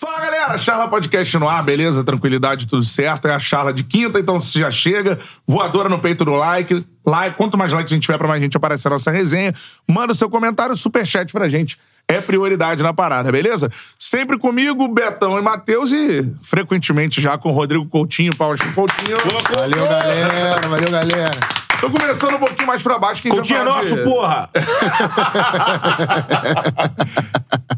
Fala galera, Charla Podcast no ar, beleza? Tranquilidade, tudo certo. É a Charla de quinta, então você já chega. Voadora no peito do like. like. Quanto mais likes a gente tiver, pra mais gente aparecer a nossa resenha. Manda o seu comentário, superchat pra gente. É prioridade na parada, beleza? Sempre comigo, Betão e Matheus e frequentemente já com o Rodrigo Coutinho, Paulo Chico Coutinho. Valeu, galera. Valeu, galera. Tô começando um pouquinho mais pra baixo. Que a gente Coutinho é nosso, de- porra!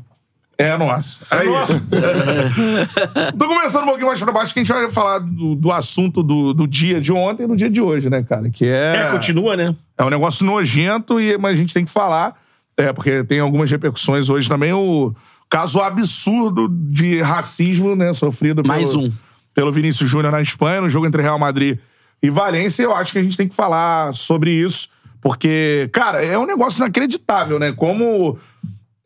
É nosso. É nosso. Tô começando um pouquinho mais pra baixo que a gente vai falar do, do assunto do, do dia de ontem e do dia de hoje, né, cara? Que é. É, continua, né? É um negócio nojento, e, mas a gente tem que falar, é, porque tem algumas repercussões hoje também. O caso absurdo de racismo, né, sofrido Mais pelo, um. pelo Vinícius Júnior na Espanha, no jogo entre Real Madrid e Valência. Eu acho que a gente tem que falar sobre isso, porque, cara, é um negócio inacreditável, né? Como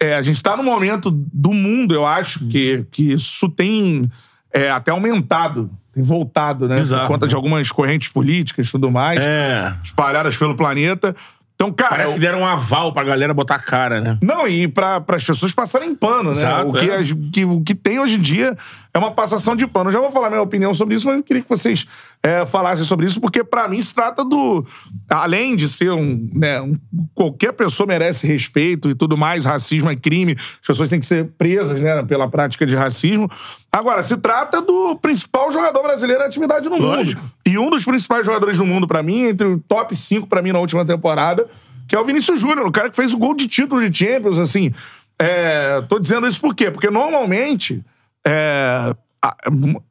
é, a gente tá num momento do mundo, eu acho, que, que isso tem é, até aumentado, tem voltado, né? Bizarro, por conta né? de algumas correntes políticas e tudo mais É. espalhadas pelo planeta. Então, cara. Parece que deram um aval pra galera botar a cara, né? Não, e para as pessoas passarem pano, né? Exato, o, que, é. as- que- o que tem hoje em dia é uma passação de pano. Eu já vou falar minha opinião sobre isso, mas eu queria que vocês é, falassem sobre isso, porque pra mim se trata do. Além de ser um, né, um- Qualquer pessoa merece respeito e tudo mais, racismo é crime, as pessoas têm que ser presas né, pela prática de racismo. Agora, se trata do principal jogador brasileiro em atividade no Lógico. mundo. E um dos principais jogadores do mundo pra mim, entre o top 5 pra mim na última temporada, que é o Vinícius Júnior, o cara que fez o gol de título de Champions, assim. É, tô dizendo isso por quê? Porque normalmente, é,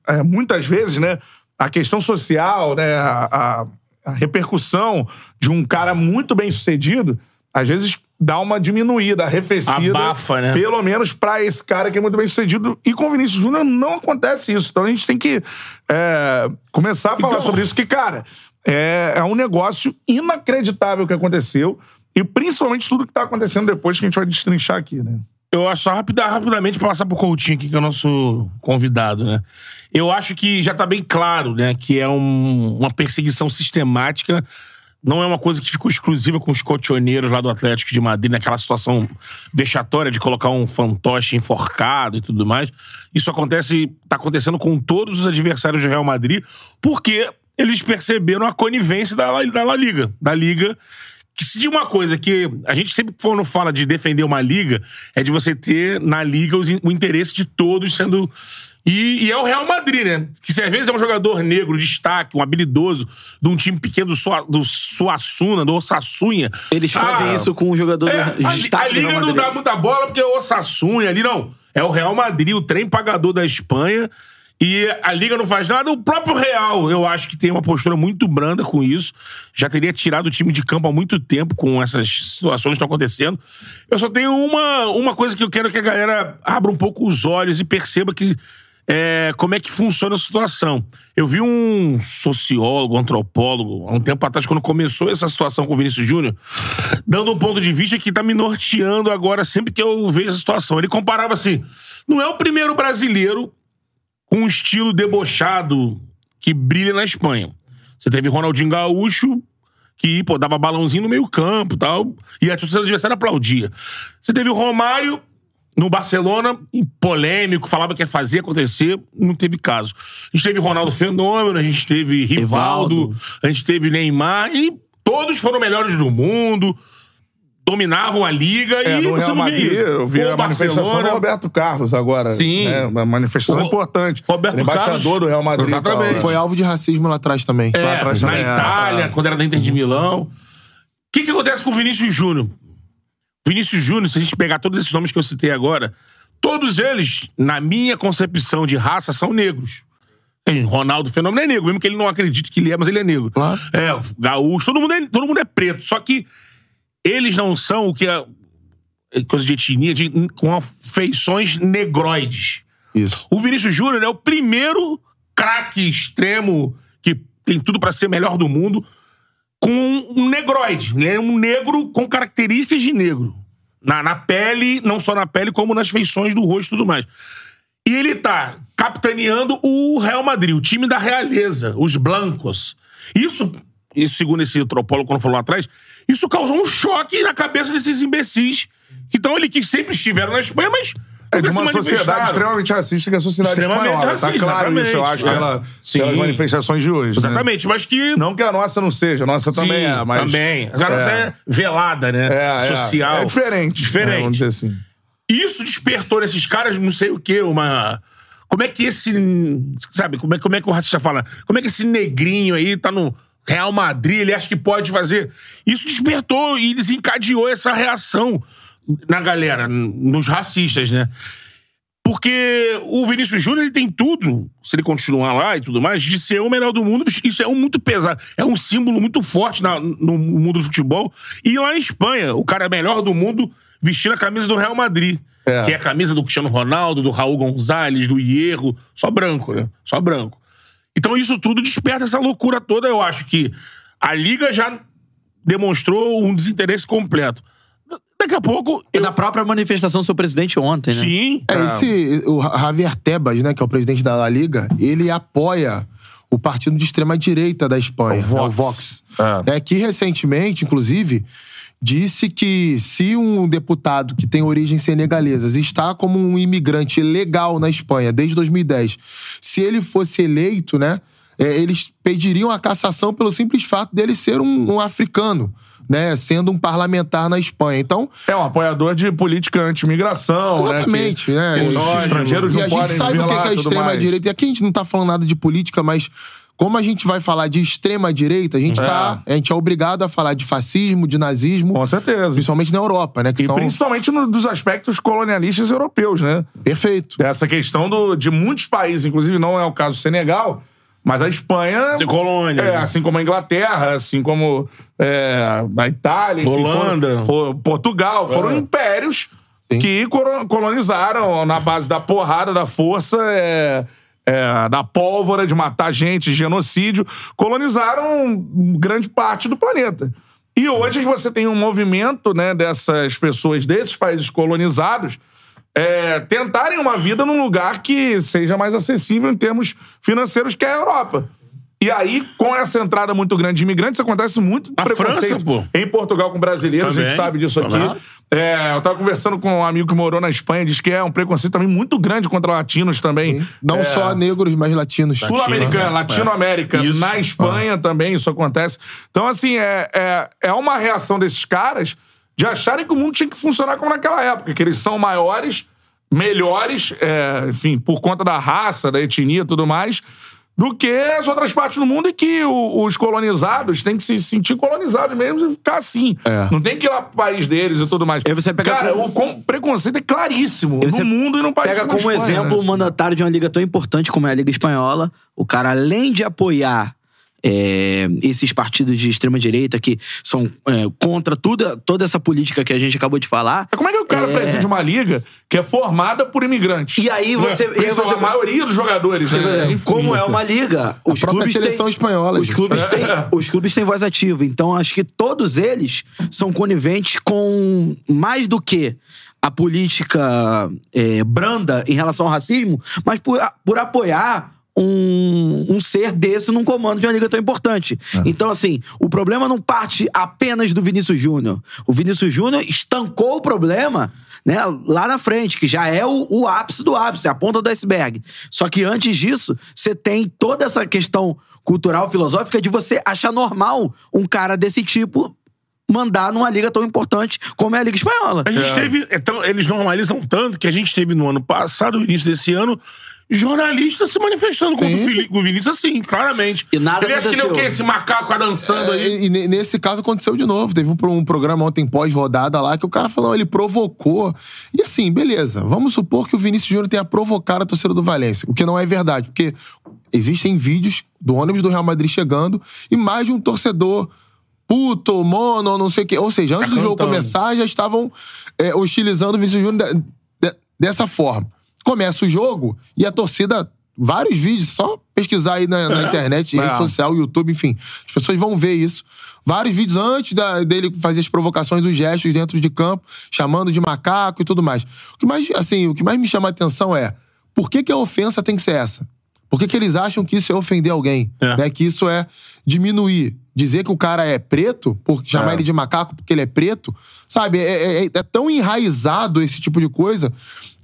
é, muitas vezes, né, a questão social, né, a, a- repercussão de um cara muito bem sucedido, às vezes dá uma diminuída, arrefecida. Abafa, né? Pelo menos pra esse cara que é muito bem sucedido. E com o Vinícius Júnior não acontece isso. Então a gente tem que é, começar a falar Então- sobre isso, que, cara, é, é um negócio inacreditável que aconteceu. E principalmente tudo que tá acontecendo depois que a gente vai destrinchar aqui, né? Eu acho só rapida, rapidamente passar pro Coutinho aqui, que é o nosso convidado, né? Eu acho que já tá bem claro, né? Que é um- uma perseguição sistemática. Não é uma coisa que ficou exclusiva com os cotioneiros lá do Atlético de Madrid, naquela situação vexatória de colocar um fantoche enforcado e tudo mais. Isso acontece, tá acontecendo com todos os adversários do Real Madrid, porque eles perceberam a conivência da, da La Liga. Da Liga que se de uma coisa que a gente sempre quando fala de defender uma liga, é de você ter na liga os o interesse de todos sendo. E, e é o Real Madrid, né? Que se às vezes é um jogador negro, destaque, um habilidoso, de um time pequeno do, Sua, do Suassuna, do Osassunha. Eles fazem Ah, isso com o jogador é, de a, destaque a do liga não dá muita bola porque é o Osassunha ali, não. É o Real Madrid, o trem pagador da Espanha. E a liga não faz nada. O próprio Real, eu acho que tem uma postura muito branda com isso. Já teria tirado o time de campo há muito tempo com essas situações que estão acontecendo. Eu só tenho uma, uma coisa que eu quero que a galera abra um pouco os olhos e perceba que é, como é que funciona a situação. Eu vi um sociólogo, antropólogo, há um tempo atrás, quando começou essa situação com o Vinícius Júnior, dando um ponto de vista que tá me norteando agora sempre que eu vejo essa situação. Ele comparava assim: não é o primeiro brasileiro com um estilo debochado que brilha na Espanha. Você teve Ronaldinho Gaúcho, que pô, dava balãozinho no meio campo e tal, e a torcida adversária aplaudia. Você teve o Romário no Barcelona, polêmico, falava que ia fazer acontecer, não teve caso. A gente teve Ronaldo Fenômeno, a gente teve Rivaldo, Rivaldo. a gente teve Neymar, e todos foram melhores do mundo. Dominavam a liga É, e no você Real não Madrid, eu vi Pô, a manifestação Barcelona- do Roberto Carlos agora. Sim. Né? Uma manifestação Ro- importante. Roberto é embaixador Carlos- do Real Madrid. tal, Exatamente. né? Foi alvo de racismo lá atrás também. É, Lá atrás na também, é, Itália, é. quando era da Inter de Milão. O que, que acontece com o Vinícius Júnior? Vinícius Júnior, se a gente pegar todos esses nomes que eu citei agora, todos eles, na minha concepção de raça, são negros. Ronaldo Fenômeno é negro, mesmo que ele não acredite que ele é, mas ele é negro. Claro. É, o gaúcho, todo mundo é, todo mundo é preto. Só que eles não são o que é é coisa de etnia, de, com feições negroides. Isso. O Vinícius Júnior é o primeiro craque extremo que tem tudo pra ser melhor do mundo com um negroide. É um negro com características de negro. Na, na pele, não só na pele, como nas feições do rosto e tudo mais. E ele tá capitaneando o Real Madrid, o time da realeza, os blancos. Isso, isso segundo esse antropólogo, quando falou lá atrás, isso causou um choque na cabeça desses imbecis que estão ali, que sempre estiveram na Espanha, mas. É de uma sociedade extremamente racista que é a sociedade espanhola. racista, tá claro isso, eu acho, É. pela, pelas manifestações de hoje. né? Exatamente, mas que. Não que a nossa não seja, a nossa também Sim, é, mas... Também. A nossa é, velada, né? É, é. Social. É diferente. Diferente. né, vamos dizer assim. Isso despertou nesses caras, não sei o quê, uma. Como é que esse. Sabe, como é, como é que o racista fala? Como é que esse negrinho aí tá no Real Madrid, ele acha que pode fazer. Isso despertou e desencadeou essa reação na galera, nos racistas, né? Porque o Vinícius Júnior ele tem tudo, se ele continuar lá e tudo mais, de ser o melhor do mundo. Isso é um muito pesado. É um símbolo muito forte na- no mundo do futebol. E lá em Espanha, o cara é melhor do mundo vestindo a camisa do Real Madrid. É. Que é a camisa do Cristiano Ronaldo, do Raul Gonzalez, do Hierro. Só branco, né? Só branco. Então isso tudo desperta essa loucura toda. Eu acho que a Liga já demonstrou um desinteresse completo. Daqui a pouco. Eu... Da própria manifestação do seu presidente ontem, né? Sim. É, esse, o Javier Tebas, né, que é o presidente da La Liga, ele apoia o partido de extrema-direita da Espanha, O Vox. né, o Vox. É. né, que recentemente, inclusive, disse que se um deputado que tem origens senegalesas está como um imigrante legal na Espanha desde 2010, se ele fosse eleito, né, é, eles pediriam a cassação pelo simples fato dele ser um, um africano, né, sendo um parlamentar na Espanha. Então, É um apoiador de política anti-imigração, Exatamente, né? né? Que os estrangeiros E a gente sabe o que lá que é mais. extrema-direita. E aqui a gente não tá falando nada de política, mas como a gente vai falar de extrema-direita, a gente tá. A gente é obrigado a falar de fascismo, de nazismo. Com certeza. Principalmente na Europa, né? Que E são. principalmente no- dos aspectos colonialistas europeus, né? Perfeito. Essa questão do, de muitos países, inclusive não é o caso do Senegal, mas a Espanha. De colônia. É, né? assim como a Inglaterra, assim como é, a Itália, enfim, Holanda. foram- foram- Portugal, foram É. impérios Sim. que colonizaram na base da porrada, da força, é, é, da pólvora, de matar gente, genocídio, colonizaram grande parte do planeta. E hoje você tem um movimento né, dessas pessoas, desses países colonizados, é, tentarem uma vida num lugar que seja mais acessível em termos financeiros que a Europa. E aí, com essa entrada muito grande de imigrantes, acontece muito A preconceito França, pô. em Portugal com brasileiros, a gente Também. sabe disso aqui. Também. É, eu tava conversando com um amigo que morou na Espanha, diz que é um preconceito também muito grande contra latinos também. Não É, só negros, mas latinos. Sul-Americana, Latino-América, Isso. na Espanha também isso acontece. Então, assim, é, é, é uma reação desses caras de acharem que o mundo tinha que funcionar como naquela época, que eles são maiores, melhores, é, enfim, por conta da raça, da etnia e tudo mais, do que as outras partes do mundo e que o- os colonizados têm que se sentir colonizados mesmo e ficar assim. É. Não tem que ir lá pro país deles e tudo mais. Aí você pega Cara, como- o com- preconceito é claríssimo no mundo e no país Pega como Espanha, exemplo né? o mandatário de uma liga tão importante como é a Liga Espanhola. O cara, além de apoiar é, esses partidos de extrema-direita que são é, contra tudo, toda essa política que a gente acabou de falar. Como é que o cara É. preside uma liga que é formada por imigrantes? E aí você- Né? e aí você- A maioria dos jogadores, né? Enfim. Como é uma liga, os própria clubes seleção têm, espanhola, Os gente. clubes, têm, os clubes têm voz ativa. Então, acho que todos eles são coniventes com mais do que a política é, branda em relação ao racismo, mas por, por apoiar um, um ser desse num comando de uma liga tão importante. Então, assim, o problema não parte apenas do Vinícius Júnior. O Vinícius Júnior estancou o problema né, lá na frente, que já é o, o ápice do ápice, a ponta do iceberg. Só que antes disso, você tem toda essa questão cultural, filosófica de você achar normal um cara desse tipo mandar numa liga tão importante como é a Liga Espanhola. A gente teve. Então, eles normalizam tanto que a gente teve no ano passado, no início desse ano, jornalistas se manifestando contra o, o Vinícius assim, claramente. E nada ele acha que ele é o quê? Esse macaco tá dançando aí. É, E, e ne- nesse caso aconteceu de novo. Teve um, um programa ontem pós-rodada lá que o cara falou, ele provocou. E assim, beleza. Vamos supor que o Vinícius Júnior tenha provocado a torcida do Valência, o que não é verdade, porque existem vídeos do ônibus do Real Madrid chegando e mais de um torcedor puto, mono, não sei o quê. Ou seja, antes do jogo começar, já estavam é, hostilizando o Vinícius Júnior de- de- dessa forma. Começa o jogo e a torcida. Vários vídeos, só pesquisar aí na, na internet, rede É. social, YouTube, enfim. As pessoas vão ver isso. Vários vídeos antes da- dele fazer as provocações, os gestos dentro de campo, chamando de macaco e tudo mais. O que mais, assim, o que mais me chama a atenção é por que, que a ofensa tem que ser essa? Por que, que eles acham que isso é ofender alguém? É. Né? Que isso é diminuir. Dizer que o cara é preto, por chamar É. ele de macaco porque ele é preto, sabe? É, é- é tão enraizado esse tipo de coisa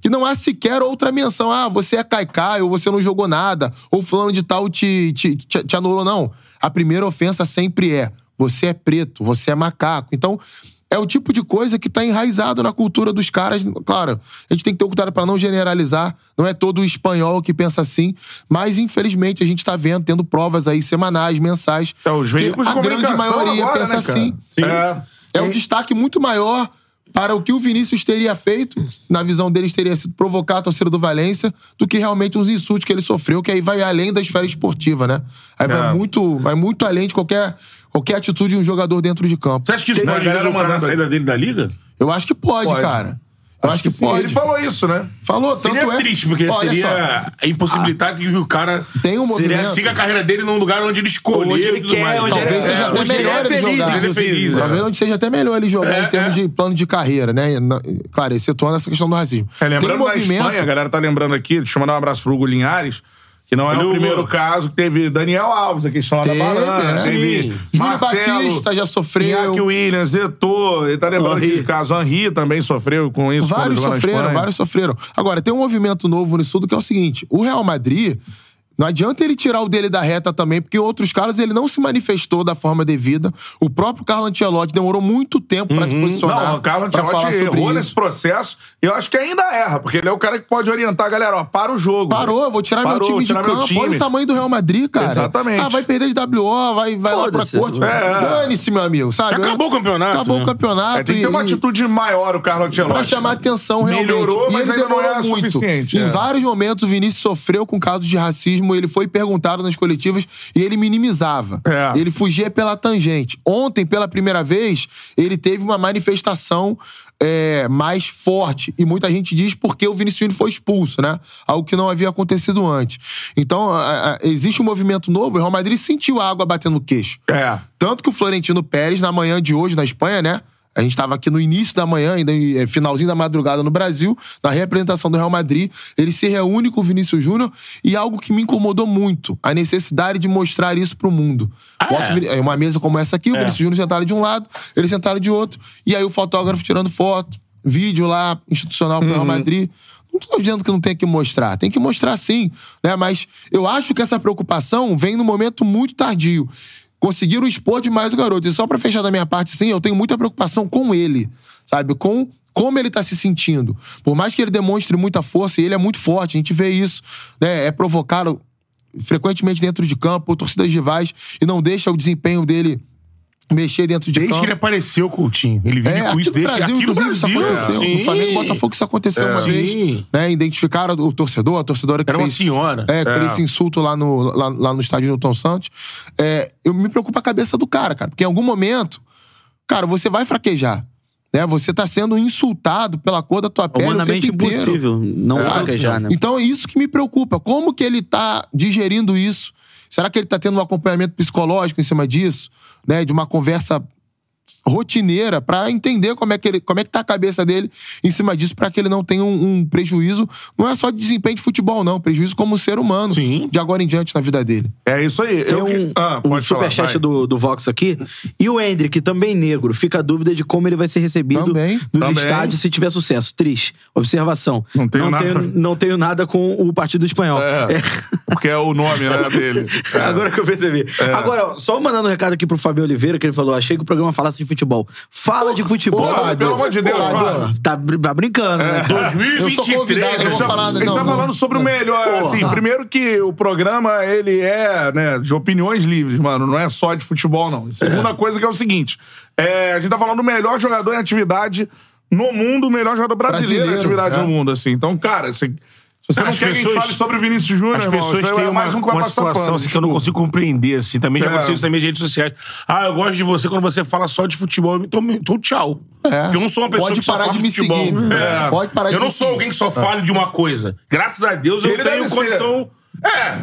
que não há sequer outra menção. Ah, você é caicai, ou você não jogou nada, ou fulano de tal te, te, te, te anulou. Não. A primeira ofensa sempre é: você é preto, você é macaco. Então, é o tipo de coisa que tá enraizado na cultura dos caras. Claro, a gente tem que ter cuidado para não generalizar. Não é todo espanhol que pensa assim. Mas, infelizmente, a gente tá vendo, tendo provas aí semanais, mensais. É, os que veículos de a grande maioria agora, pensa né, assim. Sim. É. É um destaque muito maior para o que o Vinícius teria feito, na visão deles teria sido provocar a torcida do Valência, do que realmente uns insultos que ele sofreu, que aí vai além da esfera esportiva, né? Aí É. vai, muito, vai muito além de qualquer, qualquer atitude de um jogador dentro de campo. Você acha que isso Tem pode resultar na mandando- saída dele da liga? Eu acho que pode, Pode. cara. Eu acho, que, sim. pode. Ele falou isso, né? Falou, tanto Seria é... triste, porque Olha seria impossibilitar que o cara Tem um seria- siga a carreira dele num lugar onde ele escolheu Onde ele quer, mais. onde Talvez ele- seja é, até ele melhor é ele feliz, jogar. ele é feliz, Talvez é. onde seja até melhor ele jogar É, em termos é. de plano de carreira, né? Claro, excetuando essa questão do racismo. É, lembrando Tem um da movimento... Espanha, a galera tá lembrando aqui, deixa eu mandar um abraço pro Hugo Linhares, que não é Olha o primeiro caso, que teve Daniel Alves, a questão lá Teve, da banana, é. teve Sim. Marcelo, Batista já sofreu. Iñaki Williams, Eto'o, ele tá lembrando aqui de caso, Henri também sofreu com isso Vários sofreram, vários sofreram. Agora, tem um movimento novo nisso tudo que é o seguinte: o Real Madrid. Não adianta ele tirar o dele da reta também, porque em outros casos ele não se manifestou da forma devida. O próprio Carlo Ancelotti demorou muito tempo pra se posicionar. Não, o falar Ancelotti errou isso. nesse processo e eu acho que ainda erra, porque ele é o cara que pode orientar a galera, ó, para o jogo. Parou, eu vou tirar Parou, meu time de tirar meu campo. time. Olha o tamanho do Real Madrid, cara. Exatamente. Ah, vai perder de WO, vai, vai lá pra corte. É. Dane-se, meu amigo, sabe? Acabou o campeonato, Acabou né? o campeonato. É, tem que ter uma e- atitude maior o Carlos Ancelotti. Pra chamar atenção, realmente. Melhorou, E mas ainda não é muito. suficiente, Em é. vários momentos, o Vinícius sofreu com casos de racismo, ele foi perguntado nas coletivas e ele minimizava. É. Ele fugia pela tangente. Ontem, pela primeira vez, ele teve uma manifestação é, mais forte. E muita gente diz porque o Vinícius Júnior foi expulso, né? Algo que não havia acontecido antes. Então, a- a- existe um movimento novo, e o Real Madrid sentiu a água batendo no queixo. É. Tanto que o Florentino Pérez, na manhã de hoje, na Espanha, né? A gente estava aqui no início da manhã, ainda eh, finalzinho da madrugada no Brasil, na representação do Real Madrid. Ele se reúne com o Vinícius Júnior e algo que me incomodou muito, a necessidade de mostrar isso pro mundo. Bota o Vini- é Uma mesa como essa aqui, o Vinícius Júnior sentado de um lado, ele sentado de outro, e aí o fotógrafo tirando foto, vídeo lá, institucional pro Real Madrid. Não tô dizendo que não tem que mostrar, tem que mostrar sim, né? Mas eu acho que essa preocupação vem num momento muito tardio. Conseguiram expor demais o garoto. E só pra fechar da minha parte, assim, eu tenho muita preocupação com ele, sabe? Com como ele tá se sentindo. Por mais que ele demonstre muita força, e ele é muito forte, a gente vê isso, né? É provocado frequentemente dentro de campo, torcidas rivais, e não deixa o desempenho dele mexer dentro de Desde campo. que ele apareceu, Coutinho. Ele vive É, com isso no desde Brasil, aqui no inclusive, Brasil. isso aconteceu. Sim. No Flamengo e Botafogo isso aconteceu uma Sim. vez. Né? Identificaram o torcedor, a torcedora que Era uma fez... senhora. É, que É. fez esse insulto lá no, lá, lá no estádio Newton Santos. É, eu me preocupa a cabeça do cara, cara. Porque em algum momento, cara, você vai fraquejar. Né? Você tá sendo insultado pela cor da tua pele o Humanamente impossível não fraquejar, né? Então é isso que me preocupa. Como que ele tá digerindo isso? Será que ele tá tendo um acompanhamento psicológico em cima disso? Né? De uma conversa rotineira pra entender como é que ele, como é que tá a cabeça dele em cima disso pra que ele não tenha um, um prejuízo, não é só de desempenho de futebol não, prejuízo como ser humano Sim. de agora em diante na vida dele. É isso aí. Tem Eu um, Ah, um superchat do, do Vox aqui. E o Hendrick, também negro, fica a dúvida de como ele vai ser recebido Também. nos Também. estádios se tiver sucesso. Triste. Observação. Não tenho nada. Tenho, não tenho nada com o Partido Espanhol. É, porque é o nome né, dele. É. Agora que eu percebi. Agora, ó, só mandando um recado aqui pro Fabio Oliveira, que ele falou: achei que o programa falasse gosta de futebol. Fala de futebol. Fábio, pelo amor de Deus, Fábio, Fábio. Tá, tá brincando, né? Eu sou 2023. convidado, eu Ele vou tá, falar- ele não, tá falando sobre o melhor. Assim, primeiro que o programa, ele é né, de opiniões livres, mano. Não é só de futebol, não. E segunda coisa que é o seguinte. é, a gente tá falando do melhor jogador em atividade no mundo, o melhor jogador brasileiro, em Brasileiro, atividade é. no mundo, assim. Então, cara, assim, se você não As quer que a gente pessoas- fale sobre o Vinícius Júnior, As irmão, pessoas aí têm é uma, mais um que vai uma situação pano, assim, que eu não consigo compreender, assim. Também já É. aconteceu isso nas minhas redes sociais. Ah, eu gosto de você quando você fala só de futebol. Então, então tchau. É. Porque eu não sou uma pessoa Pode que só fala de futebol. seguir. É. Pode parar de Eu não sou seguir. alguém que só fale de uma coisa. Graças a Deus eu Ele tenho deve ser. condição... É.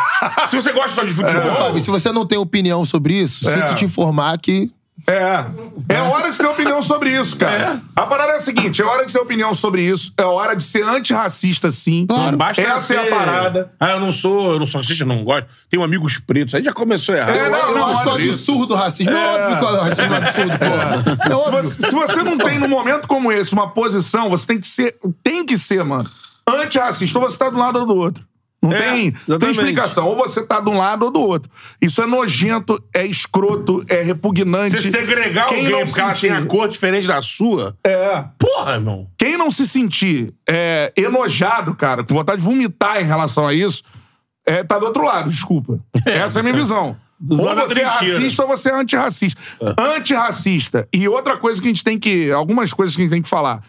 Se você gosta só de futebol... Ô, Fábio, se você não tem opinião sobre isso, É. sinto te informar que É. É hora de ter opinião sobre isso, cara. A parada é a seguinte: é hora de ter opinião sobre isso. É hora de ser antirracista, sim. Claro. Basta Essa ser... é a parada. Ah, eu não sou, eu não sou racista, eu não gosto. Tenho amigos pretos. Aí já começou errado. É, eu, não, eu não, acho absurdo o racismo. É, óbvio que o racismo é absurdo, pô. É Se óbvio. você, se você não tem, num momento como esse, uma posição, você tem que ser. Tem que ser, mano. Antirracista. Ou você tá um lado ou do outro. Não É, tem, tem explicação. Ou você tá de um lado ou do outro. Isso é nojento, é escroto, é repugnante. Você segregar Quem alguém não porque ela sentir- tem a cor diferente da sua... É. Porra, irmão. Quem não se sentir é, enojado, cara, com vontade de vomitar em relação a isso, é, tá do outro lado, desculpa. Essa é a minha visão. Ou você é racista ou você é antirracista. Antirracista. E outra coisa que a gente tem que. Algumas coisas que a gente tem que falar.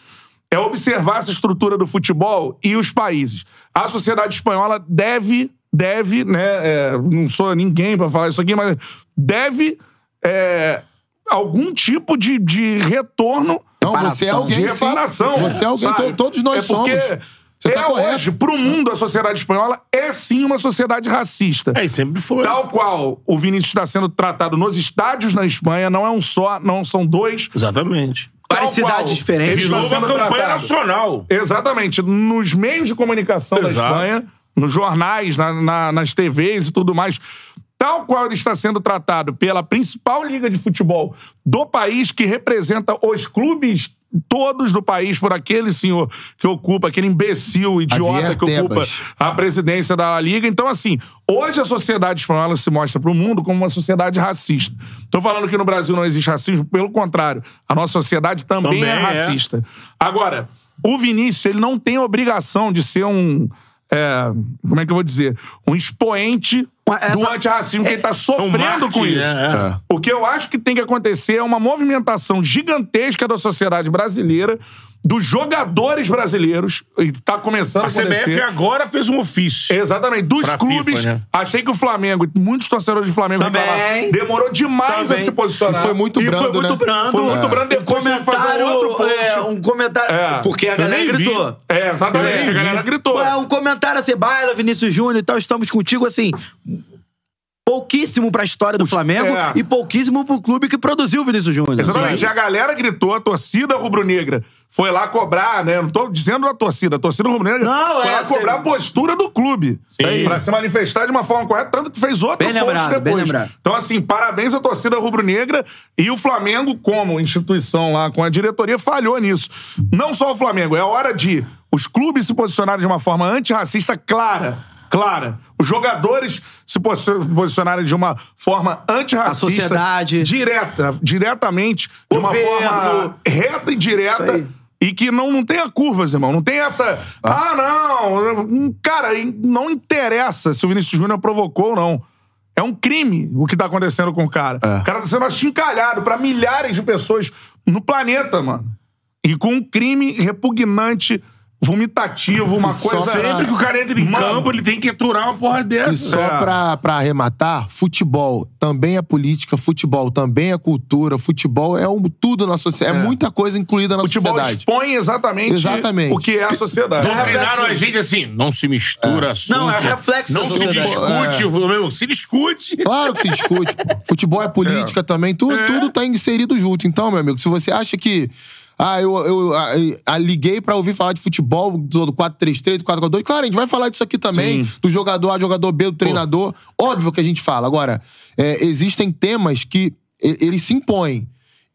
É observar essa estrutura do futebol e os países. A sociedade espanhola deve, deve, né? é, não sou ninguém pra falar isso aqui, mas deve é, algum tipo de, de retorno Não, você é alguém de sim. reparação. Você é alguém, sabe? to- todos nós é porque somos. Você é tá hoje, pro mundo, a sociedade espanhola é sim uma sociedade racista. É, e sempre foi. Tal qual o Vinícius está sendo tratado nos estádios na Espanha, não é um só, não são dois. Exatamente. Tal Várias qual cidades diferentes. ele está Virou uma sendo campanha tratado. nacional. Exatamente. Nos meios de comunicação da Exato. Espanha, nos jornais, na- na- nas TVs e tudo mais. Tal qual ele está sendo tratado pela principal liga de futebol do país, que representa os clubes todos do país por aquele senhor que ocupa, aquele imbecil, idiota Javier que ocupa Tebas. a presidência da liga. Então, assim, hoje a sociedade espanhola se mostra para o mundo como uma sociedade racista. Tô falando que no Brasil não existe racismo, pelo contrário, a nossa sociedade também, Também é é. racista. Agora, o Vinícius, ele não tem obrigação de ser um. é, como é que eu vou dizer? Um expoente essa- do antirracismo que ele tá sofrendo marketing, com isso. é, é. O que eu acho que tem que acontecer é uma movimentação gigantesca da sociedade brasileira, dos jogadores brasileiros, e tá começando a A CBF agora fez um ofício. Exatamente. Dos Pra clubes, FIFA, né? achei que o Flamengo, muitos torcedores do Flamengo Também. reclamaram, demorou demais Também. a se posicionar. E foi muito E brando, foi muito né? brando. Foi muito É. brando. Depois um outro post. é, um comentário. É. Porque a galera vi. gritou. É, exatamente. A galera gritou. É, um comentário assim, baila, Vinícius Júnior e tal, estamos contigo, assim. Pouquíssimo pra história do Flamengo é. e pouquíssimo pro clube que produziu o Vinícius Júnior. Exatamente. A galera gritou, a torcida rubro-negra foi lá cobrar, né? Não tô dizendo a torcida, a torcida rubro-negra foi é, lá cobrar a postura do clube. Pra se manifestar de uma forma correta, tanto que fez outro Bem post lembrado, depois. bem. Então, assim, parabéns à torcida rubro-negra e o Flamengo, como instituição lá, com a diretoria, falhou nisso. Não só o Flamengo, é hora de os clubes se posicionarem de uma forma antirracista clara. Clara. Os jogadores se posi- posicionarem de uma forma antirracista. A sociedade. Direta, diretamente, de uma Governo. forma reta e direta. E que não, não tenha curvas, irmão. Não tem essa. Ah, não. Cara, não interessa se o Vinícius Júnior provocou ou não. É um crime o que tá acontecendo com o cara. É. O cara tá sendo achincalhado pra milhares de pessoas no planeta, mano. E com um crime repugnante, vomitativo, uma só coisa. pra- Sempre que o cara entra em Mano. campo, ele tem que aturar uma porra dessa. E só É. pra, pra arrematar, futebol também é política, futebol também é cultura, futebol é um, tudo na sociedade. É. muita coisa incluída na Futebol sociedade. expõe exatamente, Exatamente. o que é a sociedade. Doutrinaram a gente assim, não se mistura assunto. Não, é reflexo Não se discute, meu irmão, se discute. Claro que se discute. Futebol é política também, tudo, tudo tá inserido junto. Então, meu amigo, se você acha que. Ah, eu, eu, eu, ah, liguei pra ouvir falar de futebol, do do 4-3-3, do 4-4-2. Claro, a gente vai falar disso aqui também. Sim. Do jogador A, jogador B, do treinador. Óbvio que a gente fala. Agora, é, existem temas que eles se impõem.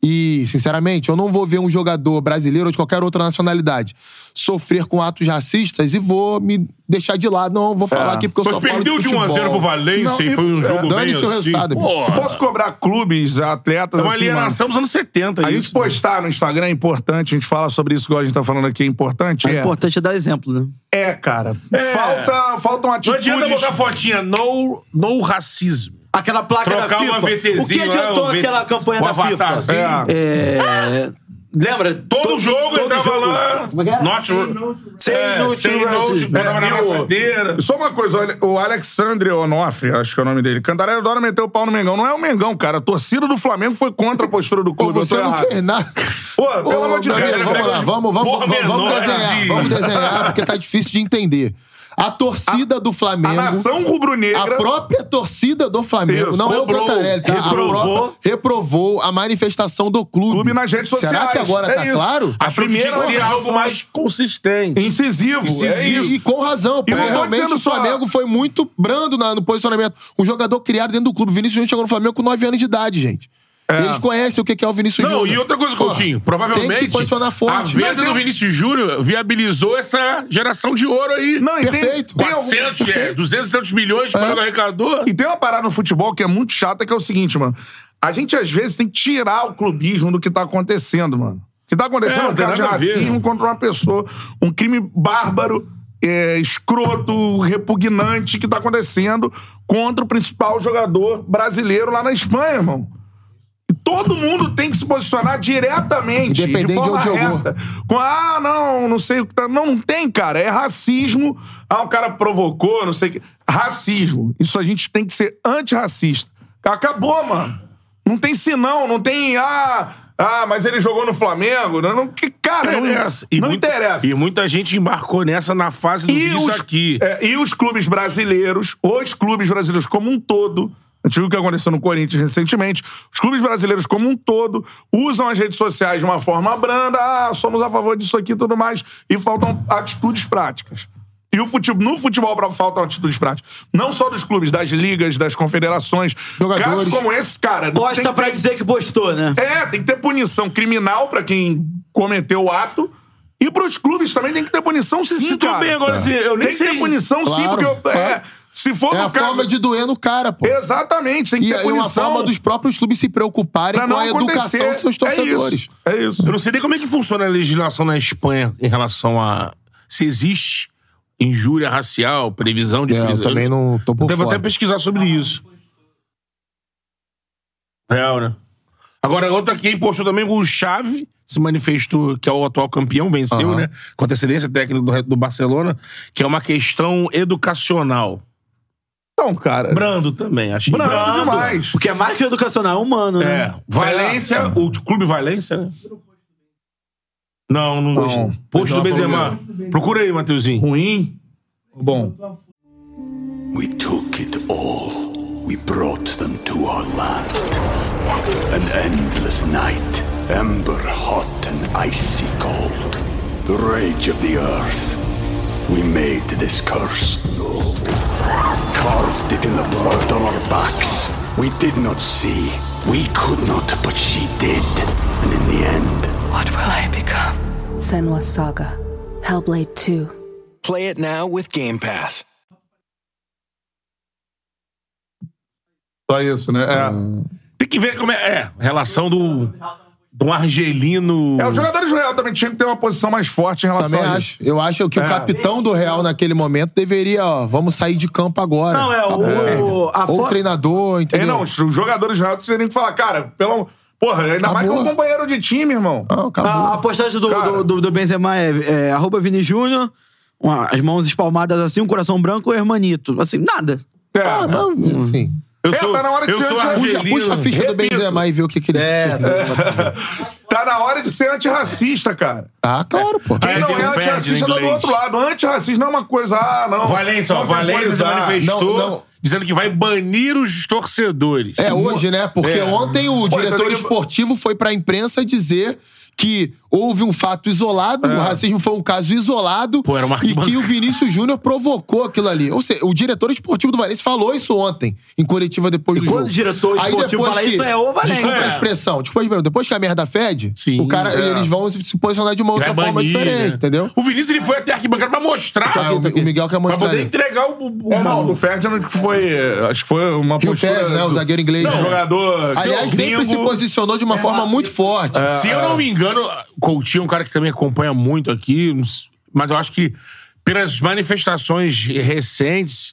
E, sinceramente, eu não vou ver um jogador brasileiro ou de qualquer outra nacionalidade sofrer com atos racistas e vou me deixar de lado. Não, vou falar É. aqui porque eu Mas só falo perdeu de 1 a 0 pro Valência Não, e foi um jogo é, bem dane-se o assim. resultado. Posso cobrar clubes, atletas, É uma assim, alienação dos anos 70. A isso, gente postar no Instagram é importante, a gente fala sobre isso, igual a gente tá falando aqui, é importante. É É, importante é dar exemplo, né? é cara. Falta, faltam Não atitudes. adianta botar fotinha no, no racismo. Aquela placa Trocar da uma FIFA. VTzinho o que lá, adiantou o V- aquela campanha da FIFA? avatarzinho. É... Lembra? Todo jogo todo entrava jogo. lá. Como é que era? Not, é, racism. botava É, na e o- abraçadeira. Só uma coisa, olha, o Alexandre Onofre, acho que é o nome dele, Cantarelli adora meter o pau no Mengão. Não é o Mengão, cara. A torcida do Flamengo foi contra a postura do Pô, clube. eu você não fez nada. Pô, pelo amor de Deus. vamos lá, vamos, vamos, vamos, vamos desenhar. Vamos desenhar, porque tá difícil de entender. A torcida do A Flamengo. nação A rubro-negra. própria torcida do Flamengo, Isso, não é o cobrou, Cantarelli, tá? A reprovou. pró- reprovou a manifestação do clube. Clube nas redes Será sociais. que agora É tá isso. claro? A tinha primeira que ser organização- algo mais consistente. Incisivo. É E, isso. e com razão, porque realmente o só- Flamengo foi muito brando na- no posicionamento. Um jogador criado dentro do clube. Vinícius Júnior chegou no Flamengo com 9 anos de idade, gente. Eles conhecem o que é o Vinícius Não, Júnior. e outra coisa, Coutinho. Provavelmente Tem que se posicionar forte. a venda do Vinícius Júnior viabilizou essa geração de ouro aí. Não, e tem- Perfeito. Tem, algum- 400, é, 200 e tantos milhões o Flamengo arrecadou. E tem uma parada no futebol que é muito chata, que é o seguinte, mano. A gente, às vezes, tem que tirar o clubismo do que tá acontecendo, mano. O que tá acontecendo É, é não um de ver, racismo contra uma pessoa. Um crime bárbaro, é, escroto, repugnante que tá acontecendo contra o principal jogador brasileiro lá na Espanha, irmão. E todo mundo tem que se posicionar diretamente, Independente de de forma onde jogou. reta. Com, ah, não, não sei o que tá. Não, não tem, cara. É racismo. Ah, o cara provocou, não sei o que. Racismo. Isso a gente tem que ser antirracista. Acabou, mano. Não tem senão, não tem. Ah, ah mas ele jogou no Flamengo. Não, não, que, cara, não, Interessa. E não muita- interessa. E muita gente embarcou nessa na fase do Vinícius os, aqui. é, e os clubes brasileiros, os clubes brasileiros como um todo, a gente viu o que aconteceu no Corinthians recentemente, os clubes brasileiros como um todo usam as redes sociais de uma forma branda, ah, somos a favor disso aqui e tudo mais, e faltam atitudes práticas. E o futebol, no futebol faltam atitudes práticas. Não só dos clubes, das ligas, das confederações. Jogadores. Casos como esse, cara. não tem pra ter- dizer que postou, né? é, tem que ter punição criminal pra quem cometeu o ato. E pros clubes também tem que ter punição sim, Tudo cara. bem, agora, assim, eu nem Tem que ter sei. punição sim, Claro, porque eu, é, claro. Se for É no a caso... forma de doer no cara, pô. Exatamente, tem que E ter é uma punição. forma dos próprios clubes se preocuparem pra com a educação acontecer. dos seus torcedores. É isso. É isso. Eu não sei nem como é que funciona a legislação na Espanha em relação a se existe injúria racial, previsão de É, eu também não tô por Eu Devo fora. até pesquisar sobre isso. Real, né? Agora, outra que postou também, o Xavi se manifestou, que é o atual campeão, venceu, Aham. né? Com antecedência técnica do, do Barcelona, que é uma questão educacional. Então, cara... Brando também, achei. Brando demais. Porque é mais que educacional, é humano, né? É. Valência, o clube Valência, né? Não, não. Não. Posto do Benzema. Procura aí, Mateuzinho. Ruim? Bom. We took it all. We brought them to our land. An endless night, ember hot and icy cold. The rage of the earth. We made this curse. Carved it in the blood on our backs. We did not see. We could not, but she did. And in the end, What will I become? Senwa Saga. Hellblade 2. Play it now with Game Pass. Só isso, né? É. Tem que ver como é. É, relação do. Do argelino. É, os jogadores do Real também tinham que ter uma posição mais forte em relação Também a isso. acho. Eu acho que o É. capitão do Real naquele momento deveria, ó, vamos sair de campo agora. Não, é, o- Acabou. a Ou o treinador, É, entendeu? não, os jogadores do Real teriam que falar, cara, pelo... Porra, ainda mais que Acabou. um companheiro de time, irmão. Não, acabou. A, a postagem do, do, do, do Benzema é, é arroba Vini Júnior, as mãos espalmadas assim, um coração branco e hermanito. Assim, nada. É, Ah, não, assim. Eu É, sou, tá na hora de ser sou anti- Puxa, puxa a ficha do Repito. Benzema e vê o que, que ele É, fez. Tá na hora de ser antirracista, cara. Ah, claro, pô. Quem É, não é antirracista tá do outro lado. Antirracista não é uma coisa, ah, não. Valência, ó. Valência se manifestou Não, não. dizendo que vai banir os torcedores. É hoje, né? Porque É. ontem o Pô, diretor então ele- esportivo foi pra imprensa dizer que houve um fato isolado, o racismo foi um caso isolado Pô, era uma e que o Vinícius Júnior provocou aquilo ali. Ou seja, o diretor esportivo do Valência falou isso ontem, em coletiva depois do quando jogo. o diretor esportivo fala isso, é o Valência. Desculpa a É. expressão. Desculpa a expressão. Depois que a merda fede, Sim, o cara, é. eles vão se posicionar de uma outra Vai forma banir, diferente, né? entendeu? O Vinícius ele foi até a arquibancada pra mostrar. Tá aqui, o Miguel quer Pra mostrar poder ali. entregar o. o É, não, do Ferdinand que foi. Acho que foi uma Rio postura. Fez, né? O zagueiro inglês. do jogador. Aliás, sempre se posicionou de uma forma muito forte. Se eu não me engano, Coutinho é um cara que também acompanha muito aqui, mas eu acho que pelas manifestações recentes,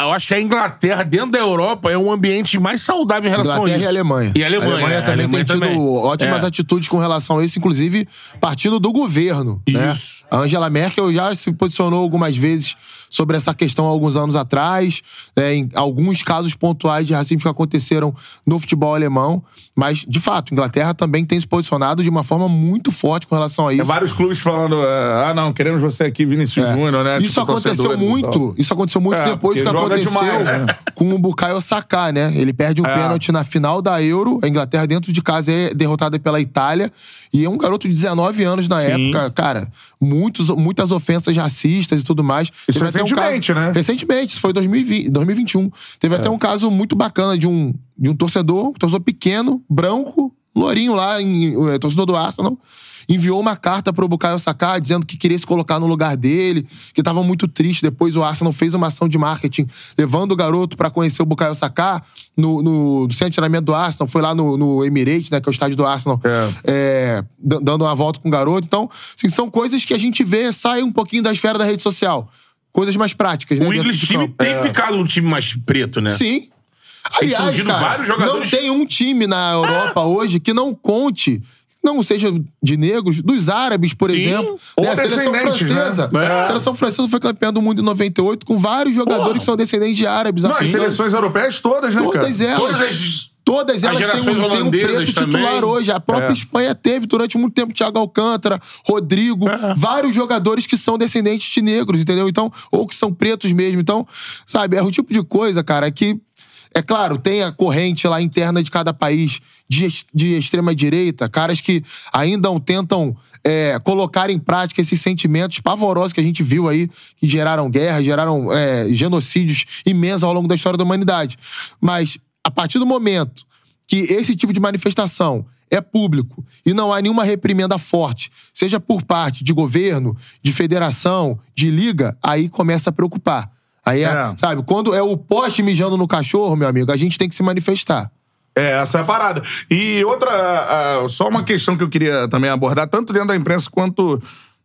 eu acho que a Inglaterra, dentro da Europa, é um ambiente mais saudável em relação Inglaterra a isso. e Alemanha. E a Alemanha. também a Alemanha tem tido também. ótimas É. atitudes com relação a isso, inclusive partindo do governo. Né? Isso. A Angela Merkel já se posicionou algumas vezes sobre essa questão há alguns anos atrás, né, em alguns casos pontuais de racismo que aconteceram no futebol alemão. Mas, de fato, a Inglaterra também tem se posicionado de uma forma muito forte com relação a isso. vários clubes falando, é, ah, não, queremos você aqui, Vinícius É. Júnior, né? Isso Tipo, aconteceu muito. Isso aconteceu muito É, depois do que aconteceu demais, né? com o Bukayo Saka, né? Ele perde um É. pênalti na final da Euro. A Inglaterra, dentro de casa, é derrotada pela Itália. E é um garoto de 19 anos na Sim. época. Cara, muitos, muitas ofensas racistas e tudo mais. Isso Teve até um recentemente, caso- né? Recentemente, isso foi em 2020, 2021. Teve até um caso muito bacana de um, de um torcedor, um torcedor pequeno, branco, lourinho lá, em, eh, torcedor do Arsenal. Enviou uma carta pro Bukayo Saka dizendo que queria se colocar no lugar dele, que tava muito triste. Depois o Arsenal fez uma ação de marketing levando o garoto para conhecer o Bukayo Saka no, no, no centro de treinamento do Arsenal. Foi lá no, no Emirates, né, que é o estádio do Arsenal, é, d- dando uma volta com o garoto. Então, assim, são coisas que a gente vê, sai um pouquinho da esfera da rede social. Coisas mais práticas, né? O English time campo. tem ficado um time mais preto, né? Sim. Tem Aliás, cara, vários jogadores- não tem um time na Europa hoje que não conte, não seja de negros, dos árabes, por Sim. exemplo. Ou né? A seleção descendentes, francesa. né? A seleção francesa foi campeã do mundo em 98 com vários jogadores que são descendentes de árabes. Não, as africanos. seleções europeias todas, né, cara? Todas elas. Todas as. Todas elas têm um, têm um preto titular também. hoje. A própria É. Espanha teve durante muito tempo Thiago Alcântara, Rodrigo, É. vários jogadores que são descendentes de negros, entendeu? Então, ou que são pretos mesmo. Então, sabe, é o tipo de coisa, cara, que. É claro, tem a corrente lá interna de cada país de, de extrema-direita, caras que ainda tentam é, colocar em prática esses sentimentos pavorosos que a gente viu aí, que geraram guerra, geraram é, genocídios imensos ao longo da história da humanidade. Mas, a partir do momento que esse tipo de manifestação é público e não há nenhuma reprimenda forte, seja por parte de governo, de federação, de liga, aí começa a preocupar. Aí é, É. sabe, quando é o poste mijando no cachorro, meu amigo, a gente tem que se manifestar. É, essa é a parada. E outra, ah, só uma questão que eu queria também abordar, tanto dentro da imprensa quanto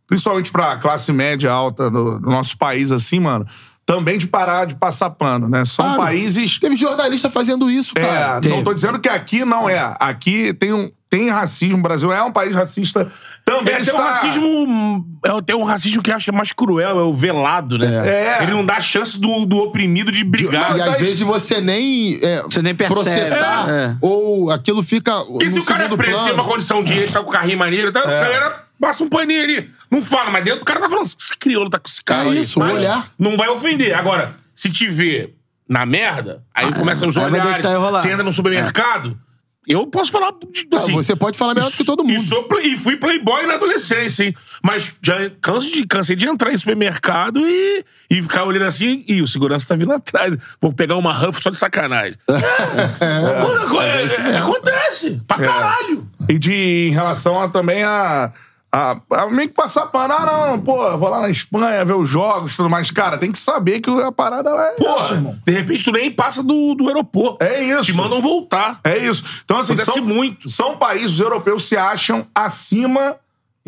principalmente pra classe média alta do, do nosso país, assim, mano, também de parar de passar pano, né? São Claro. países. Teve jornalista fazendo isso, cara. É, não tô dizendo que aqui não é. Aqui tem, um, tem racismo. O Brasil é um país racista. Também É, tem um racismo. É, tem um racismo que eu acho mais cruel, é o velado, né? É. Ele não dá chance do, do oprimido de brigar. E às tá- vezes você nem, é, Você nem percebe. processar, É. ou aquilo fica Porque se o cara é preto, tem plano. uma condição de ele tá com o carrinho maneiro, tá, a galera passa um paninho ali. Não fala, mas dentro o cara tá falando, esse crioulo tá com esse cara É aí. isso, olhar. Não vai ofender. Agora, se te vê na merda, aí começam os aí vai olhares. e. Você entra no supermercado, eu posso falar de- assim... Ah, você pode falar melhor do que todo mundo. E, sou e fui playboy na adolescência, hein? Mas já canso de, cansei de entrar em supermercado e, e ficar olhando assim, e o segurança tá vindo atrás. Vou pegar uma Ruff só de sacanagem. É, Pô, é- é- acontece. Pra caralho. E de, em relação a, também a, a, a meio que passar pano. Ah, não, pô, vou lá na Espanha ver os jogos e tudo mais. Cara, tem que saber que a parada é essa, Porra, irmão. de repente tu nem passa do, do aeroporto. É isso. Te mandam voltar. É isso. Então, assim, Acontece são, muito. são países europeus se acham acima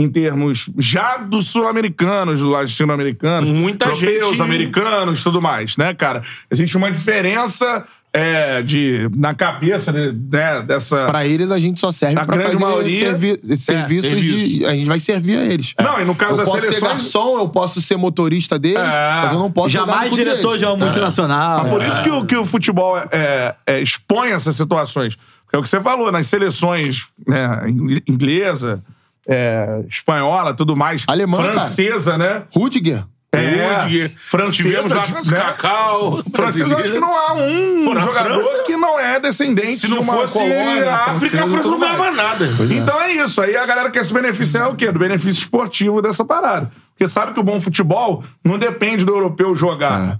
em termos já dos sul-americanos, dos latino-americanos, Muita europeus, gente- americanos, tudo mais, né, cara? Existe uma diferença é, de, na cabeça né, né, dessa... Pra eles, a gente só serve grande fazer maioria- servi- serviços serviço. de... A gente vai servir a eles. Não, e no caso eu das posso ser seleções- garçom, eu posso ser motorista deles, É. mas eu não posso Jamais diretor deles. de uma multinacional. Mas por isso que o, que o futebol é, é, expõe essas situações. Porque é o que você falou, nas seleções né, ing- inglesa, é, espanhola, tudo mais, Alemã, cara. francesa, né? Rudiger. É, francesa, tivemos lá né? Cacau. Francesa, eu acho que não há um Pô, jogador França? que não é descendente Se não de uma fosse colônia a África, a França não ganhava mais. nada. Então é isso. Aí a galera quer se beneficiar o quê? Do benefício esportivo dessa parada. Porque sabe que o bom futebol não depende do europeu jogar.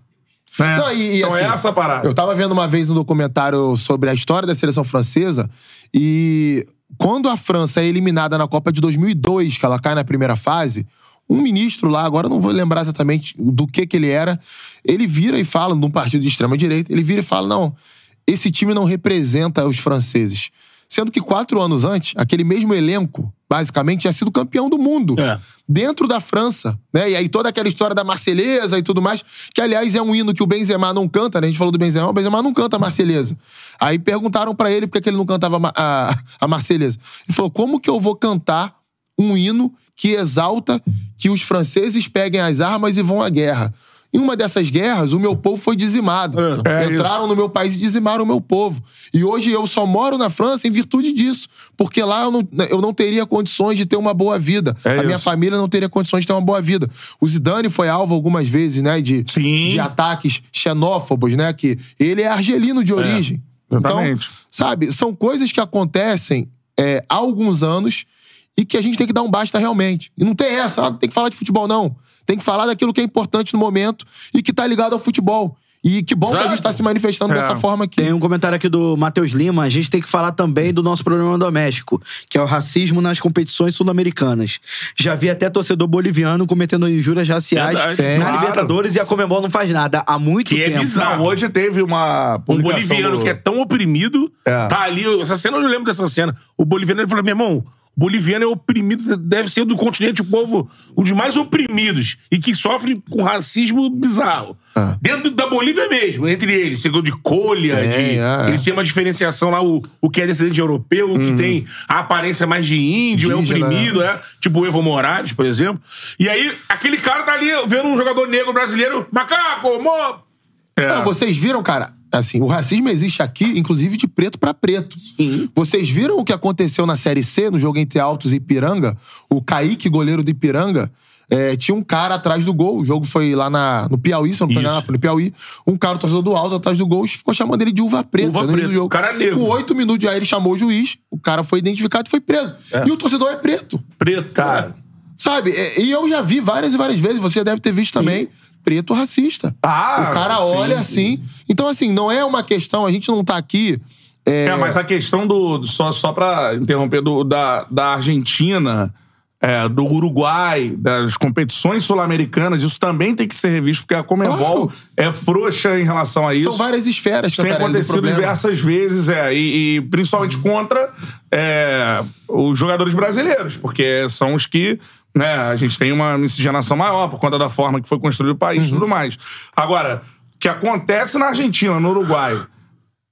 Né? Não, e- e, então é assim, essa a parada. Eu tava vendo uma vez um documentário sobre a história da seleção francesa e quando a França é eliminada na Copa de 2002, que ela cai na primeira fase, um ministro lá, agora não vou lembrar exatamente do que que ele era, ele vira e fala, num partido de extrema direita, ele vira e fala, não, esse time não representa os franceses. Sendo que quatro anos antes, aquele mesmo elenco, basicamente, tinha sido campeão do mundo. É. Dentro da França, né? E aí toda aquela história da Marselhesa e tudo mais, que aliás é um hino que o Benzema não canta, né? A gente falou do Benzema, o Benzema não canta a Marselhesa. Aí perguntaram pra ele por que ele não cantava a, a, a Marselhesa. Ele falou, como que eu vou cantar um hino que exalta que os franceses peguem as armas e vão à guerra? Em uma dessas guerras, o meu povo foi dizimado. É Entraram no meu país e dizimaram o meu povo. E hoje eu só moro na França em virtude disso. Porque lá eu não, eu não teria condições de ter uma boa vida. É a minha isso. família não teria condições de ter uma boa vida. O Zidane foi alvo algumas vezes, né? De, Sim. de ataques xenófobos, né? Que ele é argelino de origem. exatamente. Então, sabe, são coisas que acontecem é, há alguns anos e que a gente tem que dar um basta realmente. E não tem essa, ah, não tem que falar de futebol, não. Tem que falar daquilo que é importante no momento e que tá ligado ao futebol. E que bom que a Exato. gente tá se manifestando É. dessa forma aqui. Tem um comentário aqui do Matheus Lima. A gente tem que falar também do nosso problema doméstico, que é o racismo nas competições sul-americanas. Já vi até torcedor boliviano cometendo injúrias raciais Verdade. na. Claro. Libertadores e a Comembol não faz nada há muito Que é tempo. bizarro. Não, hoje teve uma Um boliviano do- que é tão oprimido, É. tá ali. Essa cena eu lembro dessa cena. O boliviano ele falou: meu irmão, boliviano é oprimido, deve ser do continente o povo, um dos mais oprimidos e que sofre com racismo bizarro. É. Dentro da Bolívia mesmo, entre eles. Chegou de colha, Tem, de. é. Eles têm uma diferenciação lá, o, o que é descendente europeu, o que tem a aparência mais de índio, é Uhum. Oprimido, é. Tipo o Evo Morales, por exemplo. E aí, aquele cara tá ali vendo um jogador negro brasileiro, macaco, mo... Não, vocês viram, cara, assim, o racismo existe aqui, inclusive de preto pra preto. Sim. Vocês viram o que aconteceu na Série C, no jogo entre Altos e Ipiranga? O Kaique, goleiro do Ipiranga, é, tinha um cara atrás do gol. O jogo foi lá na, no Piauí, se eu não tô enganado, foi no Piauí. Um cara, o torcedor do Altos, atrás do gol, ficou chamando ele de uva preta Uva preta. do jogo. O cara é negro. Com oito minutos, aí ele chamou o juiz, o cara foi identificado e foi preso. E o torcedor é preto. preto. Cara. Sabe? É, E eu já vi várias e várias vezes, você deve ter visto também, preto racista. Ah, o cara sim, olha sim. assim. Então, assim, não é uma questão, a gente não tá aqui. É, É, mas a questão do. Só, só pra interromper, do, da, da Argentina, é, do Uruguai, das competições sul-americanas, isso também tem que ser revisto, porque a Comebol Claro. é frouxa em relação a isso. São várias esferas, Isso tem acontecido diversas vezes, é, e, e principalmente contra é, os jogadores brasileiros, porque são os que né, a gente tem uma miscigenação maior por conta da forma que foi construído o país e Uhum. tudo mais. Agora, o que acontece na Argentina, no Uruguai,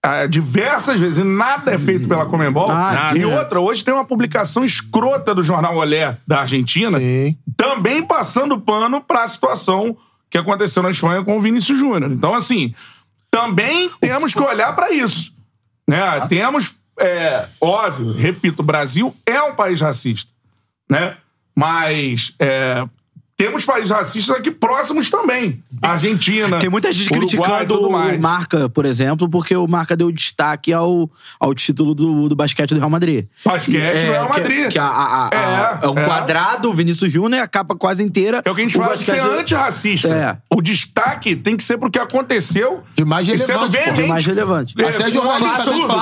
é, diversas vezes, e nada é feito pela Comembol. Ah, e outra, hoje tem uma publicação escrota do jornal Olé da Argentina, Sim. também passando pano para a situação que aconteceu na Espanha com o Vinícius Júnior. Então, assim, também temos que olhar para isso. Né? Temos, é, óbvio, repito, o Brasil é um país racista, né? Mas é, temos países racistas aqui próximos também. Argentina, Tem muita gente Uruguai criticando tudo o. Marca, por exemplo, porque o Marca deu destaque ao, ao título do, do basquete do Real Madrid. Basquete do Real que- Madrid. Que, a- a- a- É, é, um é. quadrado, o Vinícius Júnior, e a capa quase inteira. É o que a gente o fala de ser antirracista. É. O destaque tem que ser pro que aconteceu. De mais sendo relevante. De mais relevante. É, Até que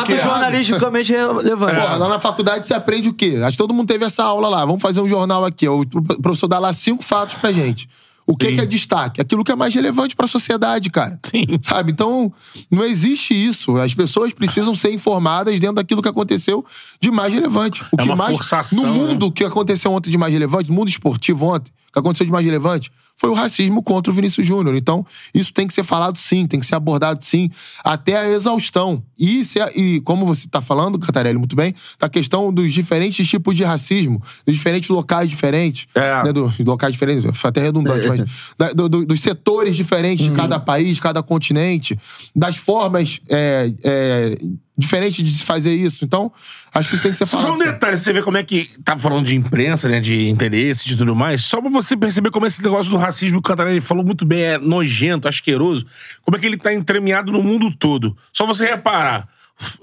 que é. é errado. jornalisticamente relevante. Porra, lá na faculdade você aprende o quê? Acho que todo mundo teve essa aula lá. Vamos fazer um jornal aqui. O professor dá lá cinco fatos pra gente. O que, que é destaque? Aquilo que é mais relevante pra sociedade, cara. Sim. Sabe? Então, não existe isso. As pessoas precisam ser informadas dentro daquilo que aconteceu de mais relevante. O É que uma mais, forçação, No mundo, né? o que aconteceu ontem de mais relevante, no mundo esportivo ontem, que aconteceu de mais relevante, foi o racismo contra o Vinícius Júnior. Então, isso tem que ser falado sim, tem que ser abordado sim, até a exaustão. E, se, e como você está falando, Catarelli, muito bem, da questão dos diferentes tipos de racismo, dos diferentes locais diferentes, É. né, do, locais diferentes, foi até redundante, mas da- do- do- dos setores diferentes de cada país, de cada continente, das formas é, é, diferente de se fazer isso. Então, acho que isso tem que ser Só falado. um detalhe, você vê como é que. Tá falando de imprensa, né? De interesses e tudo mais. Só pra você perceber como esse negócio do racismo que o Catarina falou muito bem, é nojento, asqueroso. Como é que ele tá entremeado no mundo todo. Só você reparar.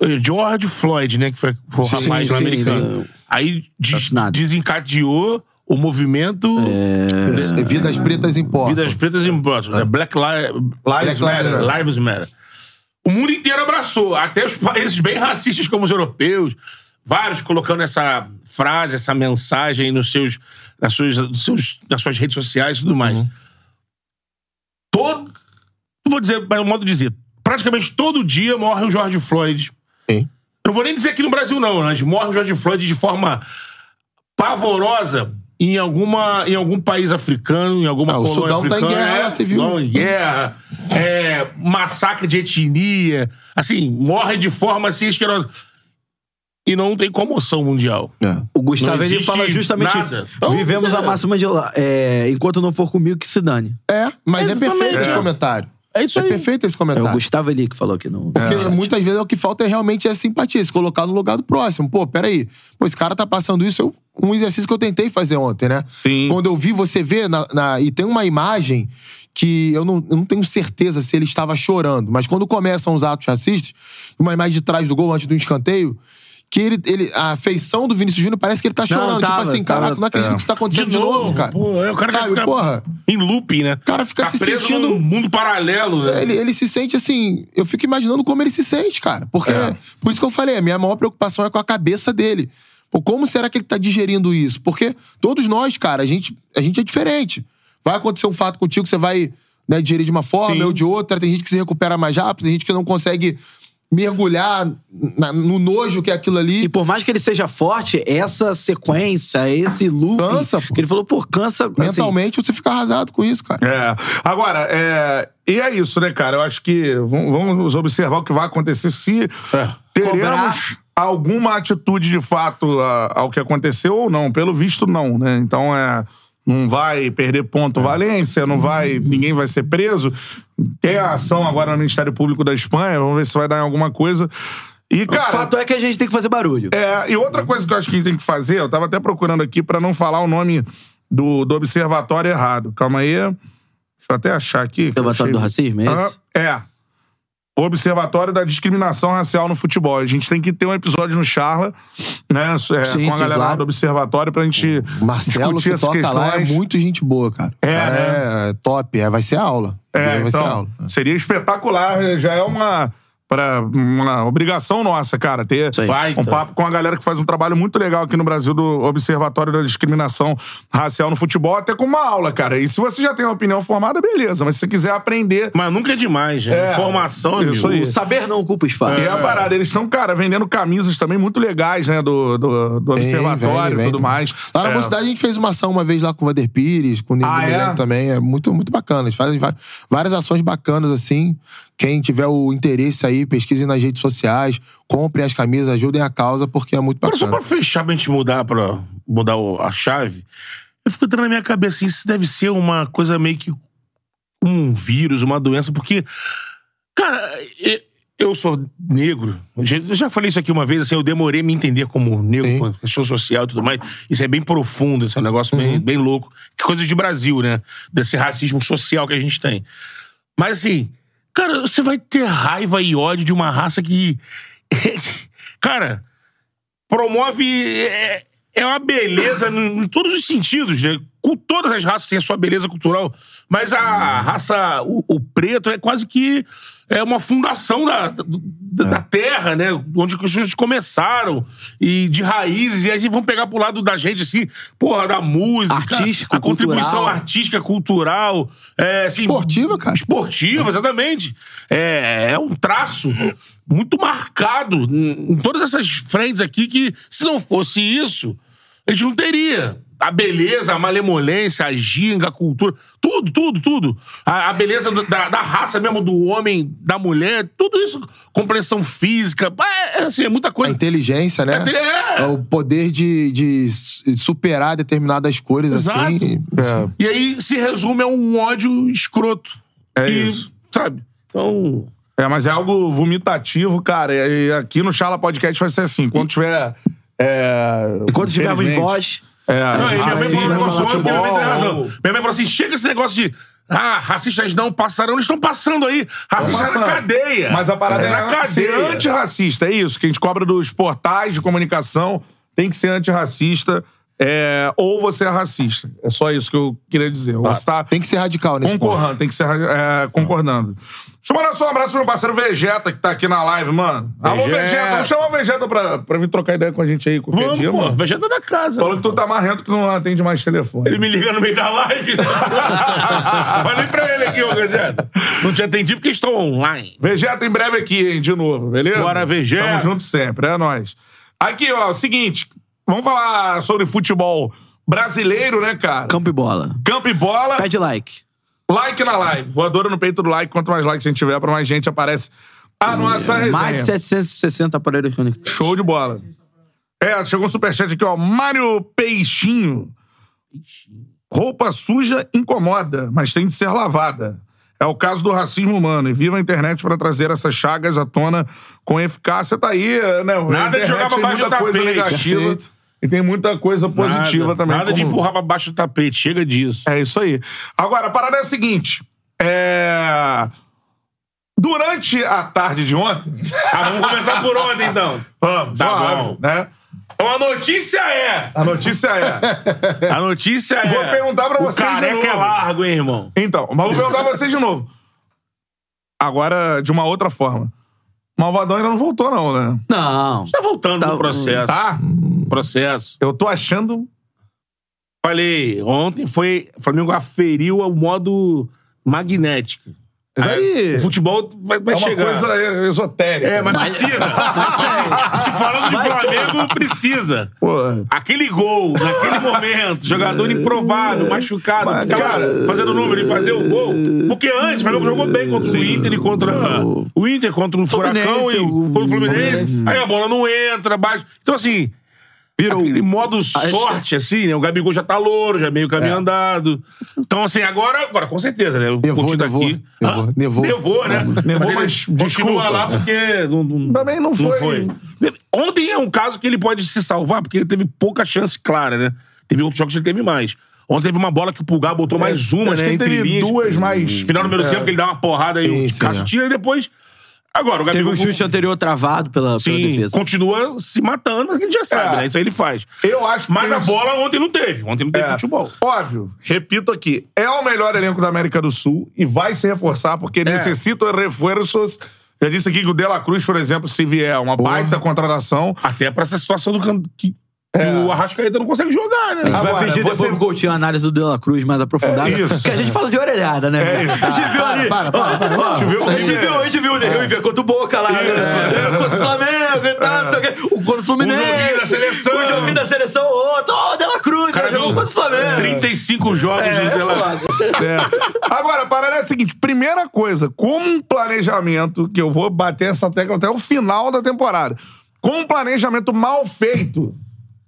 Eh, George Floyd, né? Que foi, foi o Sim, rapaz sim, americano. sim. Aí des- desencadeou o movimento É, Vidas pretas importam. Vidas Pretas Importam. né? Black Li- Black Lives. Matter. Lives Matter. O mundo inteiro abraçou, até os países bem racistas como os europeus, vários colocando essa frase, essa mensagem nos seus, nas, suas, nos seus, nas suas redes sociais e tudo mais. Todo. Vou dizer, é um modo de dizer. Praticamente todo dia morre o George Floyd. Sim. Eu vou nem dizer aqui no Brasil, não, mas morre o George Floyd de forma pavorosa em, alguma, em algum país africano, em alguma Ah, o colônia Sudão tá em africana. guerra é, viu? Sudão em guerra, é, massacre de etnia, assim, morre de forma assim asquerosa. E não tem comoção mundial. É. O Gustavo ele fala justamente nada. isso. Então, Vivemos é. a máxima de lá. É, enquanto não for comigo, que se dane. É, mas é Exatamente. perfeito esse É. comentário. É isso É aí. perfeito esse É o comentário. Gustavo ali que falou aqui no. Porque muitas vezes o que falta é realmente é simpatia, se colocar no lugar do próximo. Pô, peraí. Pô, esse cara tá passando isso. Eu- um exercício que eu tentei fazer ontem, né? Sim. Quando eu vi você ver na, na- e tem uma imagem que eu não, eu não tenho certeza se ele estava chorando, mas quando começam os atos racistas, uma imagem de trás do gol, antes do escanteio, que ele, ele, a feição do Vinícius Júnior parece que ele tá chorando. tava, tipo assim, caraca, não acredito é. que isso tá acontecendo de, novo, cara. Pô, é, o cara Sabe, fica porra. em looping, né? O cara fica se preso sentindo- num mundo paralelo. né? Ele, ele se sente assim. Eu fico imaginando como ele se sente, cara. Porque. É. Por isso que eu falei, a minha maior preocupação é com a cabeça dele. Pô, como será que ele tá digerindo isso? Porque todos nós, cara, a gente, a gente é diferente. Vai acontecer um fato contigo, você vai né, digerir de uma forma, Sim. eu de outra. Tem gente que se recupera mais rápido, tem gente que não consegue mergulhar na- no nojo que é aquilo ali. E por mais que ele seja forte, essa sequência, esse loop. Cansa, pô. Que ele falou, pô, cansa. assim, Mentalmente você fica arrasado com isso, cara. É. Agora, é... e é isso, né, cara? Eu acho que vamos observar o que vai acontecer se teremos Cobrar. alguma atitude de fato a- ao que aconteceu ou não. Pelo visto, não, né? Então é. Não vai perder ponto Valência, não vai. Ninguém vai ser preso. Tem a ação agora no Ministério Público da Espanha, vamos ver se vai dar em alguma coisa. E, O cara. fato é que a gente tem que fazer barulho. É, e outra coisa que eu acho que a gente tem que fazer, eu tava até procurando aqui pra não falar o nome do, do observatório errado. Calma aí. Deixa eu até achar aqui. Observatório achei- do racismo, é esse? Ah, é. Observatório da Discriminação Racial no Futebol. A gente tem que ter um episódio no Charla, né? é, Sim, com a sim, galera lá claro. do Observatório pra gente O Marcelo discutir que essas toca questões. lá é muito gente boa, cara. É, cara é top, é, vai ser aula. É, vai então, ser aula. seria espetacular. Já é uma, pra, uma obrigação nossa, cara, ter um papo com a galera que faz um trabalho muito legal aqui no Brasil do Observatório da Discriminação Racial no Futebol, até com uma aula, cara. E se você já tem uma opinião formada, beleza. Mas se você quiser aprender... Mas nunca é demais, né? É, Informação, isso amigo. aí. O saber não ocupa espaço. E é a parada, eles estão, cara, vendendo camisas também muito legais, né? Do, do, do Vem, observatório vem, e tudo vem. mais. Lá na É. Boa Cidade a gente fez uma ação uma vez lá com o Vander Pires, com o Nego Ah, é? Também. É muito, muito bacana. Eles fazem va- várias ações bacanas, assim. Quem tiver o interesse aí, pesquisem nas redes sociais, comprem as camisas, ajudem a causa, porque é muito Agora, só bacana. pra fechar, pra gente mudar, pra mudar a chave, eu fico entrando na minha cabeça isso deve ser uma coisa meio que um vírus, uma doença, porque, cara, eu sou negro. Eu já- falei isso aqui uma vez, assim, eu demorei a me entender como negro, Sim. questão social e tudo mais. Isso é bem profundo, esse é um negócio bem, bem louco. Que coisa de Brasil, né? Desse racismo social que a gente tem. Mas assim, cara, você vai ter raiva e ódio de uma raça que. cara, promove. É, é uma beleza em, todos os sentidos, né? Com todas as raças têm a sua beleza cultural, mas a raça, o, o preto, é quase que é uma fundação da, da, da terra, né? Onde as coisas começaram, e de raízes, e aí vão pegar pro lado da gente, assim, porra, da música, Artístico, a contribuição cultural. artística, cultural, é, assim, Esportiva, cara. Esportiva, exatamente. É, é um traço muito marcado em, em todas essas frentes aqui que, se não fosse isso, a gente não teria. A beleza, a malemolência, a ginga, a cultura, tudo, tudo, tudo. A, a beleza do- da, da raça mesmo, do homem, da mulher, tudo isso. Compreensão física, é, assim, é muita A coisa. inteligência, né? É. O poder de, de superar determinadas cores, Exato. assim. E aí se resume a um ódio escroto. É E, isso. Sabe? Então. É, mas é algo vomitativo, cara. E aqui no Charla Podcast vai ser assim. Quando tiver. É, Enquanto tivermos voz. É, Não, e minha mãe falou um negócio ontem minha mãe tem razão. Minha mãe falou assim: chega esse negócio de. Ah, racistas não passarão, eles estão passando aí. Racistas é na cadeia. Mas a parada é, na ser cadeia. antirracista, é isso que a gente cobra dos portais de comunicação. Tem que ser antirracista é, ou você é racista. É só isso que eu queria dizer. Ou Você tá Tem que ser radical nesse ponto. concordando, tem que ser é, concordando. Deixa eu mandar só um abraço pro meu parceiro Vegeta, que tá aqui na live, mano. Alô, Vegeta. Vegeta. Vamos chamar o Vegeta pra, pra vir trocar ideia com a gente aí qualquer Vamos, dia, pô. mano. Vegeta da casa. Falou que tu tá marrento que não atende mais telefone. Ele me liga no meio da live. Falei pra ele aqui, ô Vegeta. Não te atendi porque estou online. Vegeta em breve aqui, hein, de novo, beleza? Bora, Vegeta. Tamo junto sempre, é nóis. Aqui, ó, seguinte. Vamos falar sobre futebol brasileiro, né, cara? Campo e bola. Campo e bola. Pede like. Like na live. Voadora no peito do like. Quanto mais likes a gente tiver, pra mais gente aparece a nossa resenha. Mais de 760 aparelhos conectados. Show de bola. É, chegou um superchat aqui, ó. Mário Peixinho. Roupa suja incomoda, mas tem de ser lavada. É o caso do racismo humano. E viva a internet para trazer essas chagas à tona com eficácia. Tá aí, né? Nada de jogar pra baixo do coisa negativa. Perfeito. E tem muita coisa positiva Nada, também. Nada de como- empurrar pra baixo do tapete. Chega disso. é isso aí. Agora, a parada é a seguinte. É... Durante a tarde de ontem... Ah, vamos começar por ontem, então. Vamos, Tá bom. Né? Então a notícia é... A notícia é... A notícia é... Vou perguntar pra o vocês de careca é largo, hein, irmão? Então, mas vou perguntar pra vocês de novo. Agora, de uma outra forma. Malvadão ainda não voltou, não, né? Não. Tá voltando Tá- no processo. Tá? Processo. Eu tô achando. Falei, ontem foi... O Flamengo aferiu o modo magnética. Mas aí. O futebol vai, vai é uma chegar. coisa esotérica. É, mas precisa. Se falando de Flamengo, precisa. Pô, Aquele gol, naquele momento, jogador improvável, machucado, Mas, ficava cara, fazendo número e fazer o gol. Porque antes, o Flamengo jogou bem contra o Inter e contra o Inter, contra o Furacão e contra o Fluminense. Fluminense. Aí a bola não entra, baixa. Então, assim, Virou. aquele modo sorte, assim, né? O Gabigol já tá louro, já meio caminho andado. Então, assim, agora, agora com certeza, né? O Nevou, Coutinho tá nevou, aqui. nevou, Hã? nevou. Nevou, né? Nevou, mas mas continua desculpa. lá porque... Não, não- Também não foi. Ontem é um caso que ele pode se salvar, porque ele teve pouca chance clara, né? Teve outros jogos que ele teve mais. Ontem teve uma bola que o Pulgar botou mais uma, acho né? que Entre teve linhas. duas mais. Final do primeiro tempo, que ele dá uma porrada Sim, o Cássio é. tira e depois. Agora, o Teve Gabigol. um chute anterior travado pela, pela Sim, defesa. continua se matando, mas a gente já sabe, É. né? Isso aí ele faz. Eu acho que. Mas a bola ontem não teve. Ontem não teve É, futebol. Óbvio, repito aqui, é o melhor elenco da América do Sul e vai se reforçar É. porque necessita reforços. Já disse aqui que o De La Cruz, por exemplo, se vier uma baita contratação. Até pra essa situação do que, que o Arrascaeta não consegue jogar, né? A gente vai Agora, pedir você- depois pro Coutinho a análise do De La Cruz mais aprofundada. É isso. Porque a gente fala de orelhada, né? É isso. A gente viu ali. Para, para, para, Ó, a gente viu- a gente viu, a gente viu o De River contra o Boca lá. né? Contra o Flamengo e tal, não sei o quê. O contra o Fluminense. O joguinho da seleção. O joguinho da seleção, outro. Ó, o De La Cruz. cara? Jogou viu contra o Flamengo. 35 jogos É, de é Dela-. É. Agora, a parada é a seguinte: primeira coisa, como um planejamento, que eu vou bater essa tecla até o final da temporada, como um planejamento mal feito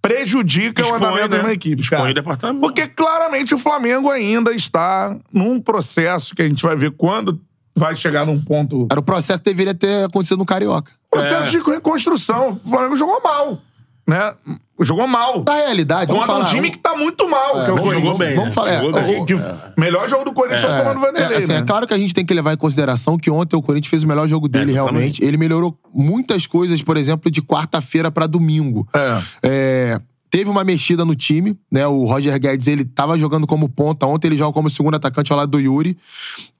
prejudica o Expõe, andamento né? de uma equipe. Expõe cara. o departamento. Porque claramente o Flamengo ainda está num processo que a gente vai ver quando vai chegar num ponto. Era o processo que deveria ter acontecido no Carioca. Processo de reconstrução. O Flamengo jogou mal. Né? Jogou mal. Na realidade, vamos Contra um falar... time que tá muito mal. que é o vamos- Corinthians. jogou bem, Vamos né? falar... é, Jogou bem. o- Que- Melhor jogo do Corinthians foi tomando Vanderlei, É, assim, né? é claro que a gente tem que levar em consideração que ontem o Corinthians fez o melhor jogo dele, totalmente. realmente. Ele melhorou muitas coisas, por exemplo, de quarta-feira pra domingo. É. É, teve uma mexida no time, né? O Roger Guedes, ele tava jogando como ponta. Ontem ele joga como segundo atacante ao lado do Yuri.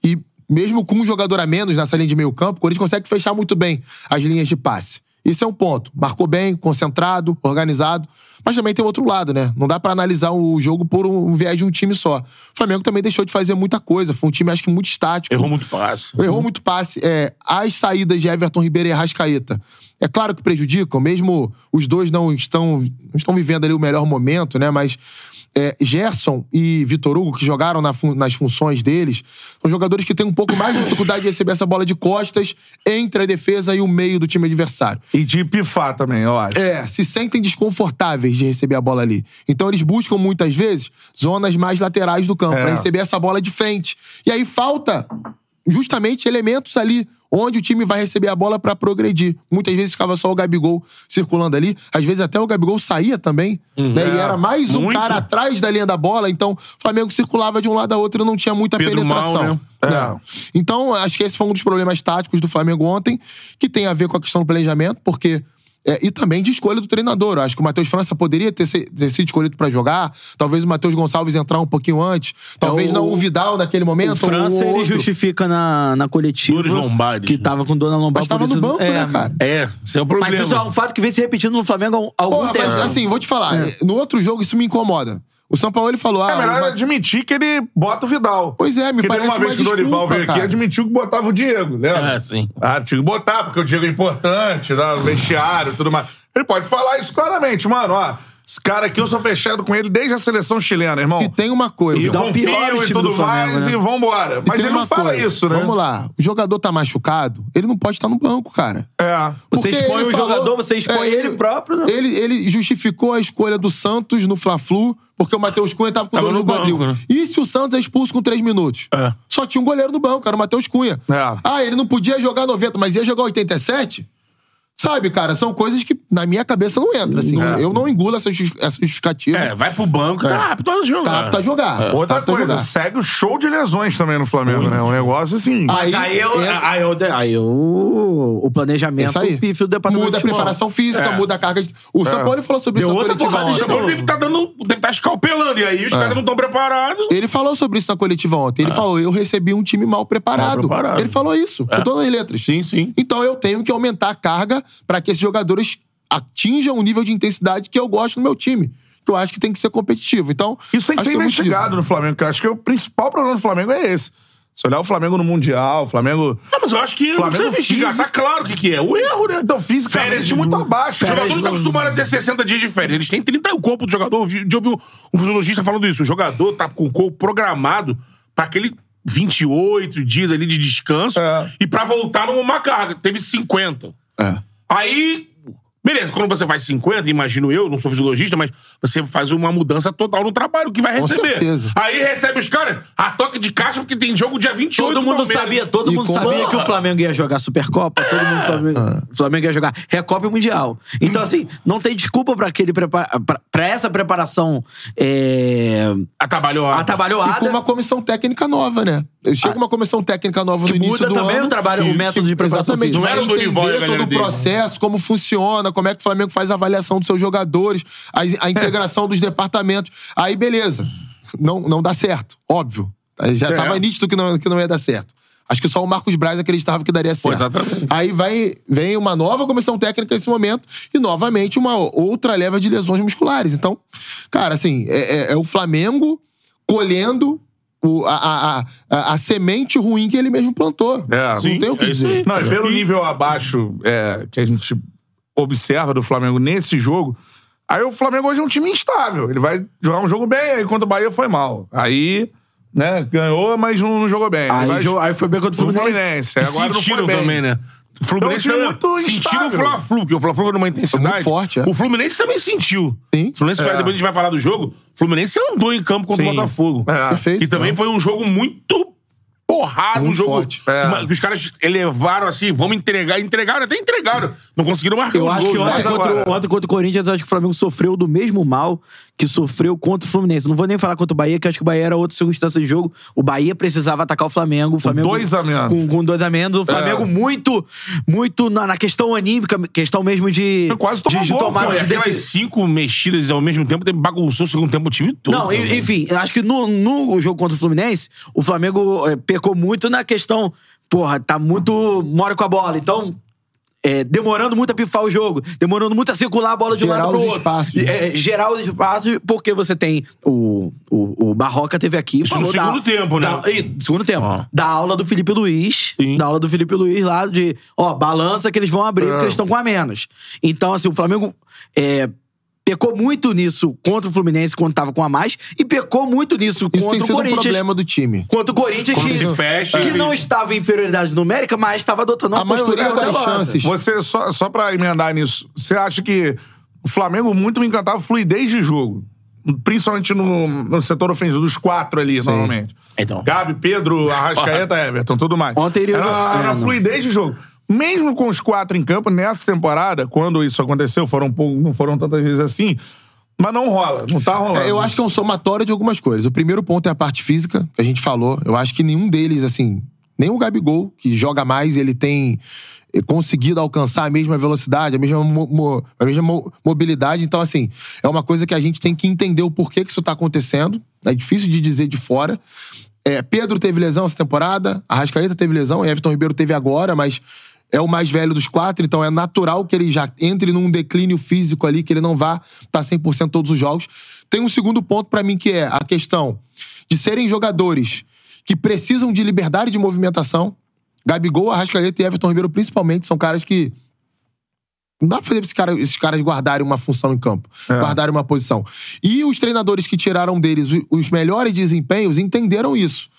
E mesmo com um jogador a menos nessa linha de meio campo, o Corinthians consegue fechar muito bem as linhas de passe. Isso é um ponto. Marcou bem, concentrado, organizado. Mas também tem outro lado, né? Não dá pra analisar o jogo por um viés de um time só. O Flamengo também deixou de fazer muita coisa. Foi um time, acho que, muito estático. Errou muito passe. Errou muito passe. É, as saídas de Everton Ribeiro e Arrascaeta. É claro que prejudicam, mesmo os dois não estão, não estão vivendo ali o melhor momento, né? Mas é, Gerson e Vitor Hugo, que jogaram na fun- nas funções deles, são jogadores que têm um pouco mais de dificuldade de receber essa bola de costas entre a defesa e o meio do time adversário. E de pifar também, eu acho. É, se sentem desconfortáveis de receber a bola ali. Então eles buscam muitas vezes zonas mais laterais do campo É. pra receber essa bola de frente. E aí falta justamente elementos ali onde o time vai receber a bola pra progredir. Muitas vezes ficava só o Gabigol circulando ali, às vezes até o Gabigol saía também, né? E era mais um Muito. cara atrás da linha da bola, então o Flamengo circulava de um lado a outro e não tinha muita Pedro penetração. Mal, né? É. Então, acho que esse foi um dos problemas táticos do Flamengo ontem, que tem a ver com a questão do planejamento, porque. É, e também de escolha do treinador. Eu acho que o Matheus França poderia ter, se- ter sido escolhido pra jogar. Talvez o Matheus Gonçalves entrar um pouquinho antes. Talvez É, o- não o Vidal naquele momento. O França, ele justifica na, na coletiva. Dores lombares, Que né? tava com dor na lombar. Mas tava no isso- banco, é, né, cara? É, esse é o problema. Mas isso é um fato que vem se repetindo no Flamengo há algum Porra, tempo. mas assim, vou te falar. No outro jogo, isso me incomoda. O São Paulo ele falou. É Ah, melhor o Ma- admitir que ele bota o Vidal. Pois é, me Porque parece uma vez que o Dorival desculpa, veio aqui cara. admitiu que botava o Diego, lembra? É, sim. Ah, tinha que botar, porque o Diego é importante, né, no vestiário e tudo mais. Ele pode falar isso claramente, mano, ó. Esse cara aqui, eu sou fechado com ele desde a seleção chilena, irmão. E tem uma coisa. E Vidal é o pior e tudo do Flamengo, mais né? e vambora. E Mas ele não fala coisa. isso, né? Vamos lá. O jogador tá machucado, ele não pode estar no banco, cara. É. Você Porque expõe ele o falou- jogador, você expõe É, ele, próprio. Né? Ele, ele justificou a escolha do Santos no Fla-Flu, porque o Matheus Cunha tava com Tava dor no no banco, quadril. né? E se o Santos é expulso com três minutos? É. Só tinha um goleiro no banco, era o Matheus Cunha. É. Ah, ele não podia jogar 90, mas ia jogar 87? Sabe, cara, são coisas que na minha cabeça não entram, assim. É. Eu não engulo essa, essa justificativa. É, vai pro banco, tá apto a jogar. Tá apto a jogar. Outra Tá apto a coisa, jogar. segue o show de lesões também no Flamengo, né? Um negócio assim. Mas aí, eu, entra- aí, eu, aí eu, o planejamento, aí. o pífio do departamento Muda a preparação física, É. muda a carga. De... O São Paulo falou sobre Deu isso na outra coletiva ontem. O São Paulo deve estar dando. Deve estar escalpelando. E aí os caras não estão preparados. Ele falou sobre isso na coletiva ontem. Ele falou: eu recebi um time mal preparado. Mal preparado. Ele falou isso, com todas as letras. Sim, sim. Então eu tenho que aumentar a carga para que esses jogadores atinjam o nível de intensidade que eu gosto no meu time. Que eu acho que tem que ser competitivo. Então. Isso tem que ser é muito investigado disso. no Flamengo, que eu acho que o principal problema do Flamengo é esse. Se olhar o Flamengo no Mundial, o Flamengo. Não, mas eu acho que não Flamengo precisa investigar. físico- Tá claro o que, que é. O erro, né? Então, fisicamente, Férias muito abaixo. O jogador não tá Férias- acostumado a ter 60 dias de férias. Eles têm 30. O corpo do jogador. Eu vi- eu ouvi um fisiologista falando isso. O jogador tá com o corpo programado pra aquele 28 dias ali de descanso É. e pra voltar numa carga. Teve 50. É. Aí, beleza, quando você faz 50, imagino eu, não sou fisiologista, mas você faz uma mudança total no trabalho que vai Com receber. certeza. Aí recebe os caras a toque de caixa porque tem jogo dia 28 Todo do mundo sabia, todo E mundo como- sabia que o Flamengo ia jogar Supercopa, todo mundo sabia. Ah. O Flamengo ia jogar Recopa e Mundial. Então, assim, não tem desculpa pra aquele prepara, pra, essa preparação é, Atabalhoado. E com atabalhoada. uma comissão técnica nova, né? Chega uma comissão técnica nova no Que início muda do também ano. o trabalho, o método de preparação Exatamente. física. Não era o Dorival e todo o dele. processo, como funciona, como é que o Flamengo faz a avaliação dos seus jogadores, a, a integração dos departamentos. Aí, beleza. Não, não dá certo, óbvio. Já É. tava nítido que não, que não ia dar certo. Acho que só o Marcos Braz acreditava que daria certo. exatamente. Aí vai, vem uma nova comissão técnica nesse momento e, novamente, uma outra leva de lesões musculares. Então, cara, assim, é, é- é o Flamengo colhendo o- a, a, a, a- semente ruim que ele mesmo plantou. É. Não Sim, tem o que é dizer. Não, pelo nível abaixo é, que a gente observa do Flamengo nesse jogo, aí o Flamengo hoje é um time instável. Ele vai jogar um jogo bem, aí contra o Bahia foi mal. Aí, né, ganhou, mas não, não jogou bem. Aí, vai, aí foi bem contra o Fluminense. Fluminense. E Agora sentiram foi também, né? O Fluminense Então, muito sentiram o. Fla-Flu, porque o Fla-Flu numa intensidade. Muito forte, é. O Fluminense também sentiu. Sim. O Fluminense, vai- É. depois a gente vai falar do jogo. O Fluminense andou em campo contra Sim. o Botafogo. É. Perfeito. Que também foi um jogo muito porrado, um Muito jogo forte. É. uma- os caras elevaram assim, vamos entregar, entregaram, até entregaram. Não conseguiram marcar Eu acho que gols, né? ontem contra, o- ontem contra o Corinthians, eu acho que o Flamengo sofreu do mesmo mal que sofreu contra o Fluminense. Não vou nem falar contra o Bahia, que eu acho que o Bahia era outra circunstância de jogo. O Bahia precisava atacar o Flamengo. O Flamengo dois a menos. Com, com dois a menos. O Flamengo É. muito, muito na, na questão anímica, questão mesmo de. Quase de, tomou de tomar Pô, de aquelas cinco mexidas ao mesmo tempo, bagunçou o segundo tempo o time todo. Não, en- enfim, acho que no, no jogo contra o Fluminense, o Flamengo eh, pecou muito na questão, porra, tá muito mora com a bola. Então, é, demorando muito a pifar o jogo, demorando muito a circular a bola de um Gerar lado pro os outro. espaços. É, gerar os espaços, porque você tem o, o, o Barroca teve aqui. Isso no falou segundo tempo, né? da- ih, segundo tempo. Ah. Da aula do Felipe Luiz. Sim. Da aula do Felipe Luiz lá de, ó, balança que eles vão abrir porque eles estão com a menos. Então, assim, o Flamengo é, pecou muito nisso contra o Fluminense quando tava com a mais e pecou muito nisso Isso tem contra o sido um Corinthians. problema do time. Contra o Corinthians, Quando que, se fecha, que ele- não estava em inferioridade numérica, mas estava adotando uma A maioria postura das cautelosa. chances. Você, só, só pra emendar nisso, você acha que o Flamengo muito me encantava a fluidez de jogo? principalmente no, no setor ofensivo, dos quatro ali, normalmente. Então. Gabi, Pedro, Arrascaeta, Everton, tudo mais. Ontem ele- Era, era é, não. fluidez de jogo. Mesmo com os quatro em campo, nessa temporada, quando isso aconteceu, foram pouco, não foram tantas vezes assim, mas não rola, não tá rolando. É, eu acho que é um somatório de algumas coisas. O primeiro ponto é a parte física, que a gente falou. Eu acho que nenhum deles, assim, nem o Gabigol, que joga mais, ele tem eh, conseguido alcançar a mesma velocidade, a mesma, mo- a mesma mo- mobilidade. Então, assim, é uma coisa que a gente tem que entender o porquê que isso tá acontecendo. É difícil de dizer de fora. É, Pedro teve lesão essa temporada, Arrascaeta teve lesão, Everton Ribeiro teve agora, mas é o mais velho dos quatro, então é natural que ele já entre num declínio físico ali, que ele não vá estar 100% todos os jogos. Tem um segundo ponto pra mim que é a questão de serem jogadores que precisam de liberdade de movimentação. Gabigol, Arrascaeta e Everton Ribeiro principalmente são caras que não dá pra fazer pra esses caras, esses caras guardarem uma função em campo, guardarem uma posição. E os treinadores que tiraram deles os melhores desempenhos entenderam isso.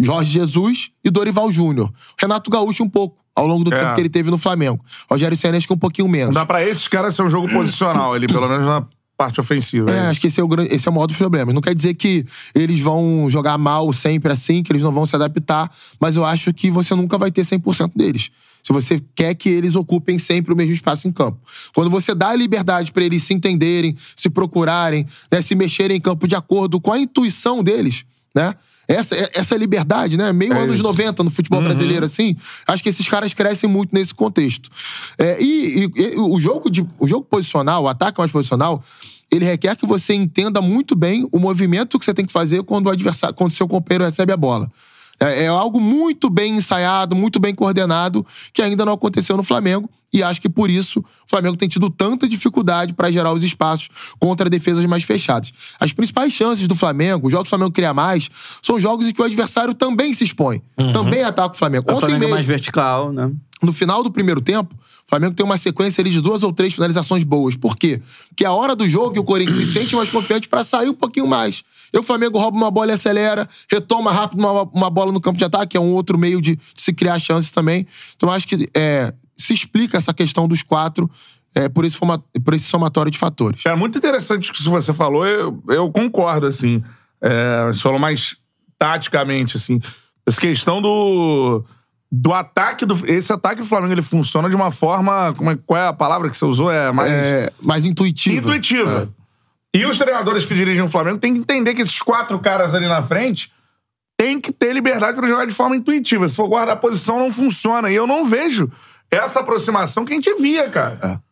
Jorge Jesus e Dorival Júnior. Renato Gaúcho um pouco, ao longo do É. tempo que ele teve no Flamengo. Rogério Senna acho que um pouquinho menos. Dá pra esses caras ser um jogo posicional ali, pelo menos na parte ofensiva. É, acho que esse é, o, esse é o maior dos problemas. Não quer dizer que eles vão jogar mal sempre assim, que eles não vão se adaptar, mas eu acho que você nunca vai ter 100% deles. Se você quer que eles ocupem sempre o mesmo espaço em campo. Quando você dá a liberdade pra eles se entenderem, se procurarem, né, se mexerem em campo de acordo com a intuição deles, né? Essa, essa liberdade, né? Meio anos 90 no futebol brasileiro, assim. Acho que esses caras crescem muito nesse contexto. É, e, e- e o, jogo de, o jogo posicional, o ataque mais posicional, ele requer que você entenda muito bem o movimento que você tem que fazer quando o adversário, quando o seu companheiro recebe a bola. É, é algo muito bem ensaiado, muito bem coordenado, que ainda não aconteceu no Flamengo. E acho que por isso o Flamengo tem tido tanta dificuldade para gerar os espaços contra defesas mais fechadas. As principais chances do Flamengo, os jogos que o Flamengo cria mais, são jogos em que o adversário também se expõe. Também ataca o Flamengo. O Ontem Flamengo é mesmo, mais vertical, né? no final do primeiro tempo, o Flamengo tem uma sequência ali de duas ou três finalizações boas. Por quê? Porque é a hora do jogo que o Corinthians se sente mais confiante pra sair um pouquinho mais. E o Flamengo rouba uma bola e acelera, retoma rápido uma, uma bola no campo de ataque, que é um outro meio de, de se criar chances também. Então acho que é, se explica essa questão dos quatro é, por, esse forma- por esse somatório de fatores. É muito interessante o que você falou, eu, eu concordo, assim. É, você falou mais taticamente, assim. Essa questão do, do ataque do. Esse ataque do Flamengo ele funciona de uma forma. Como é, qual é a palavra que você usou? É mais. É, mais intuitivo. intuitiva. E os treinadores que dirigem o Flamengo têm que entender que esses quatro caras ali na frente têm que ter liberdade para jogar de forma intuitiva. Se for guardar a posição, não funciona. E eu não vejo essa aproximação que a gente via, cara.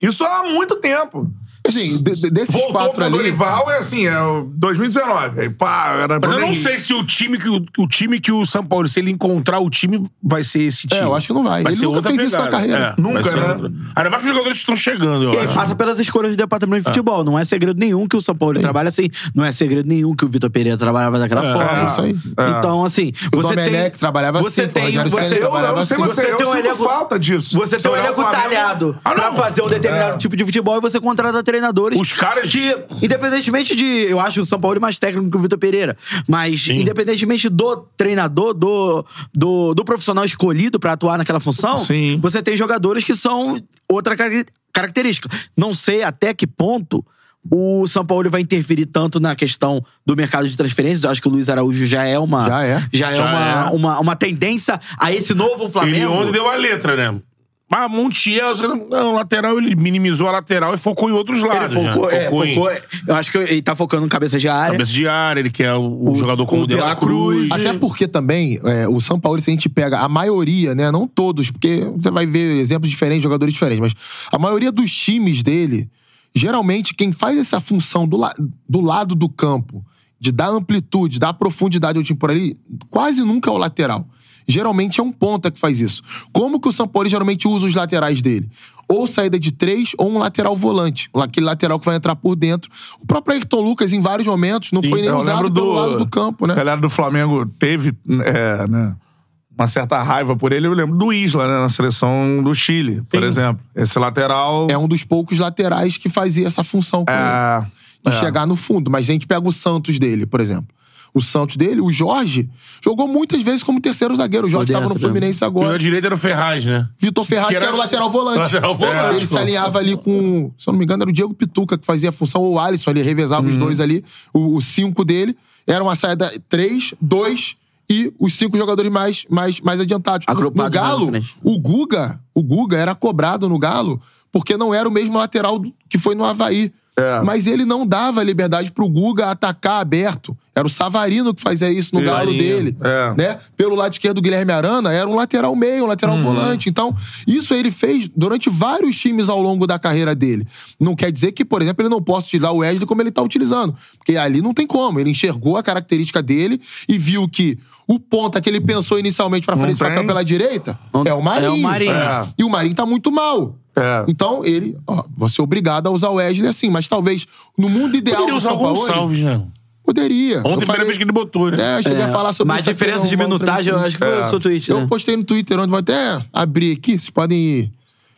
Isso há muito tempo. Assim, de- de- desses Voltou quatro com o ali. Dorival, é assim, é o 2019. Aí, pá, era Mas eu não Henrique. sei se o time que o, o time que o São Paulo, se ele encontrar o time, vai ser esse time. É, eu acho que não vai. Ele ser nunca fez isso na pegada. carreira. É, Nunca, vai né? outra. Ainda mais que os jogadores estão chegando, eu E acho. passa pelas escolhas do departamento de futebol. Não é segredo nenhum que o São Paulo trabalha assim. Não é segredo nenhum que o Vitor Pereira trabalhava daquela forma. é isso aí. Então, assim, O você tem... Trabalhava você assim, tem, você, Ceni Eu, não sei assim. você, eu tem um sinto elenco- falta disso. Você tem um o elenco talhado Ah, pra fazer um determinado É. tipo de futebol e você contrata treinadores. Os caras- Que, independentemente de. Eu acho o São Paulo mais técnico que o Vitor Pereira. Mas, independentemente do treinador, do, do, do profissional escolhido pra atuar naquela função, Sim. você tem jogadores que são outra car- característica. Não sei até que ponto. O São Paulo vai interferir tanto na questão do mercado de transferências. Eu acho que o Luiz Araújo já é uma. Já é. Já é, Já uma, é. Uma, uma tendência a esse novo Flamengo. Ele ontem deu a letra, né? Ah, Montiel, não, lateral, ele minimizou a lateral e focou em outros lados. Ele focou, né? é, Focou em focou- eu acho que ele tá focando em cabeça de área. cabeça de área, ele quer o, o jogador como o De La Cruz. Até porque também, é, o São Paulo, se a gente pega a maioria, né? Não todos, porque você vai ver exemplos diferentes, jogadores diferentes, mas a maioria dos times dele, geralmente, quem faz essa função do, la- do lado do campo, de dar amplitude, dar profundidade ao time por ali, quase nunca é o lateral. Geralmente é um ponta que faz isso. Como que o Paulo geralmente usa os laterais dele? Ou saída de três, ou um lateral volante. Aquele lateral que vai entrar por dentro. O próprio Ayrton Lucas, em vários momentos, não foi nem usado lembro pelo lado do campo, né? A galera do Flamengo teve é, né, uma certa raiva por ele. Eu lembro do Isla, né, na seleção do Chile, por exemplo. Esse lateral. é um dos poucos laterais que fazia essa função com ele. É, De chegar no fundo. Mas a gente pega o Santos dele, por exemplo. O Santos dele, o Jorge, jogou muitas vezes como terceiro zagueiro. O Jorge estava no? Fluminense agora. na direita era o Ferraz, né? Vitor Ferraz, que Que era, era o lateral volante. lateral volante, Ele se pô. alinhava ali com, se eu não me engano, era o Diego Pituca que fazia a função, ou o Alisson, ele revezava Uhum. os dois ali. O, o cinco dele era uma saída 3, 2 e os cinco jogadores mais, mais, mais adiantados. No Galo, o Guga, o Guga era cobrado no Galo porque não era o mesmo lateral que foi no Havaí. É. Mas ele não dava liberdade pro Guga atacar aberto. Era o Savarino que fazia isso no galo dele. é. Né? Pelo lado esquerdo, o Guilherme Arana era um lateral meio, um lateral Uhum. volante. Então, isso ele fez durante vários times ao longo da carreira dele. Não quer dizer que, por exemplo, ele não possa utilizar o Wesley como ele tá utilizando. Porque ali não tem como. Ele enxergou a característica dele e viu que o ponta que ele pensou inicialmente pra frente pra tem. cá pela direita Não- é o Marinho. é o Marinho. É. E o Marinho tá muito mal. É. Então, ele, ó, você é obrigado a usar o Wesley assim, mas talvez no mundo ideal Poderia do usar São o Paulo. Goncalves, né? Poderia. Ontem, Eu primeira falei- vez que ele botou, né? É, eu cheguei a falar sobre Mas isso. a aqui diferença de numa minutagem, eu acho que foi o seu tweet, Eu né? postei no Twitter, onde vou até abrir aqui, vocês podem ir.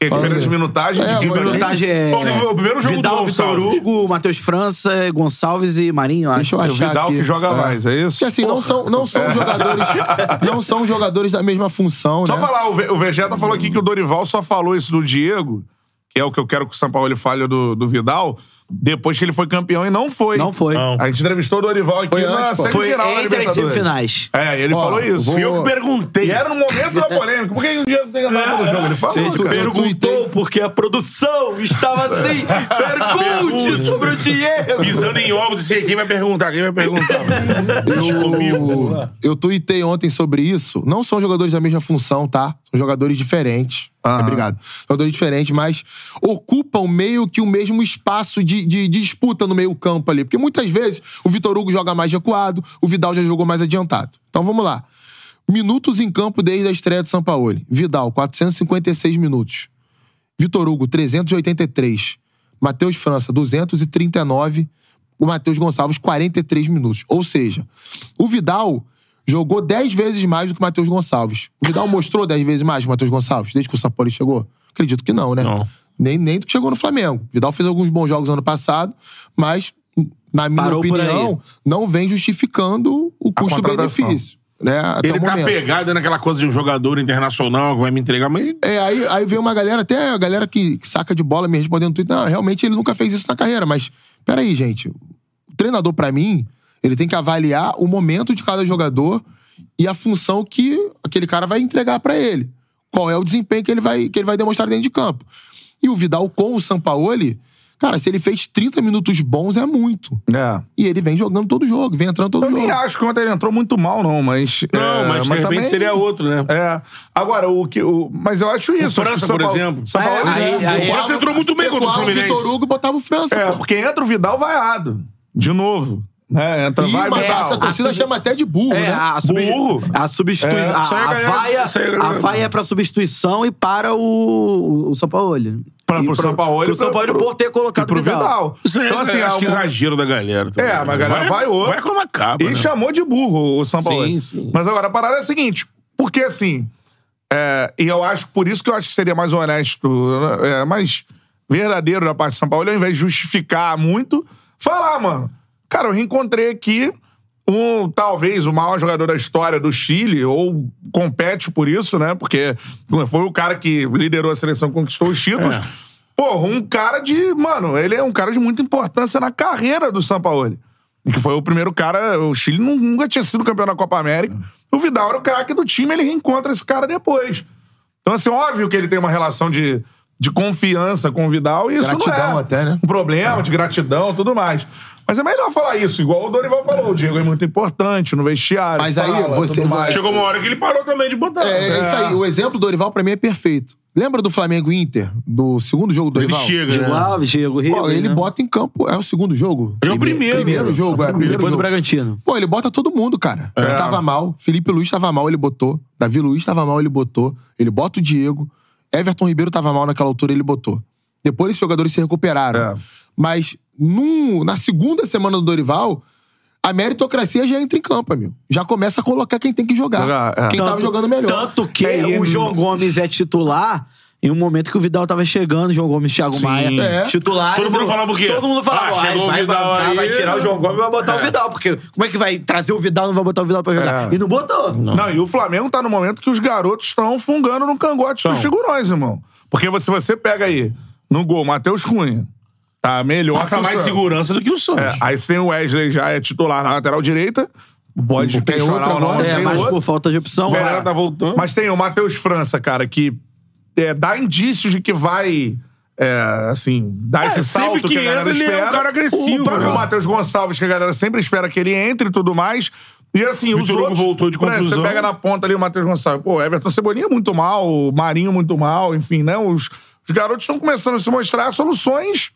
É diferente de minutagem É, de Minutagem é. Bom, o primeiro jogo Vidal, do Vitor. Hugo, Matheus França, Gonçalves e Marinho, eu Deixa acho. eu o achar Vidal aqui. que joga mais, é isso? Porque assim, não são, não são jogadores. Não são jogadores da mesma função, Só né? falar, o o Vegeta falou aqui que o Dorival só falou isso do Diego, que é o que eu quero que o São Paulo fale do, do Vidal, depois que ele foi campeão e não foi. Não foi. Não. A gente entrevistou o Dorival aqui Foi na antes. Foi entre as semifinais. É, ele Ó, falou isso. vou- Fui eu que perguntei. E era no momento da polêmica. Por que o Diego tem andado pelo jogo? Ele falou, Você cara. perguntou porque a produção estava assim. Pergunte sobre o Diego. Pisando em ovos, e sei quem vai perguntar, quem vai perguntar. Deixa comigo. Eu, eu tuitei ontem sobre isso. Não são jogadores da mesma função, tá? São jogadores diferentes. Aham. Obrigado. Jogadores diferentes, mas ocupam meio que o mesmo espaço de, de disputa no meio campo ali. Porque muitas vezes o Vitor Hugo joga mais recuado, o Vidal já jogou mais adiantado. Então vamos lá. Minutos em campo desde a estreia de São Paulo. Vidal, 456 minutos. Vitor Hugo, 383. Matheus França, 239. O Matheus Gonçalves, 43 minutos. Ou seja, o Vidal jogou 10 vezes mais do que o Matheus Gonçalves. O Vidal mostrou 10 vezes mais que o Matheus Gonçalves, desde que o Paulo chegou? Acredito que não, né? Não. Nem, nem do que chegou no Flamengo. Vidal fez alguns bons jogos ano passado, mas, na minha Parou opinião, não vem justificando o custo-benefício. Né, até Ele o tá momento. pegado naquela coisa de um jogador internacional que vai me entregar, mas É, aí, aí vem uma galera, até a galera que, que saca de bola me respondendo no Twitter, não, realmente ele nunca fez isso na carreira, mas peraí, gente. O treinador, pra mim, ele tem que avaliar o momento de cada jogador e a função que aquele cara vai entregar pra ele. Qual é o desempenho que ele vai, que ele vai demonstrar dentro de campo. E o Vidal com o Sampaoli, cara, se ele fez 30 minutos bons, é muito. É. E ele vem jogando todo jogo, vem entrando todo Eu jogo. nem acho que ontem ele entrou muito mal, não, mas. Não, é, mas de repente também- seria outro, né? É. Agora, o que. O, mas eu acho isso. França, o São por Paulo- exemplo. São Paulo, É, aí- é, aí- O França entrou muito bem contra o Fluminense. Vitor Hugo botava o França. É, pô. porque entra o Vidal vaiado. De novo. Né? Entra, E vai, uma Vidal. parte da torcida sub- chama até de burro, É, né? a, Burro. a substituição. É, a, aí a vaia, aí a vaia é pra substituição e para o, o, o São Paulo. Pra- E pro São Paulo Pro São pro- Paulo por ter colocado pro Vidal. Isso aí Então, assim, acho é que exagero da galera. também. É, mas a galera vai outro. Vai quando acaba. E né? chamou de burro o São Paulo. Sim, sim. Mas agora a parada é a seguinte: porque assim. é, e eu acho, por isso que eu acho que seria mais honesto, é, mais verdadeiro da parte de São Paulo, ao invés de justificar muito, falar, mano. Cara, eu reencontrei aqui um, talvez, o maior jogador da história do Chile, ou compete por isso, né? Porque foi o cara que liderou a seleção, conquistou os títulos. É. Porra, um cara de. Mano, ele é um cara de muita importância na carreira do Sampaoli. E que foi o primeiro cara. O Chile nu- nunca tinha sido campeão da Copa América. O Vidal era o craque do time, ele reencontra esse cara depois. Então, assim, óbvio que ele tem uma relação de, de confiança com o Vidal e isso não Gratidão é até, né? um problema, de gratidão tudo mais. Mas é melhor falar isso, igual o Dorival falou. O Diego é muito importante no vestiário. Mas aí, fala, você- mais. Chegou uma hora que ele parou também de botar. É, é isso aí. O exemplo do Dorival, pra mim, é perfeito. Lembra do Flamengo Inter? Do segundo jogo do Ele Dorival? chega, Diego né? Alves, Diego Rio. Pô, ele bota em campo. É o segundo jogo? É o primeiro. Primeiro jogo, é. Primeiro Depois do jogo. Bragantino. Pô, ele bota todo mundo, cara. É. Ele tava mal. Felipe Luiz tava mal, ele botou. Davi Luiz tava mal, ele botou. Ele bota o Diego. Everton Ribeiro tava mal naquela altura, ele botou. Depois esses jogadores se recuperaram. É. Mas num- na segunda semana do Dorival, a meritocracia já entra em campo, amigo. Já começa a colocar quem tem que jogar. Jogar, é. Quem tava jogando melhor. Tanto que É, o João Gomes é titular em um momento que o Vidal tava chegando, João Gomes, Thiago Sim. Maia, É. titulares. Todo mundo falava o quê? Todo mundo falava, Ah, "Ai, chegou o vai Vidal bancar, aí, vai tirar o João Gomes e vai botar É. o Vidal, porque como é que vai trazer o Vidal e não vai botar o Vidal pra jogar? É. E não botou. Não. e o Flamengo tá no momento que os garotos estão fungando no cangote dos figurões, irmão. Porque se você pega aí, no gol, Matheus Cunha, tá melhor Passa que o mais Santos. segurança do que o Santos. É, aí você tem o Wesley, já é titular na lateral direita. Pode Tem questionar outro ou não, agora. É, mas outro. por falta de opção. O Verão vai. tá voltando. Mas tem o Matheus França, cara, que é, dá indícios de que vai, é, assim, dar É, esse sempre salto que que, a galera entra, ele é um espera. cara agressivo, O próprio né? Matheus Gonçalves, que a galera sempre espera que ele entre e tudo mais. E assim, os Vitor Hugo outros... voltou de exemplo, contusão. Você pega na ponta ali o Matheus Gonçalves. Pô, Everton Cebolinha muito mal, o Marinho muito mal, enfim, né? Os, os garotos estão começando a se mostrar soluções...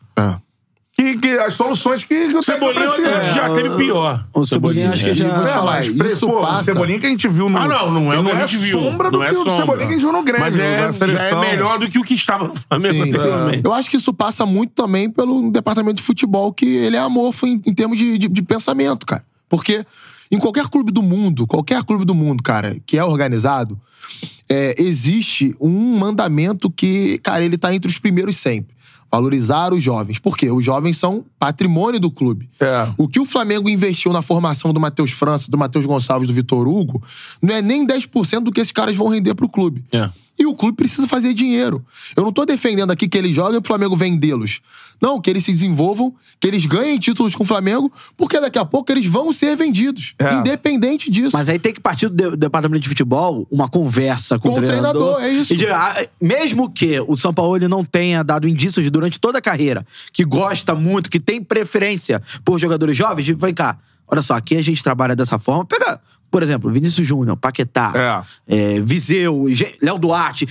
Que, que, as soluções que, que o Cebolinha precisa. já teve pior. O Cebolinha acho que já... vou É, falar, isso pô, passa- O Cebolinha que a gente viu no... Ah, não, não é o que não a gente viu. sombra do é que o sombra. Cebolinha que a gente viu no Grêmio, Mas é, na já é melhor do que o que estava no Flamengo Sim, sim. anteriormente. Eu acho que isso passa muito também pelo departamento de futebol, que ele é amorfo em, em termos de, de- de pensamento, cara. Porque em qualquer clube do mundo, qualquer clube do mundo, cara, que é organizado, é, existe um mandamento que, cara, ele tá entre os primeiros sempre. Valorizar os jovens. Por quê? Os jovens são patrimônio do clube. É. O que o Flamengo investiu na formação do Matheus França, do Matheus Gonçalves, do Vitor Hugo, não é nem 10% do que esses caras vão render pro clube. É. E o clube precisa fazer dinheiro. Eu não tô defendendo aqui que eles joguem pro Flamengo vendê-los. Não, que eles se desenvolvam, que eles ganhem títulos com o Flamengo, porque daqui a pouco eles vão ser vendidos. É. Independente disso. Mas aí tem que partir do de- departamento de futebol uma conversa com, Com o treinador, é isso. E de- mesmo que o São Paulo não tenha dado indícios durante toda a carreira, que gosta muito, que tem preferência por jogadores jovens, de, vem cá, olha só, aqui a gente trabalha dessa forma. Pega, por exemplo, Vinícius Júnior, Paquetá, é, Viseu, Ge- Léo Duarte,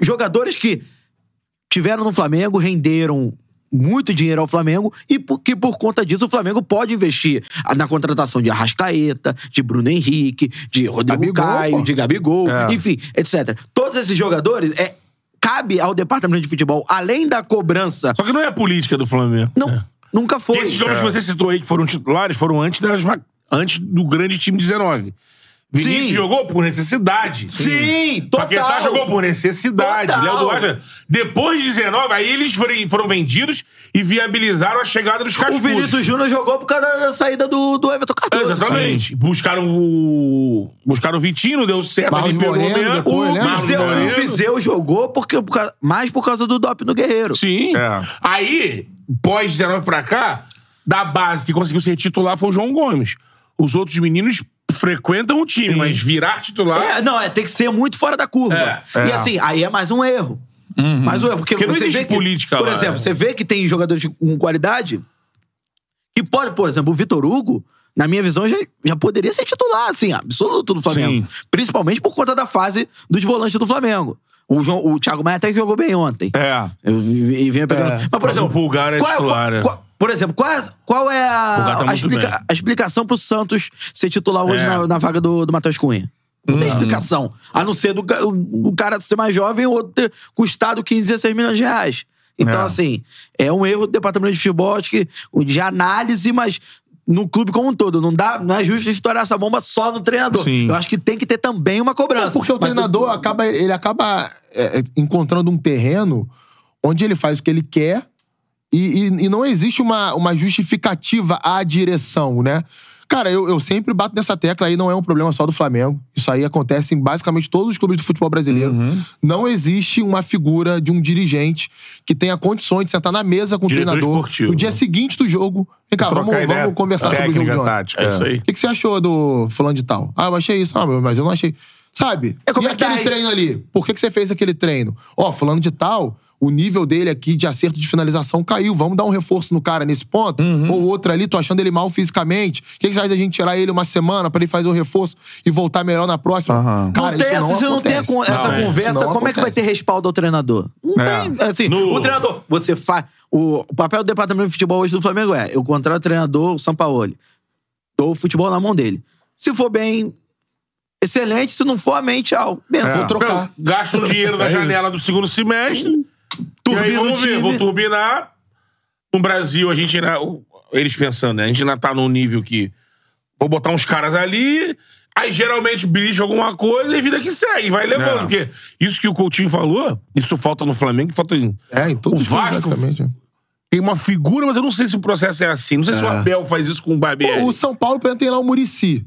jogadores que tiveram no Flamengo, renderam muito dinheiro ao Flamengo e que por conta disso o Flamengo pode investir na contratação de Arrascaeta, de Bruno Henrique, de Rodrigo Gabigol, Caio, pô. de Gabigol, É. enfim, etc. Todos esses jogadores, é, cabe ao departamento de futebol, além da cobrança, Só que não é a política do Flamengo. não, É. nunca foi. Porque esses nomes que você citou aí que foram titulares foram antes, das, antes do grande time 19. Vinícius Sim. jogou por necessidade. Sim, total. Paquetá jogou por necessidade. Total. Léo Duarte. Depois de 19, aí eles foram, vendidos e viabilizaram a chegada dos O cascudos. Vinícius Júnior jogou por causa da saída do, do Everton Cardoso. Exatamente. Buscaram o. Buscaram o Vitinho, não deu certo. Marlos ali pegou Moreno depois, O né? Marlos Viseu, Moreno. o Viseu jogou porque, por causa- mais por causa do doping no Guerreiro. Sim. É. Aí, pós 19 pra cá, da base que conseguiu ser titular foi o João Gomes. Os outros meninos frequentam o time, mas virar titular. É, não, é, tem que ser muito fora da curva. É, E é. assim, aí é mais um erro. Mais um erro. Porque, Porque não você existe vê que, política Por lá, exemplo, é. você vê que tem jogadores com qualidade que pode, por exemplo, o Vitor Hugo, na minha visão, já, já poderia ser titular, assim, absoluto do Flamengo. Sim. Principalmente por conta da fase dos volantes do Flamengo. O, João, o Thiago Maia até que jogou bem ontem. É. Vi- vinha pegando. É. Mas, por Mas exemplo. o Pulgar é qual titular, é. qual- por exemplo, qual é, qual é a, tá a, explica- a explicação pro Santos ser titular hoje É. na, na vaga do, do Matheus Cunha? Não tem explicação. A não ser do, ca- do cara ser mais jovem ou ter custado 15, 16 milhões de reais. Então, É. assim, é um erro do departamento de futebol, acho que de análise, mas no clube como um todo. Não, dá, não é justo estourar essa bomba só no treinador. Sim. Eu acho que tem que ter também uma cobrança. Porque o Mas- treinador acaba, ele acaba é, encontrando um terreno onde ele faz o que ele quer e, e- e não existe uma, uma justificativa à direção, né? Cara, eu, eu sempre bato nessa tecla aí, não é um problema só do Flamengo. Isso aí acontece em basicamente todos os clubes do futebol brasileiro. Não existe uma figura de um dirigente que tenha condições de sentar na mesa com o Diretor treinador esportivo, no dia seguinte do jogo. Vem cá, vamos, vamos conversar sobre o jogo de técnica, ontem. tática. É isso aí. O que, que você achou do fulano de tal? Ah, eu achei isso. Ah, mas eu não achei. Sabe? É e é que aquele tá treino ali? Por que, que você fez aquele treino? Ó, fulano de tal, o nível dele aqui de acerto de finalização caiu. Vamos dar um reforço no cara nesse ponto? Uhum. Ou outro ali, tô achando ele mal fisicamente. O que, que você acha da gente tirar ele uma semana pra ele fazer o reforço e voltar melhor na próxima? Aham. Cara, não tem, isso não se não tem a acontece. con- essa Não, é. conversa, como é que vai ter acontece. respaldo ao treinador? Não É. tem. Assim, No- O treinador, você faz. O, o papel do departamento de futebol hoje do Flamengo é: eu contrato o treinador, o Sampaoli. Dou o futebol na mão dele. Se for bem, excelente. Se não for, amém, tchau. Benção. É. Vou trocar. Não, Gasta um dinheiro na É janela do segundo semestre. Turbina aí, vamos ver, vou turbinar. No Brasil, a gente ainda. Eles pensando, né? A gente ainda tá num nível que. Vou botar uns caras ali, Aí geralmente belisca alguma coisa e vida que segue, vai levando. É. Porque isso que o Coutinho falou, isso falta no Flamengo, falta em. É, em todo o Vasco tem uma figura, mas eu não sei se o processo é assim. Não sei se o Abel faz isso com o Barbieri. Pô, o São Paulo, por exemplo, tem lá o Murici.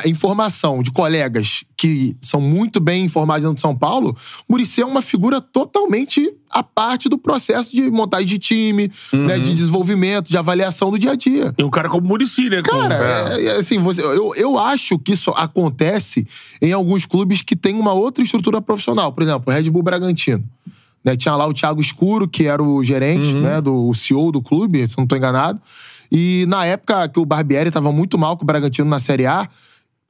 A informação de colegas que são muito bem informados dentro de São Paulo, Murici é uma figura totalmente à parte do processo de montagem de time, né, de desenvolvimento, de avaliação do dia a dia. Tem um cara como o Muricy, né? Cara, é, é, assim, você, eu, eu acho que isso acontece em alguns clubes que têm uma outra estrutura profissional. Por exemplo, o Red Bull Bragantino. Né, tinha lá o Thiago Escuro, que era o gerente, né, do o CEO do clube, se não estou enganado. E na época que o Barbieri estava muito mal com o Bragantino na Série A,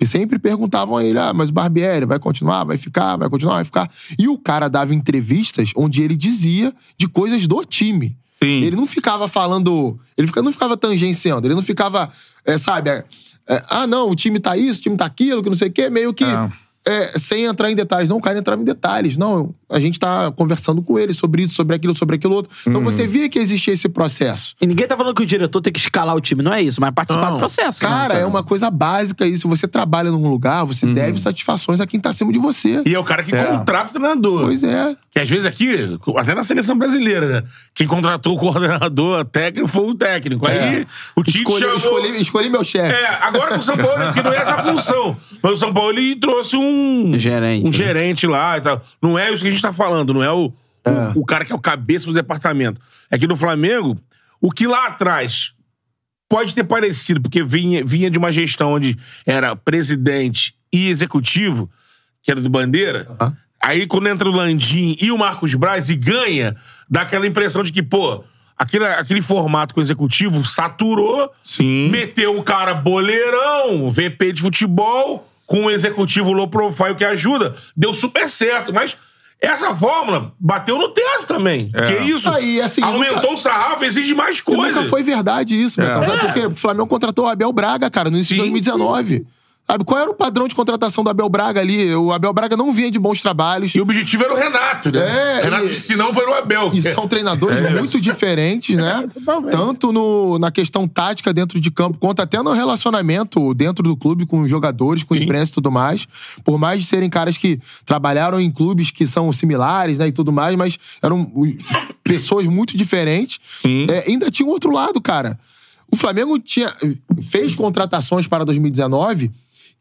e sempre perguntavam a ele: ah, mas o Barbieri vai continuar, vai ficar, vai continuar, vai ficar. E o cara dava entrevistas onde ele dizia de coisas do time. Sim. Ele não ficava falando. Ele não ficava tangenciando, ele não ficava, é, sabe, é, é, ah, não, o time tá isso, o time tá aquilo, que não sei o quê, meio que. É. é, sem entrar em detalhes. Não, o cara entrava em detalhes. Não, a gente tá conversando com ele sobre isso, sobre aquilo, sobre aquilo outro. Então Uhum. você via que existia esse processo. E ninguém tá falando que o diretor tem que escalar o time, não é isso, mas participar Não. do processo. né? Cara, é uma coisa básica isso. Você trabalha num lugar, você Uhum. deve satisfações a quem tá acima de você. E é o cara que É. contrata o treinador. Pois é. Que às vezes aqui, até na seleção brasileira, né? Quem contratou o coordenador técnico foi o técnico. Aí o Tite Escolhi, chamou... escolhi, escolhi meu chefe. É, agora com o São Paulo, que não é essa função. Mas o São Paulo ele trouxe um. Gerente, Um né? gerente lá e tal. Não é isso que a gente tá falando, não é o, o, o cara que é o cabeça do departamento. É que no Flamengo, o que lá atrás pode ter parecido, porque vinha, vinha de uma gestão onde era presidente e executivo, que era do Bandeira. Aí quando entra o Landim e o Marcos Braz e ganha, dá aquela impressão de que, pô, aquele, aquele formato com o executivo saturou, Sim. meteu um cara boleirão, VP de futebol, com um executivo low profile que ajuda, deu super certo, mas essa fórmula bateu no teto também. Que isso? Aí, assim, aumentou nunca- o sarrafo, exige mais coisa. nunca foi verdade isso, Betão. Sabe por quê? O Flamengo contratou o Abel Braga, cara, no início de Sim, 2019. Sabe, qual era o padrão de contratação do Abel Braga ali? O Abel Braga não vinha de bons trabalhos. E o objetivo era o Renato, né? É, Renato e- se não foi no Abel. E são treinadores muito diferentes, né? Tanto no, na questão tática dentro de campo, quanto até no relacionamento dentro do clube com os jogadores, com a imprensa e tudo mais. Por mais de serem caras que trabalharam em clubes que são similares, né, e tudo mais, mas eram pessoas muito diferentes. É, ainda tinha um outro lado, cara. O Flamengo tinha, fez contratações para 2019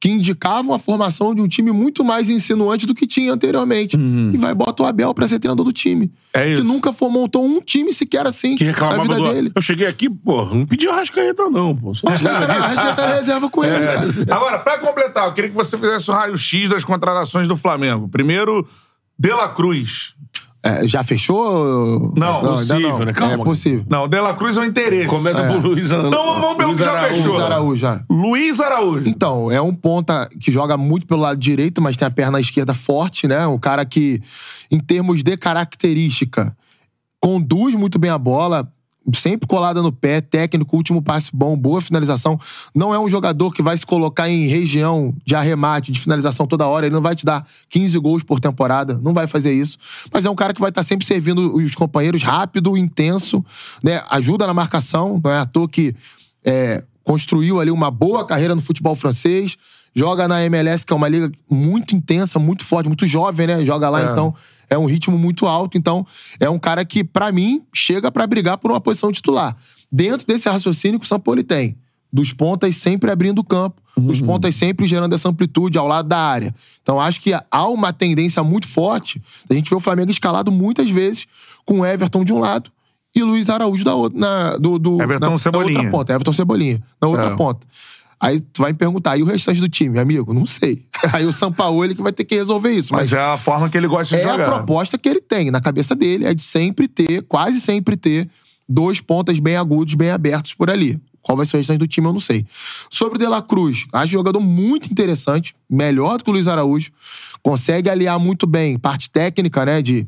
que indicavam a formação de um time muito mais insinuante do que tinha anteriormente. E vai botar o Abel pra ser treinador do time. Uhum. É isso. Que nunca for, montou um time sequer assim Que na vida do... dele. Eu cheguei aqui, pô, não pedi a Rascaeta não, pô. Só- A Rascaeta era reserva com ele, É. cara. Agora, pra completar, eu queria que você fizesse o raio-x das contratações do Flamengo. Primeiro, De La Cruz. É, já fechou? Não, ainda possível, não. né? Calma. É possível. Não, De La Cruz é o interesse. Começa por Luiz Araújo. Então vamos ver o que já fechou. Luiz Araújo já. Luiz Araújo. Então, é um ponta que joga muito pelo lado direito, mas tem a perna esquerda forte, né? Um cara que, em termos de característica, conduz muito bem a bola, sempre colada no pé, técnico, último passe bom, boa finalização. Não é um jogador que vai se colocar em região de arremate, de finalização toda hora. Ele não vai te dar 15 gols por temporada, não vai fazer isso. Mas é um cara que vai estar sempre servindo os companheiros rápido, intenso, né? Ajuda na marcação, não é à toa que é, construiu ali uma boa carreira no futebol francês, joga na MLS, que é uma liga muito intensa, muito forte, muito jovem, né? Joga lá, É. então é um ritmo muito alto. Então é um cara que, pra mim, chega pra brigar por uma posição titular. Dentro desse raciocínio que o São Paulo tem. Dos pontas sempre abrindo o campo, dos pontas sempre gerando essa amplitude ao lado da área. Então acho que há uma tendência muito forte. A gente vê o Flamengo escalado muitas vezes com o Everton de um lado e Luiz Araújo da outra, na, do, do, Everton na, Cebolinha. Na outra ponta, Everton Cebolinha, na outra É. ponta. Aí tu vai me perguntar, e o restante do time, amigo? Não sei. Aí o Sampaoli que vai ter que resolver isso. Mas Mas, é a forma que ele gosta de é jogar. a proposta que ele tem na cabeça dele, é de sempre ter, quase sempre ter, dois pontas bem agudos, bem abertos por ali. Qual vai ser o restante do time, eu não sei. Sobre o De La Cruz, acho jogador muito interessante, melhor do que o Luiz Araújo. Consegue aliar muito bem parte técnica, né? De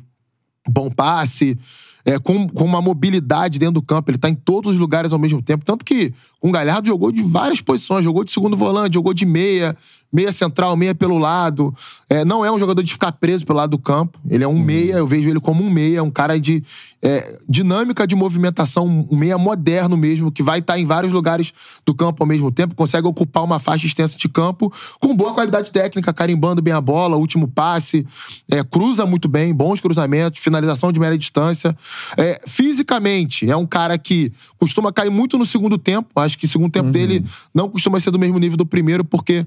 bom passe, é, com, com uma mobilidade dentro do campo. Ele tá em todos os lugares ao mesmo tempo. Tanto que Com o Galhardo jogou de várias posições, jogou de segundo volante, jogou de meia, meia central, meia pelo lado. É, não é um jogador de ficar preso pelo lado do campo. Ele é um meia, eu vejo ele como um meia, um cara de é, dinâmica de movimentação, um meia moderno mesmo, que vai estar em vários lugares do campo ao mesmo tempo, consegue ocupar uma faixa extensa de campo, com boa qualidade técnica, carimbando bem a bola, último passe, é, cruza muito bem, bons cruzamentos, finalização de média distância. É, fisicamente, é um cara que costuma cair muito no segundo tempo. Acho que o segundo tempo dele não costuma ser do mesmo nível do primeiro, porque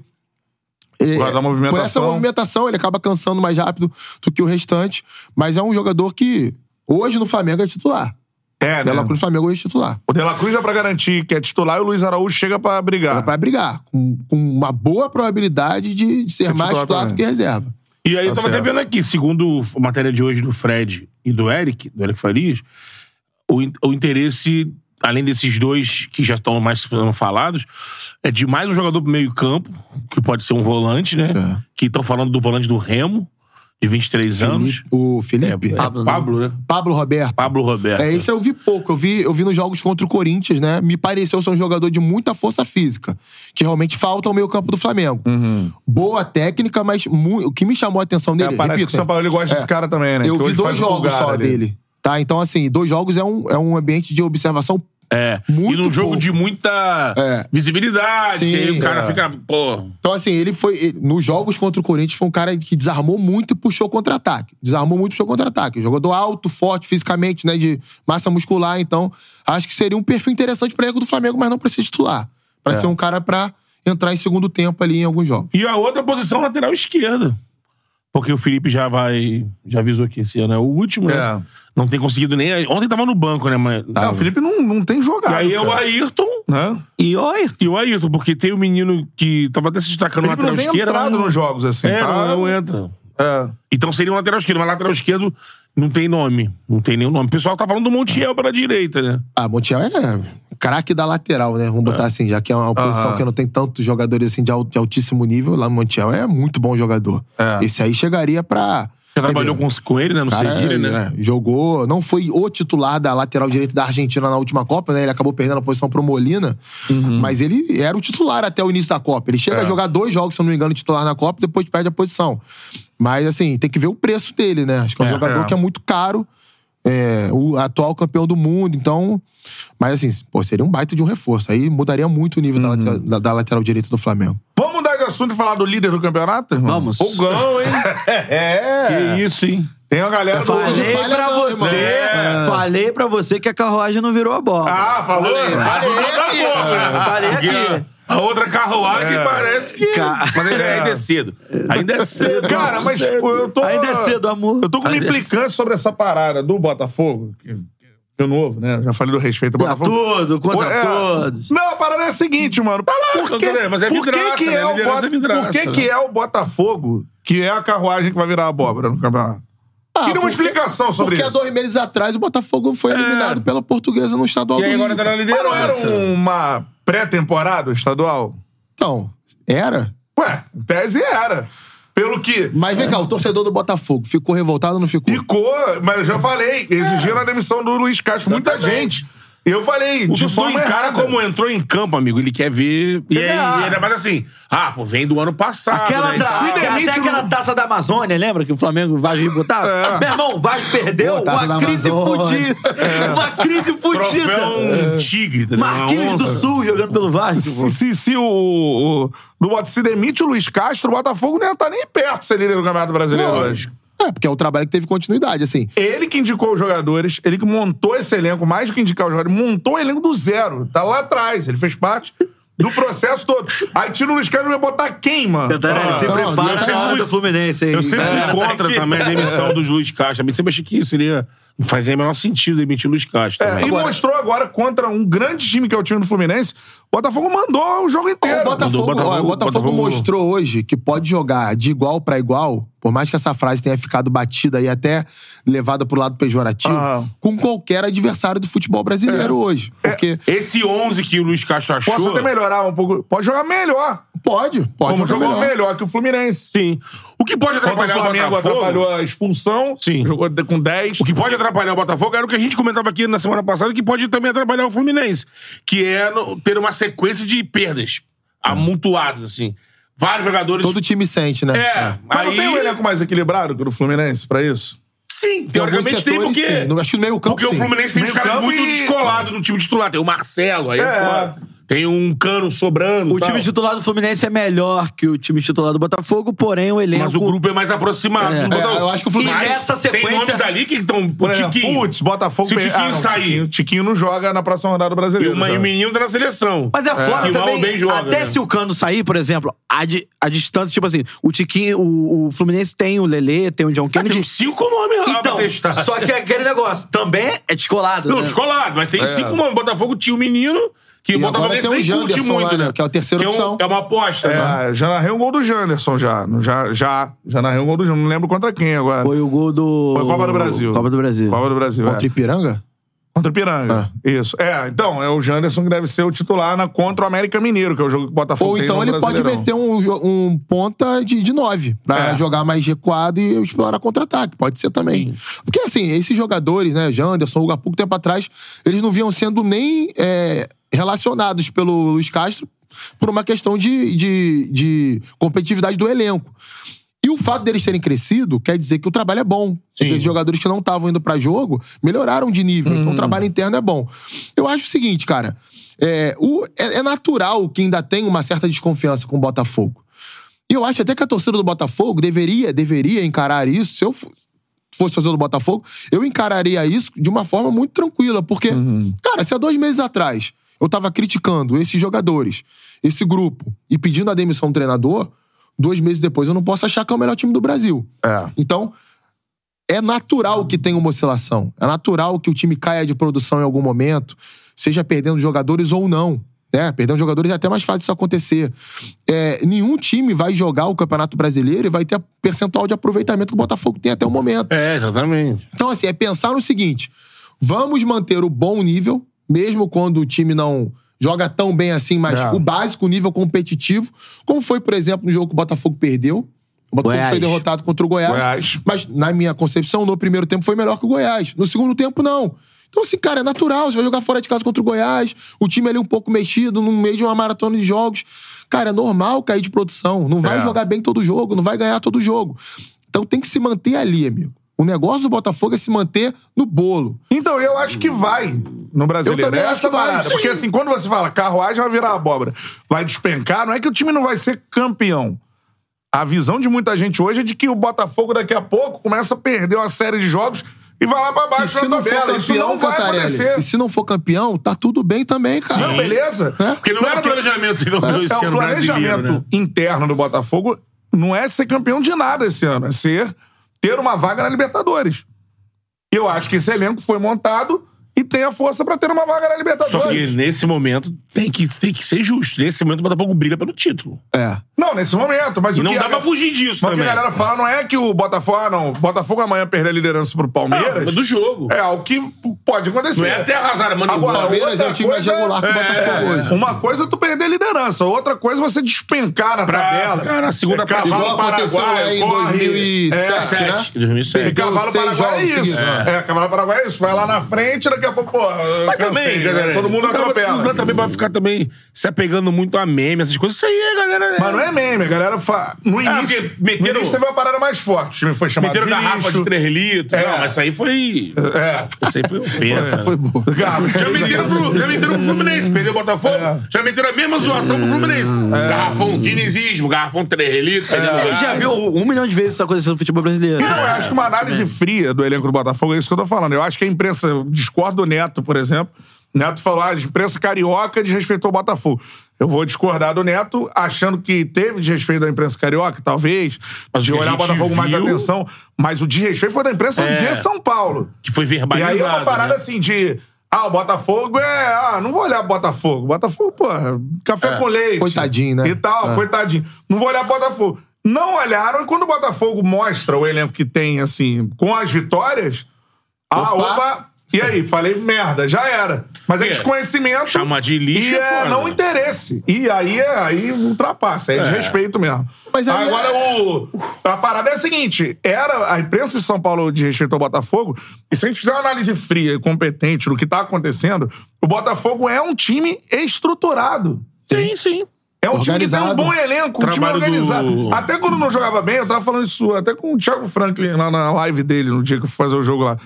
é, Por causa da movimentação. Por essa movimentação, ele acaba cansando mais rápido do que o restante. Mas é um jogador que, hoje no Flamengo, é titular. É, De né? La Cruz Flamengo hoje é titular. O De La Cruz é pra garantir que é titular e o Luiz Araújo chega pra brigar. É pra brigar. Com, com uma boa probabilidade de, de ser Ser mais titular titular do que reserva. E aí eu Tá tava até certo. vendo aqui, segundo a matéria de hoje do Fred e do Eric, do Eric Farias, o, o interesse, além desses dois que já estão mais falados, é de mais um jogador pro meio campo, que pode ser um volante, né? É. Que estão falando do volante do Remo, de 23 anos. Felipe- o Felipe. É, Pablo, Pablo, né? né? Pablo Roberto. Pablo Roberto. É, isso eu vi pouco. Eu vi, eu vi nos jogos contra o Corinthians, né? Me pareceu ser um jogador de muita força física, que realmente falta ao meio campo do Flamengo. Boa técnica, mas o que me chamou a atenção Uhum. É, dele. parece repito, que o São Paulo ele gosta desse cara também, né? Eu Que vi dois jogos lugar só ali. dele. Tá? Então, assim, dois jogos é um, é um ambiente de observação É. Muito e num jogo pouco. de muita É. visibilidade, Sim, que aí o cara é. fica, pô. Então, assim, ele foi. ele- nos jogos contra o Corinthians, foi um cara que desarmou muito e puxou contra-ataque. Desarmou muito e puxou contra-ataque. Jogador alto, forte fisicamente, né? De massa muscular. Então, acho que seria um perfil interessante para elenco do Flamengo, mas não pra ser titular. Pra É. ser um cara pra entrar em segundo tempo ali em alguns jogos. E a outra posição lateral esquerda. Porque o Felipe já vai. Já avisou que esse ano é o último, né? É. Não tem conseguido nem. Ontem tava no banco, né? Mas... Não, o Felipe não, não tem jogado. E aí é o cara. Ayrton. Né? E oi, E o Ayrton, porque tem o menino que tava até se O destacando no Felipe não lateral tem entrado mas- nos jogos, assim. É, tá? não, não entra. É. Então seria um lateral esquerdo, mas lateral esquerdo não tem nome. Não tem nenhum nome. O pessoal tá falando do Montiel pela direita, né? Ah, Montiel é craque da lateral, né? Vamos botar assim, já que é uma posição Aham. que não tem tantos jogadores assim de, al- de altíssimo nível. Lá Montiel é muito bom jogador. É. Esse aí chegaria pra. Você trabalhou com, com ele, né? No Cara, Sevilha, né? é, jogou, não foi o titular da lateral direita da Argentina na última Copa, né? Ele acabou perdendo a posição pro Molina, mas ele era o titular até o início da Copa. Ele chega Uhum. É. a jogar dois jogos, se eu não me engano, titular na Copa, depois perde a posição. Mas assim, tem que ver o preço dele, né? Acho que é um É, jogador é. que é muito caro, é, o atual campeão do mundo, então. Mas assim, pô, seria um baita de um reforço. Aí mudaria muito o nível da, Uhum. lateral, da- da lateral direita do Flamengo. Vamos mudar de assunto e falar do líder do campeonato, irmão? Vamos. Fogão, hein? é. Que isso, hein? Tem uma galera do... falei de palha pra não, você, É. falei pra você que a carruagem não virou a bola. Ah, falou? Falei aqui, falei Porque aqui. A outra carruagem É. parece que. Ca- Mas ainda, ainda é cedo. Ainda é cedo. Cara, mas cedo. pô, eu tô... Ainda é cedo, amor. Eu tô com uma Ainda é implicância sobre essa parada do Botafogo. Que- de novo, né? Já falei do respeito ao Contra Botafogo. tudo, contra É. todos. Não, a parada é a seguinte, mano. Por que, é por que, né? é o Liderança Bota- é Por que, que é o Botafogo que é a carruagem que vai virar abóbora no campeonato? Queria uma porque- explicação sobre Porque há isso. dois meses atrás o Botafogo foi eliminado pela portuguesa no estadual E aí agora tá na Mas não era liderança. uma pré-temporada estadual? Então, era. Ué, em tese era. Pelo que Mas vem cá, o torcedor do Botafogo ficou revoltado ou não ficou? ficou, mas eu já falei, exigindo a demissão do Luiz Castro. Muita gente. Eu falei, O de forma encara errada. como entrou em campo, amigo. Ele quer ver. E e ainda mais assim. Ah, pô, vem do ano passado. Aquela né? da, Se até demite aquela no- taça da Amazônia, lembra que o Flamengo o Vasco? É. Meu irmão, o Vasco perdeu Pô, taça uma crise Amazônia. fudida. Uma crise fudida. Troféu um tigre, tá Marquinhos do. Sul jogando pelo Vasco. Se, se, se o, o, se demite o Luiz Castro, o Botafogo não ia estar nem perto de ser líder do Campeonato Brasileiro hoje. É, porque é o trabalho que teve continuidade, assim. Ele que indicou os jogadores, ele que montou esse elenco, mais do que indicar os jogadores, montou o elenco do zero. Tá lá atrás. Ele fez parte do processo todo. Aí tira o Luiz Castro e vai botar quem, mano? Cantarelli, se não, prepara eu na sempre do Fluminense aí. Eu sempre fui É, contra tá aqui. também a demissão dos Luiz Castro. Também sempre achei que seria. Não fazia o menor sentido demitir o Luiz Castro É, também. e mostrou agora contra um grande time que é o time do Fluminense. O Botafogo mandou o jogo inteiro. O Botafogo, Botafogo- ó, o Botafogo Botafogo- mostrou hoje que pode jogar de igual pra igual, por mais que essa frase tenha ficado batida e até levada pro lado pejorativo, com qualquer adversário do futebol brasileiro hoje. Porque Esse 11 que o Luiz Castro achou. Posso até melhorar um pouco. Pode jogar melhor. Pode, pode Como jogou melhor. melhor. que o Fluminense. Sim. O que pode Contra o atrapalhar o Flamengo Botafogo... atrapalhou a expulsão. Sim. Jogou com 10. O que pode atrapalhar o Botafogo era o que a gente comentava aqui na semana passada, que pode também atrapalhar o Fluminense. Que é ter uma sequência de perdas amontoadas, assim. Vários jogadores. Todo time sente, né? É. Mas não aí... tem um elenco mais equilibrado que o do Fluminense pra isso? Sim, Tem alguns teoricamente tem, setores, porque. sim. Acho que no meio campo, Porque o sim. Fluminense tem uns caras muito e- descolados no time titular. Tem o Marcelo, aí é, É. foda. Tem um cano sobrando. O tal. time titular do Fluminense é melhor que o time titular do Botafogo, porém o elenco. Mas o grupo é mais aproximado. É. do Botafogo. É, eu acho que o Fluminense- Mas nessa Tem sequência- nomes ali que estão. O Tiquinho. Putz, Botafogo... Se o Tiquinho Ah, não, sair. Tiquinho, Tiquinho não joga na próxima rodada do E brasileiro. e o menino tá na seleção. Mas é foda Que mal também. bem joga, até né? se o Cano sair, por exemplo, a, di- a distância, tipo assim, o Tiquinho, o, o Fluminense tem o Lelê, tem o John Ah, Kennedy. tem cinco nomes lá então, pra testar. só que é aquele negócio também é descolado. Não, né? descolado, mas tem cinco nomes. Botafogo tinha o menino, que o E agora Botafogo tem o nem curte muito, lá, né? né, que é a terceira Que é um- opção. É uma aposta, né? É, já narrei um gol do Janderson já. Já, já, já narrei um gol do Janderson. Não lembro contra quem agora. Foi o gol do. Foi Copa do Brasil. Copa do Brasil. Copa do Brasil, Contra o é. Ipiranga? Contra o Piranga. Isso. É, então, é o Janderson que deve ser o titular na, contra o América Mineiro, que é o jogo que o Botafogo Ou então ele pode meter um, um ponta de, de nove pra É. jogar mais recuado e explorar contra-ataque. Pode ser também. Porque, assim, esses jogadores, né, Janderson, Hugo, há pouco tempo atrás, eles não vinham sendo nem é, relacionados pelo Luiz Castro por uma questão de, de, de competitividade do elenco. E o fato deles terem crescido quer dizer que o trabalho é bom. Aqueles jogadores que não estavam indo pra jogo melhoraram de nível. Então o trabalho interno é bom. Eu acho o seguinte, cara. É, o- é- é natural que ainda tem uma certa desconfiança com o Botafogo. E eu acho até que a torcida do Botafogo deveria, deveria encarar isso. Se eu fo- fosse torcedor do Botafogo, eu encararia isso de uma forma muito tranquila. Porque, cara, se há dois meses atrás eu tava criticando esses jogadores, esse grupo, e pedindo a demissão do treinador, dois meses depois eu não posso achar que é o melhor time do Brasil. É. Então, é natural que tenha uma oscilação. É natural que o time caia de produção em algum momento, seja perdendo jogadores ou não. Né? Perdendo jogadores é até mais fácil isso acontecer. É, nenhum time vai jogar o Campeonato Brasileiro e vai ter a percentual de aproveitamento que o Botafogo tem até o momento. É, exatamente. Então, assim, é pensar no seguinte: vamos manter o bom nível, mesmo quando o time não joga tão bem assim, mas É. o básico, o nível competitivo, como foi, por exemplo, no jogo que o Botafogo perdeu. O Botafogo Goiás. foi derrotado contra o Goiás, Goiás. Mas, na minha concepção, no primeiro tempo foi melhor que o Goiás. No segundo tempo, não. Então, assim, cara, é natural. Você vai jogar fora de casa contra o Goiás, o time ali um pouco mexido, no meio de uma maratona de jogos. Cara, é normal cair de produção. Não vai É. jogar bem todo jogo, não vai ganhar todo jogo. Então tem que se manter ali, amigo. O negócio do Botafogo é se manter no bolo. Então, eu acho que vai no brasileiro. Eu também É acho essa que vai, parada. sim. Porque assim, quando você fala carruagem vai virar abóbora, vai despencar, não é que o time não vai ser campeão. A visão de muita gente hoje é de que o Botafogo daqui a pouco começa a perder uma série de jogos e vai lá pra E baixo se na não for tabela. Isso campeão, não vai Cantarelli, acontecer. e se não for campeão, tá tudo bem também, cara. Não, beleza? É. Porque não, era planejamento esse, não, esse É, o ano brasileiro, planejamento né? interno do Botafogo não é ser campeão de nada esse ano, é ser ter uma vaga na Libertadores. Eu acho que esse elenco foi montado e tem a força pra ter uma vaga na Libertadores. Só que nesse momento tem que, tem que ser justo. Nesse momento o Botafogo briga pelo título. É. Não, nesse momento, mas E o não que dá a- pra fugir disso Mas o que também. a galera fala não é que o Botafogo, ah, não, o Botafogo amanhã perder a liderança pro Não, Palmeiras. mas do jogo. É algo que pode acontecer. Não é até arrasar, mano. Agora, O Palmeiras é o time mais regular que o Botafogo hoje. Uma coisa é tu perder a liderança, outra coisa é você despencar na Pra tabela. ficar na segunda é, cavalo aconteceu paraguaio, lá em corre, 2007, é, né? 2007. E Perdeu cavalo paraguai é isso. seguidos. É. cavalo paraguai é isso. Vai lá na frente, daqui a pouco, pô, Mas cansei, também, né? galera. todo mundo atropela. Não dá também pra ficar também se apegando muito a meme, essas coisas. Isso aí, é, galera. Mas não é meme, a galera fa... no Ah, início, porque meteram- no início teve uma parada mais forte. O time foi chamado Meteram de garrafa lixo. de 3 litros. É. Não, mas isso aí foi. É. Isso aí foi ofensa. Essa foi boa. Garrafa. Já meteram, pro, já meteram pro Fluminense, perdeu o Botafogo. É. Já meteram a mesma zoação pro Fluminense. Garrafão dinizismo, garrafão 3 litros, A gente já viu um milhão de vezes isso acontecer no futebol brasileiro. Não, eu acho que uma análise fria do elenco do Botafogo é isso que eu tô falando. Eu acho que a imprensa, eu discordo do Neto, por exemplo. Neto falou, ah, a imprensa carioca desrespeitou o Botafogo. Eu vou discordar do Neto, achando que teve desrespeito da imprensa carioca, talvez, Mas de olhar o Botafogo mais viu- atenção. Mas o desrespeito foi da imprensa É. de São Paulo. Que foi E verbalizado. aí é uma parada né? assim de. Ah, o Botafogo é. Ah, não vou olhar o Botafogo. Botafogo, porra, café É, com leite. coitadinho, né? E tal, É. coitadinho. Não vou olhar o Botafogo. Não olharam, e quando o Botafogo mostra o elenco que tem, assim, com as vitórias. Ah, Opa. opa, E aí, falei merda, já era. Mas é É. desconhecimento. Chamar de lixo e é é foda. não interesse. E aí, é- aí ultrapassa, é, de respeito mesmo. Mas aí- Agora, o, a parada é a seguinte: era a imprensa de São Paulo de respeito ao Botafogo, e se a gente fizer uma análise fria e competente do que tá acontecendo, o Botafogo é um time estruturado. Sim, sim. É um time que tem um bom elenco, um time organizado. do- Até quando não jogava bem, eu tava falando isso até com o Thiago Franklin lá na live dele, no dia que eu fui fazer o jogo lá.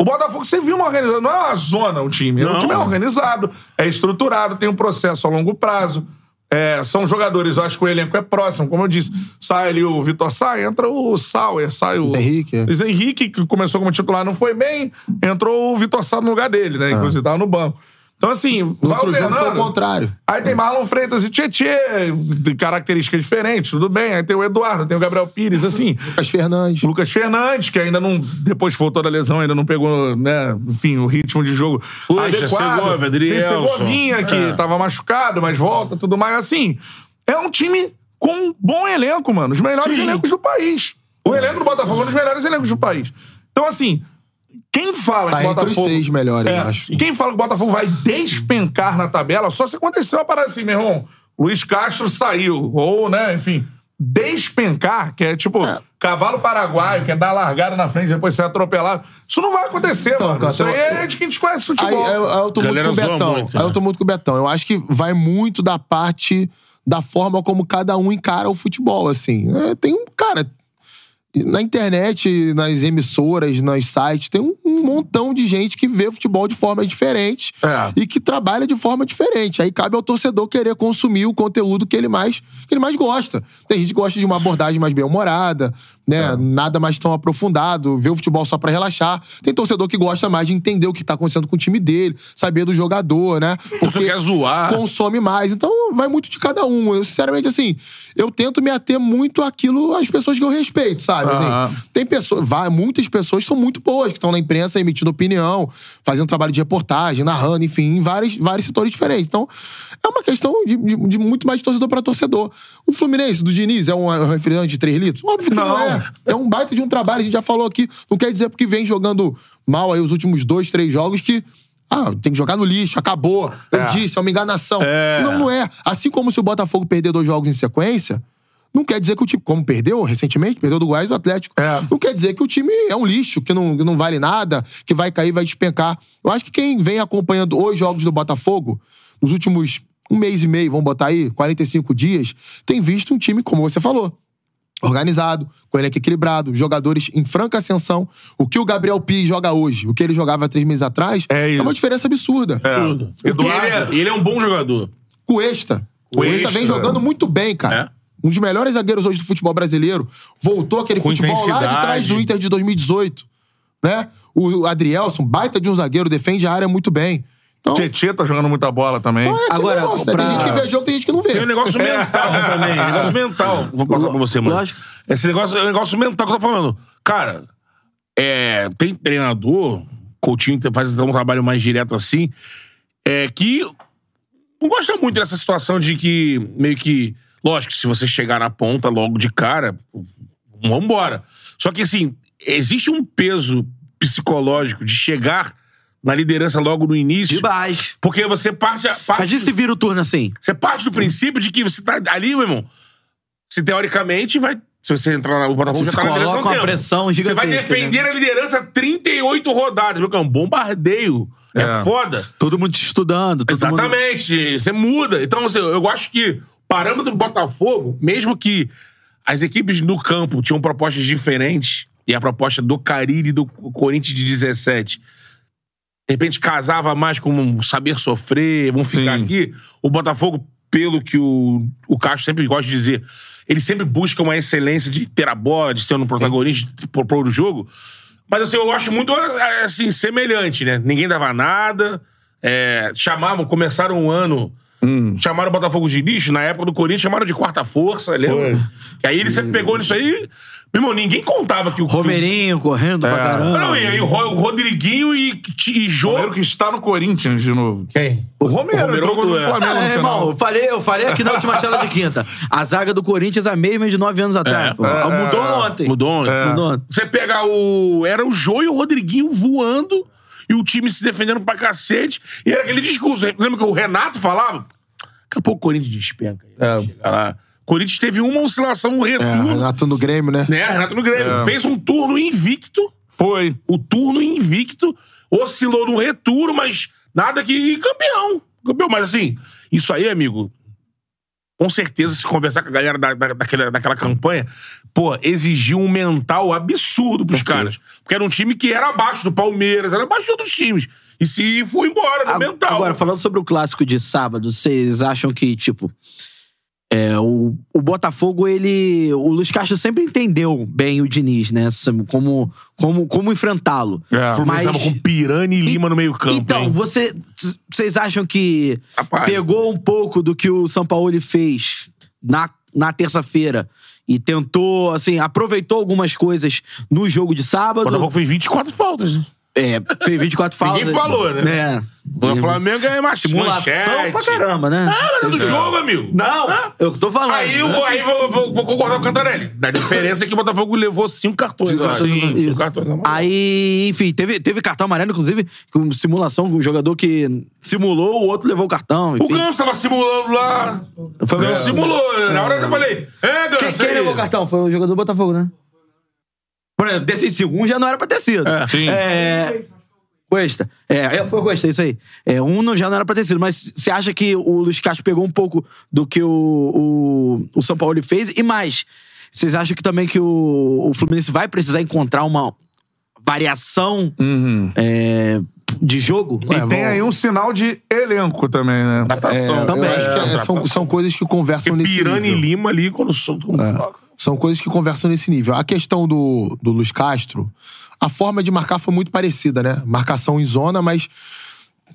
O Botafogo, você viu uma organização. Não é uma zona o time. O Não. time é organizado, é estruturado, tem um processo a longo prazo. É, são jogadores, eu acho que o elenco é próximo. Como eu disse, sai ali o Vitor Sá, entra o Sauer, sai o. Luiz Henrique. Luiz Henrique, que começou como titular, não foi bem. Entrou o Vitor Sá no lugar dele, né? Inclusive, tava no banco. Então, assim, No vai outro jogo foi o alternando. contrário. Aí tem Marlon Freitas e Tietê, de características diferentes, tudo bem. Aí tem o Eduardo, tem o Gabriel Pires, assim. Lucas Fernandes. Lucas Fernandes, que ainda não, depois voltou da lesão, ainda não pegou, né, enfim, o ritmo de jogo Puxa, adequado. Segovia, tem Adrielson. Segovinha, que É. tava machucado, mas volta, tudo mais. Assim, é um time com um bom elenco, mano. Os melhores Sim. elencos do país. O elenco do Botafogo é um dos melhores elencos do país. Então, assim, quem fala Tá que o entre os Botafogo... seis melhores, É, eu acho. Quem fala que o Botafogo vai despencar na tabela, só se aconteceu uma parada assim, meu irmão. Luiz Castro saiu. Ou, né, enfim. Despencar, que é tipo cavalo paraguaio, que é dar largada na frente e depois ser atropelado. Isso não vai acontecer, Então, mano. cara, Isso aí eu- é de quem desconhece futebol. aí eu, aí eu tô muito com o Betão. muito, aí eu né? tô muito com o Betão. Eu acho que vai muito da parte da forma como cada um encara o futebol, assim. É, tem um, cara, na internet, nas emissoras, nos sites, tem um, um montão de gente que vê futebol de forma diferente É. e que trabalha de forma diferente. Aí cabe ao torcedor querer consumir o conteúdo que ele mais, que ele mais gosta. Tem gente que gosta de uma abordagem mais bem-humorada, né? Nada mais tão aprofundado, ver o futebol só pra relaxar. Tem torcedor que gosta mais de entender o que tá acontecendo com o time dele, saber do jogador, né? Você quer zoar. consome mais. Então, vai muito de cada um. Eu, sinceramente, assim, eu tento me ater muito àquilo, às pessoas que eu respeito, sabe? Assim, tem pessoas, vai, muitas pessoas são muito boas, que estão na imprensa emitindo opinião, fazendo trabalho de reportagem, narrando, enfim, em vários, vários setores diferentes. Então, é uma questão de, de- de muito mais de torcedor para torcedor. O Fluminense, do Diniz, é um, é um refrigerante de 3 litros? Óbvio que não, Não. é. É um baita de um trabalho, a gente já falou aqui. Não quer dizer porque vem jogando mal aí os últimos dois, três jogos que. Ah, tem que jogar no lixo, acabou. Eu É. disse, é uma enganação. Não, não é. Assim como se o Botafogo perder dois jogos em sequência, não quer dizer que o time, como perdeu recentemente, perdeu do Goiás e do Atlético, É. não quer dizer que o time é um lixo, que não, que não vale nada, que vai cair, vai despencar. Eu acho que quem vem acompanhando os jogos do Botafogo, nos últimos um mês e meio, vamos botar aí, 45 dias, tem visto um time, como você falou, organizado, com elenco equilibrado, jogadores em franca ascensão. O que o Gabriel Pires joga hoje, o que ele jogava três meses atrás, É isso. uma diferença absurda. Tudo. Porque Eduardo. Ele é, ele é um bom jogador. Cuesta. Cuesta Cuesta. vem jogando muito bem, cara. Um dos melhores zagueiros hoje do futebol brasileiro. Voltou aquele Com futebol lá de trás do Inter de 2018. Né? O Adrielson, baita de um zagueiro, defende a área muito bem. Então, Tietê tá jogando muita bola também. é Agora, negócio, né? pra- Tem gente que vê jogo, tem gente que não vê. Tem um negócio mental também. Negócio mental. Vou passar pra você, mano. Lógico. Esse negócio é um negócio mental que eu tô falando. Cara, é, tem treinador, Coutinho faz um trabalho mais direto assim, é, que não gosta muito dessa situação de que meio que. Lógico, se você chegar na ponta logo de cara, vambora. Só que assim, existe um peso psicológico de chegar na liderança logo no início. De baixo. Porque você parte. parte Mas se vira o turno assim? você parte do princípio de que você tá ali, meu irmão. Se teoricamente vai. Se você entrar no Botafogo, Você já tá na liderança uma pressão Você vai defender a liderança 38 rodadas, meu. É um bombardeio. É, É. foda. Todo mundo te estudando. Todo Mundo... Exatamente. Você muda. Então, assim, eu acho que o parâmetro do Botafogo, mesmo que as equipes no campo tinham propostas diferentes, e a proposta do Carille e do Corinthians de 17, de repente casava mais com um saber sofrer, vamos ficar Sim. aqui. O Botafogo, pelo que o, o Castro sempre gosta de dizer, ele sempre busca uma excelência de ter a bola, de ser um protagonista, de propor o jogo. Mas assim, eu acho muito assim, semelhante, né? Ninguém dava nada. é, chamavam, começaram um ano. Chamaram o Botafogo de lixo, na época do Corinthians chamaram de quarta força, lembra? E aí ele sempre pegou nisso aí. Meu irmão, ninguém contava que o. Romerinho correndo pra caramba. Não, e aí o, Ro- o Rodriguinho e, e Jô. Romero que está no Corinthians de novo. Quem? O Romero, Romero entrou contra do- o Flamengo no É, irmão, final. eu falei, eu falei aqui na última tela de quinta. A zaga do Corinthians é a mesma de nove anos atrás. É, é, Mudou é. ontem. Mudou ontem. Mudou ontem. Você pega o. Era o Jô e o Rodriguinho voando. E o time se defendendo pra cacete. E era aquele discurso. Lembra que o Renato falava? Daqui a pouco o Corinthians despenca. É. Chega lá. O Corinthians teve uma oscilação, um É, retorno. Renato no Grêmio, né? né? Renato no Grêmio. É. Fez um turno invicto. Foi. O turno invicto. Oscilou no retorno, mas nada que campeão. Campeão. Mas assim, isso aí, amigo, com certeza, se conversar com a galera da, da- daquela, daquela campanha, pô, exigiu um mental absurdo pros caras. Porque era um time que era abaixo do Palmeiras, era abaixo de outros times. E se foi embora no A- mental. Agora, falando sobre o clássico de sábado, vocês acham que, tipo. É, o, o Botafogo, ele. O Luiz Castro sempre entendeu bem o Diniz, né? Como, como, como enfrentá-lo. É. O tava com Pirani e Lima no meio campo, Então, hein? você- vocês acham que Rapaz. pegou um pouco do que o São Paulo fez na, na terça-feira e tentou, assim, aproveitou algumas coisas no jogo de O sábado? Botafogo fez 24 faltas. né? É, fez 24 faltas. Ninguém falou, né? É. O Flamengo é uma Simulação pra caramba, né? Ah, mas é do jogo, amigo. Não, Ah. eu tô falando. Aí eu vou, aí vou, vou- vou concordar com o Cantarelli. Da diferença é que o Botafogo levou cinco cartões. Cinco cartões, Sim, cinco cartões. Aí, enfim, teve, teve cartão amarelo, inclusive, com simulação, com um jogador que simulou, o outro levou o cartão. O Enfim. Ganso tava simulando lá. Foi Não mesmo? simulou. Na hora que eu falei, é, Ganso. Quem, quem levou o cartão? Foi o jogador do Botafogo, né? Por exemplo, desses cinco, um já não era pra ter sido. É. Sim. É. Cuesta. É, é, foi o Cuesta, isso aí. É, um não, já não era pra ter sido, mas você acha que o Luiz Castro pegou um pouco do que o, o, o São Paulo fez? E mais, vocês acham que também que o, o Fluminense vai precisar encontrar uma variação é, de jogo? E tem aí um sinal de elenco também, né? É, Também. Eu acho que é- são, são coisas que conversam Porque nesse Pirani e nível. Lima ali, quando solta um toca. São coisas que conversam nesse nível. A questão do, do Luiz Castro, a forma de marcar foi muito parecida, né? Marcação em zona, mas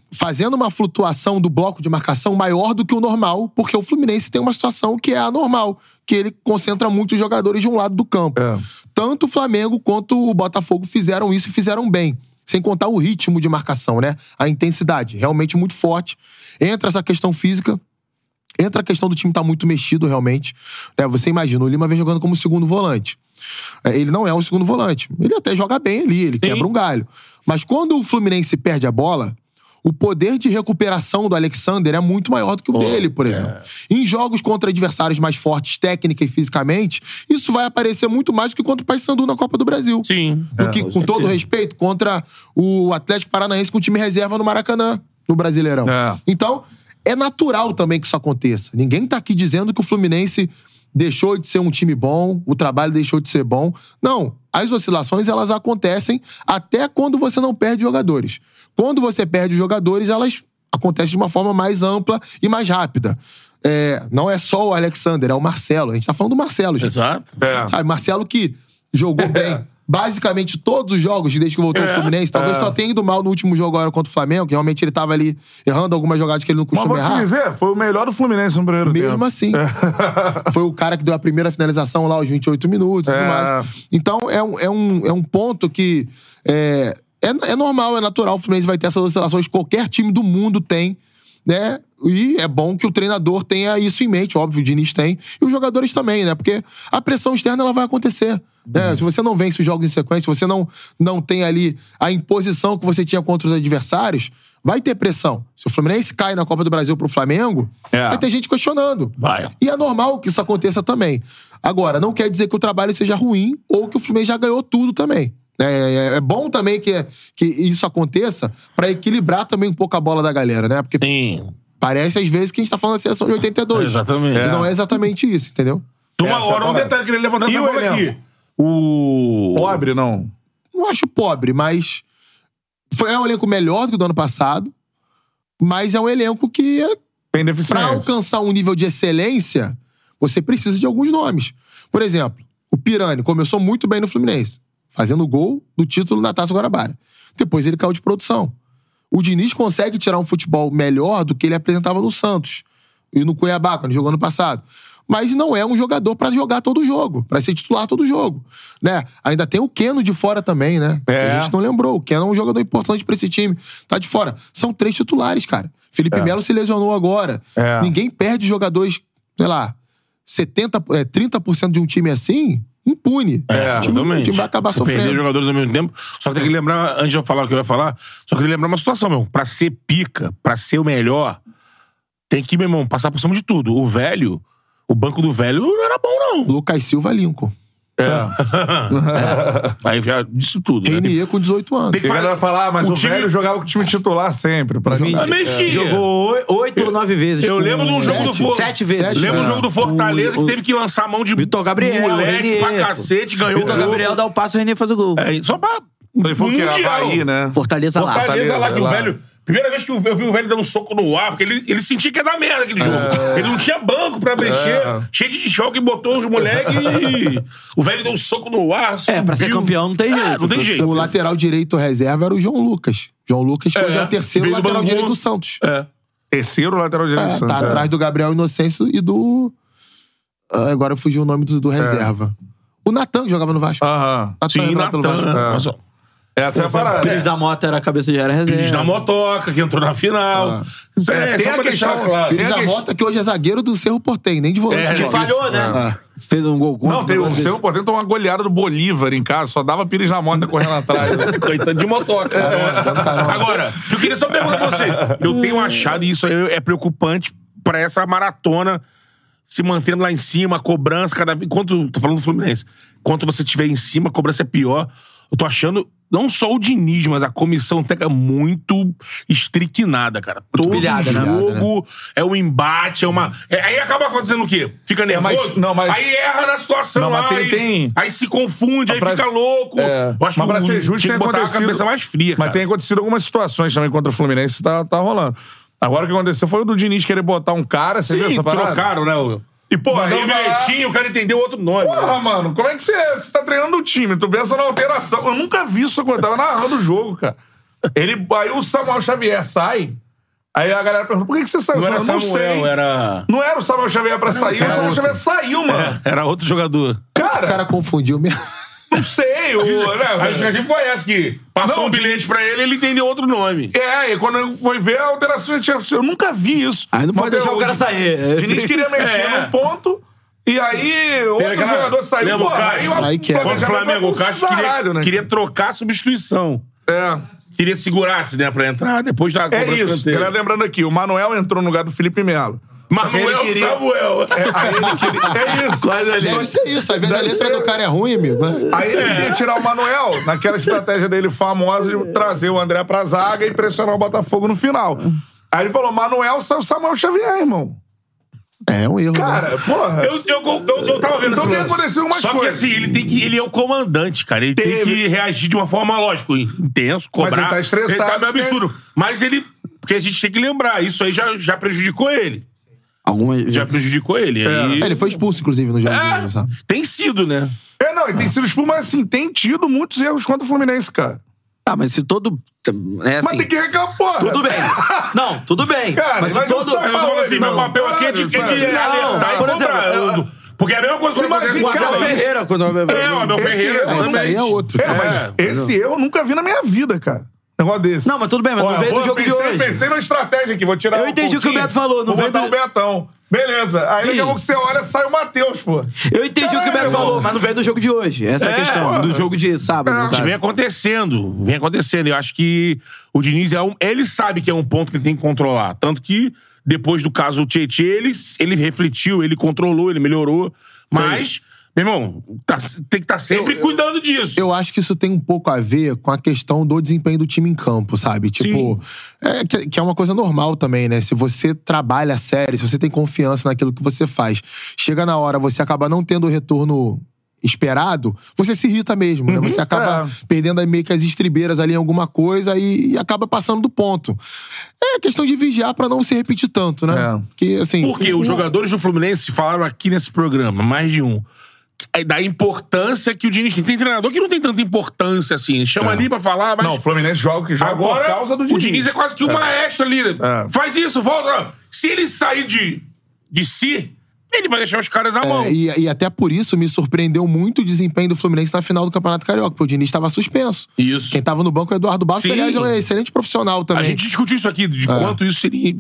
fazendo uma flutuação do bloco de marcação maior do que o normal, porque o Fluminense tem uma situação que é anormal, que ele concentra muitos jogadores de um lado do campo. É. Tanto o Flamengo quanto o Botafogo fizeram isso e fizeram bem. Sem contar o ritmo de marcação, né? A intensidade, realmente muito forte. Entra essa questão física, Entra a questão do time estar muito mexido, realmente. É, você imagina, o Lima vem jogando como segundo volante. É, ele não é um segundo volante. Ele até joga bem ali, ele quebra um galho. Mas quando o Fluminense perde a bola, o poder de recuperação do Alexander é muito maior do que o dele, por exemplo. Em jogos contra adversários mais fortes, técnica e fisicamente, isso vai aparecer muito mais do que contra o Paysandu na Copa do Brasil. Sim. Do que, com todo respeito, contra o Atlético Paranaense com o time reserva no Maracanã, no Brasileirão. É. Então, é natural também que isso aconteça. Ninguém tá aqui dizendo que o Fluminense deixou de ser um time bom, o trabalho deixou de ser bom. Não. As oscilações, elas acontecem até quando você não perde jogadores. Quando você perde jogadores, elas acontecem de uma forma mais ampla e mais rápida. É, não é só o Alexander, é o Marcelo. A gente tá falando do Marcelo, gente. Exato. É. Sabe, Marcelo que jogou bem basicamente todos os jogos desde que voltou É, ao Fluminense. Talvez é. só tenha ido mal no último jogo agora contra o Flamengo, que realmente ele tava ali errando algumas jogadas que ele não Mas costuma vou te errar. dizer, foi o melhor do Fluminense no primeiro Mesmo tempo. assim. Foi o cara que deu a primeira finalização lá aos 28 minutos e tudo É. mais. Então, é um, é um, é um ponto que é, é, é normal, é natural. O Fluminense vai ter essas oscilações. Qualquer time do mundo tem, né? E é bom que o treinador tenha isso em mente. Óbvio, o Diniz tem. E os jogadores também, né? Porque a pressão externa ela vai acontecer. Né? Se você não vence os jogos em sequência, se você não, não tem ali a imposição que você tinha contra os adversários, vai ter pressão. Se o Fluminense cai na Copa do Brasil pro Flamengo, É. vai ter gente questionando. Vai. E é normal que isso aconteça também. Agora, não quer dizer que o trabalho seja ruim ou que o Fluminense já ganhou tudo também. É, é- é bom também que, que isso aconteça pra equilibrar também um pouco a bola da galera, né? Porque Sim. parece às vezes que a gente tá falando da seleção de 82. Exatamente. E não é exatamente isso, entendeu? Uma hora, um detalhe que ele levantar E essa bola elenco? aqui. O... Pobre, não. Não acho pobre, mas foi é um elenco melhor do que o do ano passado, mas é um elenco que Tem Pra deficiência. alcançar um nível de excelência, você precisa de alguns nomes. Por exemplo, o Pirani começou muito bem no Fluminense, fazendo gol do título na Taça Guanabara. Depois ele caiu de produção. O Diniz consegue tirar um futebol melhor do que ele apresentava no Santos e no Cuiabá, quando jogou ano passado. Mas não é um jogador pra jogar todo jogo, pra ser titular todo jogo, né? Ainda tem o Keno de fora também, né? É. A gente não lembrou. O Keno é um jogador importante pra esse time. Tá de fora. São três titulares, cara. Felipe Melo se lesionou agora. É. Ninguém perde jogadores, sei lá, 70, é, 30% de um time assim impune. É, o time, o time vai acabar Você perder sofrendo. jogadores ao mesmo tempo. Só que tem que lembrar, antes de eu falar o que eu ia falar, só que tem que lembrar uma situação, meu. Pra ser pica, pra ser o melhor, tem que, meu irmão, passar por cima de tudo. O velho, o banco do velho não era bom, não. Lucas Silva Lincoln. Aí já disse tudo. Né? Renier com 18 anos. Tem que falar, ah, mas O o, time- velho jogava com o time titular sempre. Pra mim. Mexia. Jogou oi- oito ou nove vezes. Eu lembro de um jogo do sete, Fortaleza. Sete vezes. Sete, Lembro do É. jogo do Fortaleza O- que teve que lançar a mão de Vitor Gabriel, moleque Renier, pra cacete, ganhou Vitor o jogo. Gabriel dá o passo e o René faz o gol. É, só pra. Foi o? Mundial. Havaí, né? Fortaleza lá. Fortaleza lá, que o lá. velho. Primeira vez que eu vi o velho dando um soco no ar, porque ele, ele sentia que ia dar merda aquele jogo. Ele não tinha banco pra mexer, cheio de choque, botou os moleques e. O velho deu um soco no ar. É, pra ser subiu. campeão não tem É, jeito. não tem jeito. O lateral direito reserva era o João Lucas. João Lucas, que É, hoje é o terceiro veio do lateral Bangu. direito do Santos. É. Terceiro lateral direito É, do Santos. tá é. atrás do Gabriel Inocêncio e do. Ah, agora fugiu o nome do, do reserva. O Natan que jogava no Vasco. Aham. Natan Sim, Natan. Vasco. É. Essa é a parada. Pires da Mota era a cabeça de era reserva. Pires da Motoca, que entrou na final. Ah. É, tem só pra deixar claro. Pires da Mota, que hoje é zagueiro do Cerro Portem, nem de volante. É, joga. Falhou, né? Ah. Fez um gol contra. Não, tem o seu vezes. portanto uma goleada do Bolívar em casa, só dava Pires na Mota correndo atrás. Coitado de motoca. Agora, o que eu queria só perguntar pra você. Eu tenho achado, e isso aí é preocupante pra essa maratona se mantendo lá em cima, a cobrança cada vez. Enquanto, tô falando do Fluminense. Enquanto você estiver em cima, a cobrança é pior. Eu tô achando, não só o Diniz, mas a comissão técnica muito estricnada, cara. Todo pilhada, né? jogo é um embate, é uma. é- aí acaba acontecendo o quê? Fica nervoso? mas- não, mas- Aí erra na situação Não, mas lá. tem- aí, tem- aí se confunde, aí Pra fica louco. É. Eu acho Mas pra ser justo, tinha tem que botar a acontecido- cabeça mais fria, Mas cara. tem acontecido algumas situações também contra o Fluminense, tá, tá rolando. Agora o que aconteceu foi o do Diniz querer botar um cara, você viu Sim, essa parada? trocaram, né? o- E, pô, aí Mandou Betinho, o cara entendeu outro nome. né? Porra, mano, como é que você, você tá treinando o time? Tu pensa na alteração. Eu nunca vi isso acontecer. Eu tava narrando o jogo, cara. Ele, aí o Samuel Xavier sai. Aí a galera pergunta: por que, que você saiu? Não era Eu não Samuel, sei. era... Não era o Samuel Xavier pra sair, o Samuel outro. Xavier saiu, mano. Era outro jogador. O Cara, cara confundiu mesmo. Não sei. O, né, A gente conhece que passou Não, um bilhete pra ele ele entendeu outro nome. É, e quando fui ver a alteração, eu, tinha, eu nunca vi isso. Aí não Mas pode deixar o cara sair. O Diniz queria mexer É. num ponto, e aí outro aquela- jogador saiu. Lembra o Porra, aí quebra. Contra o Flamengo, o Castro queria, né? queria trocar a substituição. É. Queria segurar-se, né, pra entrar depois da É isso. lembrando aqui, o Manuel entrou no lugar do Felipe Melo. Só que ele Manuel queria- Samuel. É, aí ele queria... é isso. Só isso é isso. Às vezes a letra ser- do cara é ruim, amigo. Aí ele queria tirar o Manuel, naquela estratégia dele famosa de trazer o André pra zaga e pressionar o Botafogo no final. Aí ele falou: Manuel saiu o Samuel Xavier, irmão. É um erro. né? Cara, porra. Eu, eu, eu, eu tava vendo Então tem acontecido umas Só que coisas. assim, ele, tem que, ele é o comandante, cara. Ele tem Teve. que reagir de uma forma, lógico, intenso, cobrar. ele tá estressado, Ele tá meio né? absurdo. Mas ele... Porque a gente tem que lembrar, isso aí já, já prejudicou ele. Algumas. Já prejudicou ele. Aí... É, ele foi expulso, inclusive, no jogo. É, sabe? tem sido, né? É, não, e tem sido expulso, mas assim, tem tido muitos erros contra o Fluminense, cara. Ah, mas se todo. É assim. Mas tem que reclamar, porra. Tudo bem. Não, tudo bem. Cara, mas se todo. Eu falando assim, meu não. papel aqui é de, é de alertar Não, e por exemplo, Eu- Porque é a mesma coisa que Você acontece com imagina, o Abel Ferreira, quando É, o Abel Ferreira, Esse aí é outro. É, mas É, esse erro eu nunca vi na minha vida, cara. Negócio desse. Não, mas tudo bem, mas não Olha, veio do jogo de pensei, hoje. Pensei numa estratégia aqui, vou tirar Eu entendi o que o Beto falou, não vou veio botar do- o Betão. Beleza. Aí daqui a pouco você olha, sai o Matheus, pô. Eu entendi o que o Beto Caralho, falou, mas não veio do jogo de hoje. Essa é a É, questão. porra. Do jogo de sábado, caso. vem acontecendo, vem acontecendo. Eu acho que o Diniz é um, ele sabe que é um ponto que ele tem que controlar. Tanto que depois do caso Tietchan, ele, ele refletiu, ele controlou, ele melhorou. Mas, meu irmão, tá- tem que estar sempre Eu- cuidando disso. Eu acho que isso tem um pouco a ver com a questão do desempenho do time em campo, sabe? Tipo, é, que, que é uma coisa normal também, né? Se você trabalha sério, se você tem confiança naquilo que você faz, chega na hora, você acaba não tendo o retorno esperado, você se irrita mesmo, né? Você acaba perdendo aí meio que as estribeiras ali em alguma coisa e, e acaba passando do ponto. É questão de vigiar pra não se repetir tanto, né? É. Que, assim, Porque os jogadores do Fluminense falaram aqui nesse programa, mais de um, é da importância que o Diniz tem. Tem treinador que não tem tanta importância assim. Chama ali pra falar, mas. Não, o Fluminense joga que joga Agora, por causa do o Diniz. Diniz é quase que o maestro ali. É. Faz isso, volta. Se ele sair de, de si, ele vai deixar os caras na mão. É, e, e até por isso me surpreendeu muito o desempenho do Fluminense na final do Campeonato Carioca, porque o Diniz estava suspenso. Isso. Quem tava no banco é o Eduardo Bastos, Sim. que aliás é um excelente profissional também. A gente discutiu isso aqui, de quanto isso seria.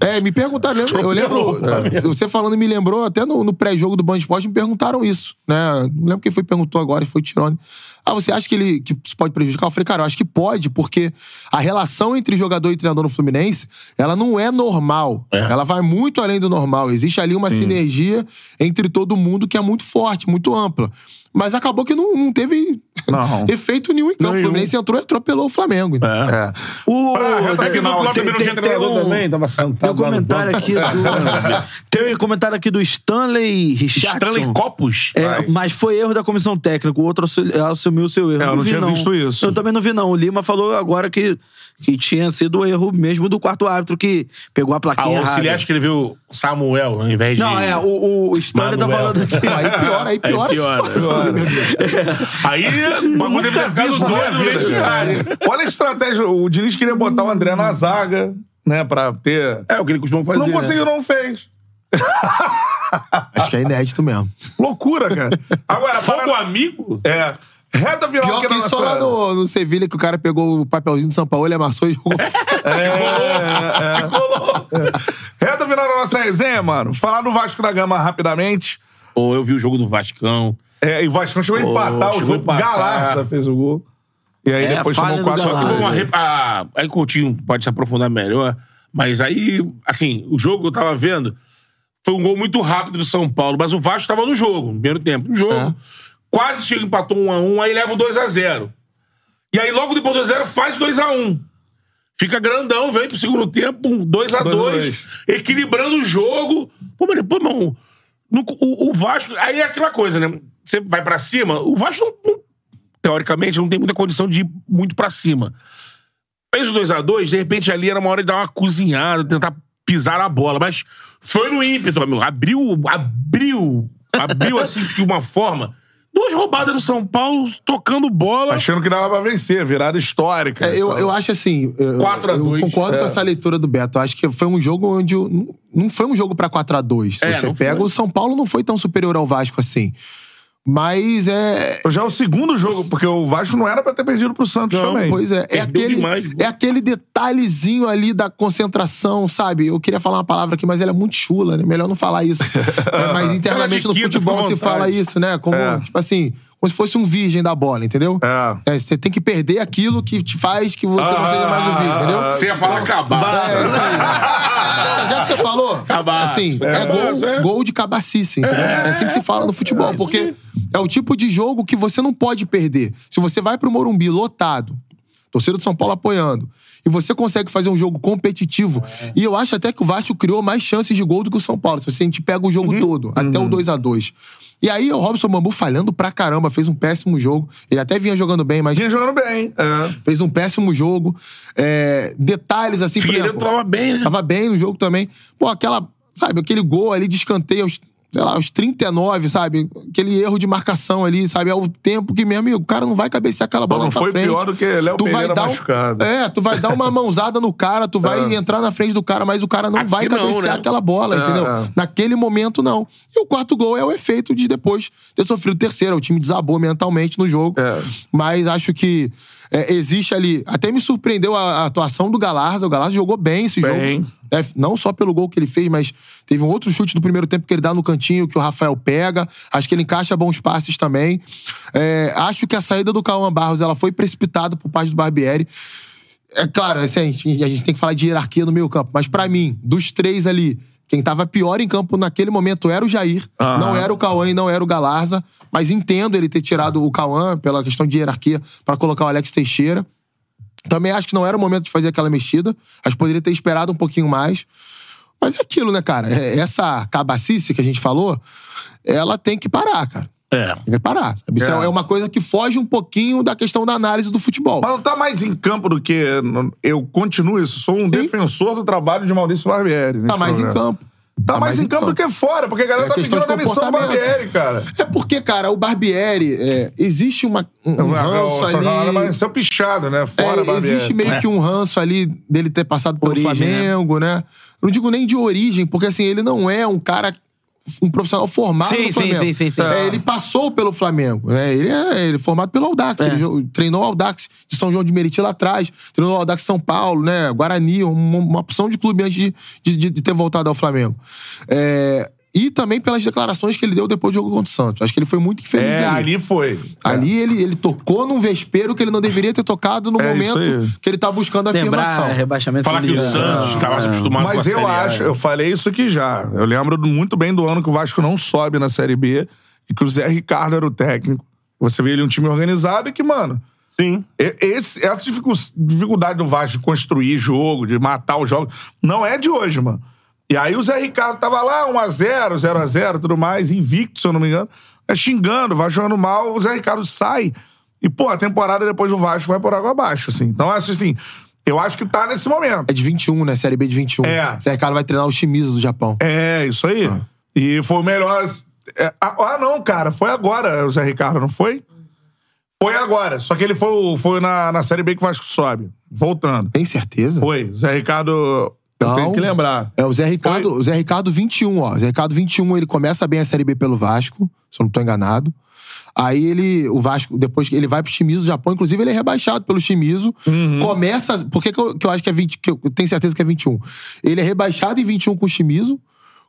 É, me perguntaram, lembra- eu lembro, você falando me lembrou, até no, no pré-jogo do Band Esporte me perguntaram isso, né? Não lembro quem foi perguntou agora, foi o Tirone. Ah, você acha que ele que isso pode prejudicar? Eu falei, cara, eu acho que pode, porque a relação entre jogador e treinador no Fluminense, ela não é normal. Ela vai muito além do normal. Existe ali uma sinergia entre todo mundo que é muito forte, muito ampla. Mas acabou que não, não teve Não. efeito nenhum em campo. O Fluminense entrou e atropelou o Flamengo. então. É. O, Pra É que no tem- também não tinha tem- treinador tem um- também, tava sentado Tem um comentário aqui do. tem um comentário aqui do Stanley Richardson. Stanley Copos? É, mas foi erro da comissão técnica. O outro assu- assumiu o seu erro. É, eu não vi, tinha visto isso. Eu também não vi, não. O Lima falou agora que, que tinha sido o erro mesmo do quarto árbitro que pegou a Ah, plaquinha o auxiliar errada. escreveu Samuel ao invés de. Não, é, o, o Stanley tá Manuel. falando aqui. Pô, aí piora, aí piora Aí piora. né? Aí o bagulho deve ter dois no vestiário. Olha a estratégia. O Diniz queria botar o André na zaga, né? Pra ter. É o que ele costuma fazer. Não né? conseguiu, não fez. Acho que é inédito mesmo. Loucura, cara. Agora, Fogo para... amigo? É. Reta final Pior que na só lá no, no Sevilha que o cara pegou o papelzinho do São Paulo, ele amassou e jogou. Reta final da nossa resenha, mano. Falar do Vasco da Gama rapidamente. Ou eu vi o jogo do Vascão. É, e o Vasco chegou a Pô, empatar o a jogo. empatar. Galarza fez o gol. E aí É, depois falha tomou do 4 Só que uma rep... ah, aí Coutinho pode se aprofundar melhor. Mas aí, assim, o jogo que eu tava vendo foi um gol muito rápido do São Paulo, mas o Vasco tava no jogo, no primeiro tempo. No jogo. É. Quase chega, empatou 1 a 1 aí leva o 2x0. E aí, logo depois do 2x0, faz 2x1. Fica grandão, vem pro segundo tempo, um 2x2, equilibrando o jogo. Pô, mas depois, não. no- o, o Vasco. Aí é aquela coisa, né? Você vai pra cima, o Vasco não- não teoricamente, não tem muita condição de ir muito pra cima. Fez o 2x2, de repente ali era uma hora de dar uma cozinhada, tentar pisar a bola. Mas foi no ímpeto, amigo. Abriu, abriu, abriu assim de uma forma. Duas roubadas do São Paulo, tocando bola. Achando que dava pra vencer, virada histórica. É, eu, eu acho assim. Eu, 4 a eu 2, concordo é. com essa leitura do Beto. Eu acho que foi um jogo onde. Não foi um jogo pra 4x2. Se É, você pega, foi. o São Paulo não foi tão superior ao Vasco assim. Mas é. Já é o segundo jogo, porque o Vasco não era pra ter perdido pro Santos Não, também. Pois é, é aquele, demais, é aquele detalhezinho ali da concentração, sabe? Eu queria falar uma palavra aqui, mas ela é muito chula, né? Melhor não falar isso. É, mas internamente no futebol se fala isso, né? Como, É. tipo assim, como se fosse um virgem da bola, entendeu? É. você tem que perder aquilo que te faz que você não seja mais um virgem, entendeu? Você ia falar. É, isso aí. Já que você falou, Cabaço. assim, é, É, gol, é. gol de cabacice, entendeu? É, assim que se fala no futebol, porque é o tipo de jogo que você não pode perder. Se você vai pro Morumbi lotado, torcida do São Paulo apoiando, e você consegue fazer um jogo competitivo, e eu acho até que o Vasco criou mais chances de gol do que o São Paulo, se você a gente pega o jogo todo, até o 2 a 2 E aí o Robson Bambu falhando pra caramba, fez um péssimo jogo. Ele até vinha jogando bem, mas Vinha jogando bem. É. fez um péssimo jogo. É, detalhes assim, Figueiredo tava bem, né? Tava bem no jogo também. Pô, aquela, sabe, aquele gol ali de escanteio aos, sei lá, aos 39, sabe? Aquele erro de marcação ali, sabe? É o tempo que, meu amigo, o cara não vai cabecear aquela bola não pra foi frente. pior do que Léo tu vai Pereira dar um- machucado. É, tu vai dar uma mãozada no cara, tu vai entrar na frente do cara, mas o cara não Aqui vai não, cabecear né? aquela bola, entendeu? é. Naquele momento, não. E o quarto gol é o efeito de depois ter sofrido o terceiro. O time desabou mentalmente no jogo. É. Mas acho que é, existe ali. Até me surpreendeu a, a atuação do Galarza. O Galarza jogou bem esse Bem. jogo. É, não só pelo gol que ele fez, mas teve um outro chute do primeiro tempo que ele dá no cantinho, que o Rafael pega. Acho que ele encaixa bons passes também. É, acho que a saída do Cauã Barros ela foi precipitada por parte do Barbieri. É claro, assim, a, gente, a gente tem que falar de hierarquia no meio campo, mas pra mim, dos três ali, quem tava pior em campo naquele momento era o Jair, Aham. não era o Cauã e não era o Galarza, mas entendo ele ter tirado o Cauã pela questão de hierarquia pra colocar o Alex Teixeira. Também acho que não era o momento de fazer aquela mexida. Acho que poderia ter esperado um pouquinho mais. Mas é aquilo, né, cara? É- Essa cabacice que a gente falou, ela tem que parar, cara. É. Tem que parar. Sabe? Isso É. é uma coisa que foge um pouquinho da questão da análise do futebol. Mas não tá mais em campo do que. Eu continuo isso. Sou um defensor do trabalho de Maurício Barbieri. Tá mais em campo. Tá, mais em campo do que fora, porque a galera É tá pedindo a de demissão do. Barbieri, cara. É porque, cara, o Barbieri, é, existe uma, um, um ranço ali. ser pichado, né? Fora É, Barbieri. existe meio que um ranço ali dele ter passado pelo Origem, Flamengo, né? Eu Não digo nem de origem, porque assim, ele não é um cara um profissional formado Sim, no sim, Flamengo. sim, sim, sim. É, ele passou pelo Flamengo. né? Ele é, ele é formado pelo Audax. É. Ele treinou o Audax de São João de Meriti lá atrás. Treinou o Audax São Paulo, né? Guarani, uma, uma opção de clube antes de, de- de- de ter voltado ao Flamengo. É, e também pelas declarações que ele deu depois do jogo contra o Santos. Acho que ele foi muito infeliz É, ali. ali foi. Ali ele, ele tocou num vespeiro que ele não deveria ter tocado no É, momento que ele tá buscando a Lembrar afirmação. é, rebaixamento Falar que o. Santos estava acostumado com a Mas eu Série A. acho, eu falei isso aqui já. Eu lembro muito bem do ano que o Vasco não sobe na Série B e que o Zé Ricardo era o técnico. Você vê ele um time organizado e que, mano. Sim. Esse, essa dificu- dificuldade do Vasco de construir jogo, de matar o jogo, não é de hoje, mano. E aí o Zé Ricardo tava lá, 1x0, 0x0, tudo mais, invicto, se eu não me engano, é xingando, vai jogando mal, o Zé Ricardo sai. E, pô, a temporada depois do Vasco vai por água abaixo, assim. Então, acho assim, eu acho que tá nesse momento. É de 21, né? Série B de 21. É. Zé Ricardo vai treinar o Shimizu do Japão. É, isso aí. Ah. E foi o melhor. é, ah, não, cara, foi agora o Zé Ricardo, não foi? Foi agora. Só que ele foi, foi na, na Série B que o Vasco sobe. Voltando. Tem certeza? Foi. Zé Ricardo. Eu Não. tenho que lembrar. É o Zé Ricardo, o Zé Ricardo 21, ó. Zé Ricardo 21, ele começa bem a Série B pelo Vasco, se eu não tô enganado. Aí ele, o Vasco, depois que ele vai pro Shimizu do Japão, inclusive ele é rebaixado pelo Shimizu. Uhum. Começa, por que, que, eu, que eu acho que é 20, que eu tenho certeza que é 21? Ele é rebaixado em 21 com o Shimizu,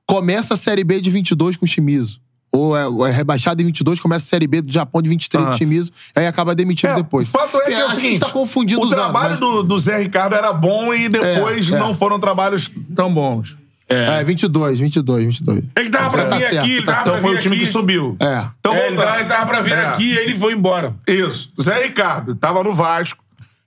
começa a Série B de 22 com o Shimizu. Ou é, ou é rebaixado em 22, começa a Série B do Japão de 23 com Ah. o Shimizu, aí acaba demitido É, depois. O fato é que, é o acho que a seguinte, gente tá confundindo o os anos. trabalho mas- do, do Zé Ricardo era bom e depois É, é. não foram trabalhos tão bons. É, 22, 22, 22. É que tava pra tá vir certo, aqui, ele tá tava Então foi vir o time aqui. que subiu. É. Então, É, ele tava, ele tava pra vir É. aqui e ele foi embora. Isso. Zé Ricardo tava no Vasco.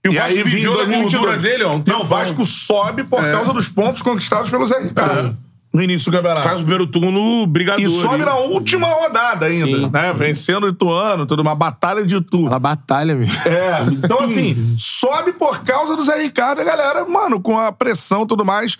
E o Vasco viveu da gordura dele, ó, um Não, o Vasco sobe por causa dos pontos conquistados pelo Zé Ricardo. No início do campeonato. Faz o primeiro turno brigador. E sobe na última rodada ainda, Sim. né? Vencendo o Ituano, toda uma batalha de Itu. Uma batalha, meu. É, então assim, sobe por causa do Zé Ricardo, e a galera, mano, com a pressão e tudo mais.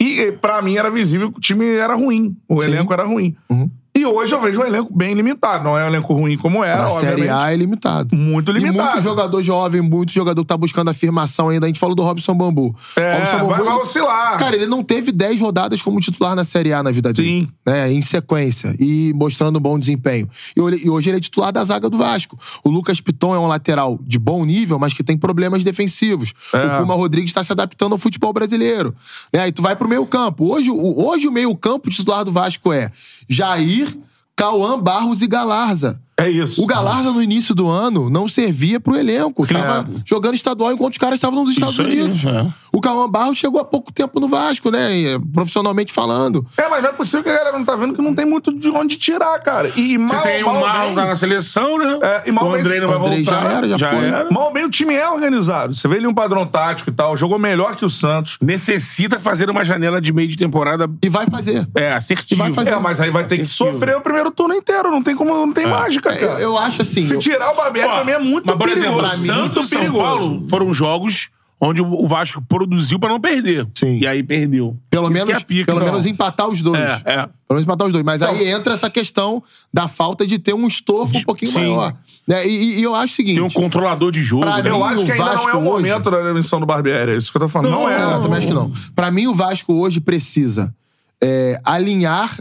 E e pra mim era visível que o time era ruim. O elenco era ruim. Uhum. E hoje eu vejo um elenco bem limitado. Não é um elenco ruim como era, Na Série obviamente. A é limitado. Muito E limitado. muito jogador jovem, muito jogador que tá buscando afirmação ainda. A gente falou do Robson Bambu. É, Robson vai- vai oscilar. Cara, ele não teve 10 rodadas como titular na Série A na vida dele. Sim. Né, em sequência. E mostrando um bom desempenho. E e hoje ele é titular da zaga do Vasco. O Lucas Piton é um lateral de bom nível, mas que tem problemas defensivos. É. O Puma Rodrigues está se adaptando ao futebol brasileiro. Né, Aí tu vai pro meio campo. Hoje, hoje o meio campo titular do Vasco é Jair, Cauã, Barros e Galarza. É isso. O Galarza, no início do ano, não servia pro elenco. Tava jogando estadual enquanto os caras estavam nos Estados Isso aí, Unidos. é. O Cauã Barros chegou há pouco tempo no Vasco, né? E, Profissionalmente falando. É, mas não é possível que a galera não tá vendo que não tem muito de onde tirar, cara. E mal, Você tem o mal Marlon bem- tá na seleção, né? É, e mal o Andrei não vai o Andrei voltar. já era, já foi. Mal bem o time é organizado. Você vê ele um padrão tático e tal, jogou melhor que o Santos. Necessita fazer uma janela de meio de temporada E vai fazer. é, assertiva. E vai fazer. É, mas aí vai ter que Assertivo. sofrer o primeiro turno inteiro. Não tem como, não tem mágica, É, Eu, cara. eu acho assim. Se eu- tirar o pra mim é muito Mas, por perigoso. exemplo, Pra mim, Santos e São perigoso. Paulo foram jogos onde o Vasco produziu pra não perder. Sim. E aí perdeu. Pelo Isso menos, que é pica, pelo não. menos empatar os dois. É, é. Pelo menos empatar os dois. Mas aí entra essa questão da falta de ter um estofo um pouquinho Sim. maior. Né? E, e eu acho o seguinte. Tem um controlador de jogo. Né? Eu mim, acho que o ainda não é Vasco o hoje- momento da demissão do Barbieri. É isso que eu tô falando. Não, é. eu também acho que não. Pra mim, o Vasco hoje precisa é, alinhar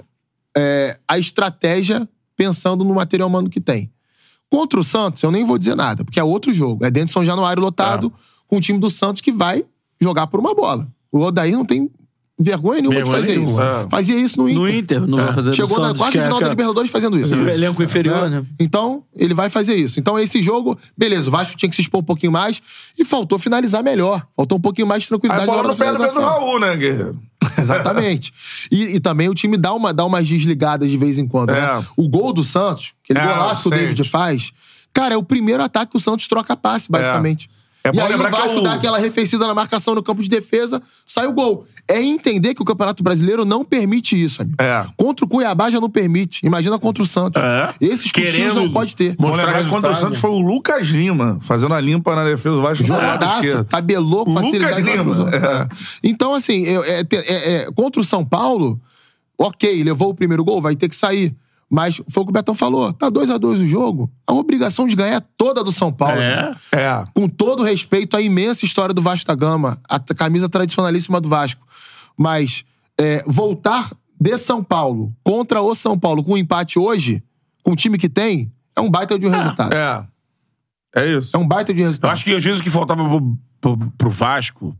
é, a estratégia pensando no material humano que tem. Contra o Santos, eu nem vou dizer nada, porque é outro jogo. É dentro de São Januário lotado, com o time do Santos que vai jogar por uma bola. O Odair não tem vergonha nenhuma Vergonha de fazer nenhuma, isso. é. Fazia isso no Inter. No Inter, não vai fazer Chegou na quarta que é final da Libertadores fazendo isso. O elenco inferior, né? Então, ele vai fazer isso. Então, esse jogo, beleza, o Vasco tinha que se expor um pouquinho mais e faltou finalizar melhor. Faltou um pouquinho mais de tranquilidade a bola no pé do. Raul, né, Guerreiro? Exatamente. E, e também o time dá, uma, dá umas desligadas de vez em quando. É. Né? O gol do Santos, aquele É, golaço que o. David faz, cara, é o primeiro ataque que o Santos troca passe, basicamente. É e bom aí o Vasco o- dá aquela arrefecida na marcação no campo de defesa, sai o gol. É entender que o Campeonato Brasileiro não permite isso, amigo. É. Contra o Cuiabá já não permite. Imagina contra o Santos. É. Esses cochilos Querendo não pode ter. Mostrar que contra o. Santos foi o Lucas Lima fazendo a limpa na defesa do Vasco. Jogadaça, tabelou com Lucas facilidade. na Lima, é. É. Então, assim, é, é- é, contra o São Paulo, ok, levou o primeiro gol, vai ter que sair. Mas foi o que o Betão falou. Tá 2 a 2 o jogo. A obrigação de ganhar é toda do São Paulo. É. É. Com todo respeito à imensa história do Vasco da Gama, a camisa tradicionalíssima do Vasco. Mas é, voltar de São Paulo contra o São Paulo com um empate hoje, com o time que tem, é um baita de um resultado. É. É isso. É um baita de Eu resultado. acho que às vezes o que faltava pro, pro, pro Vasco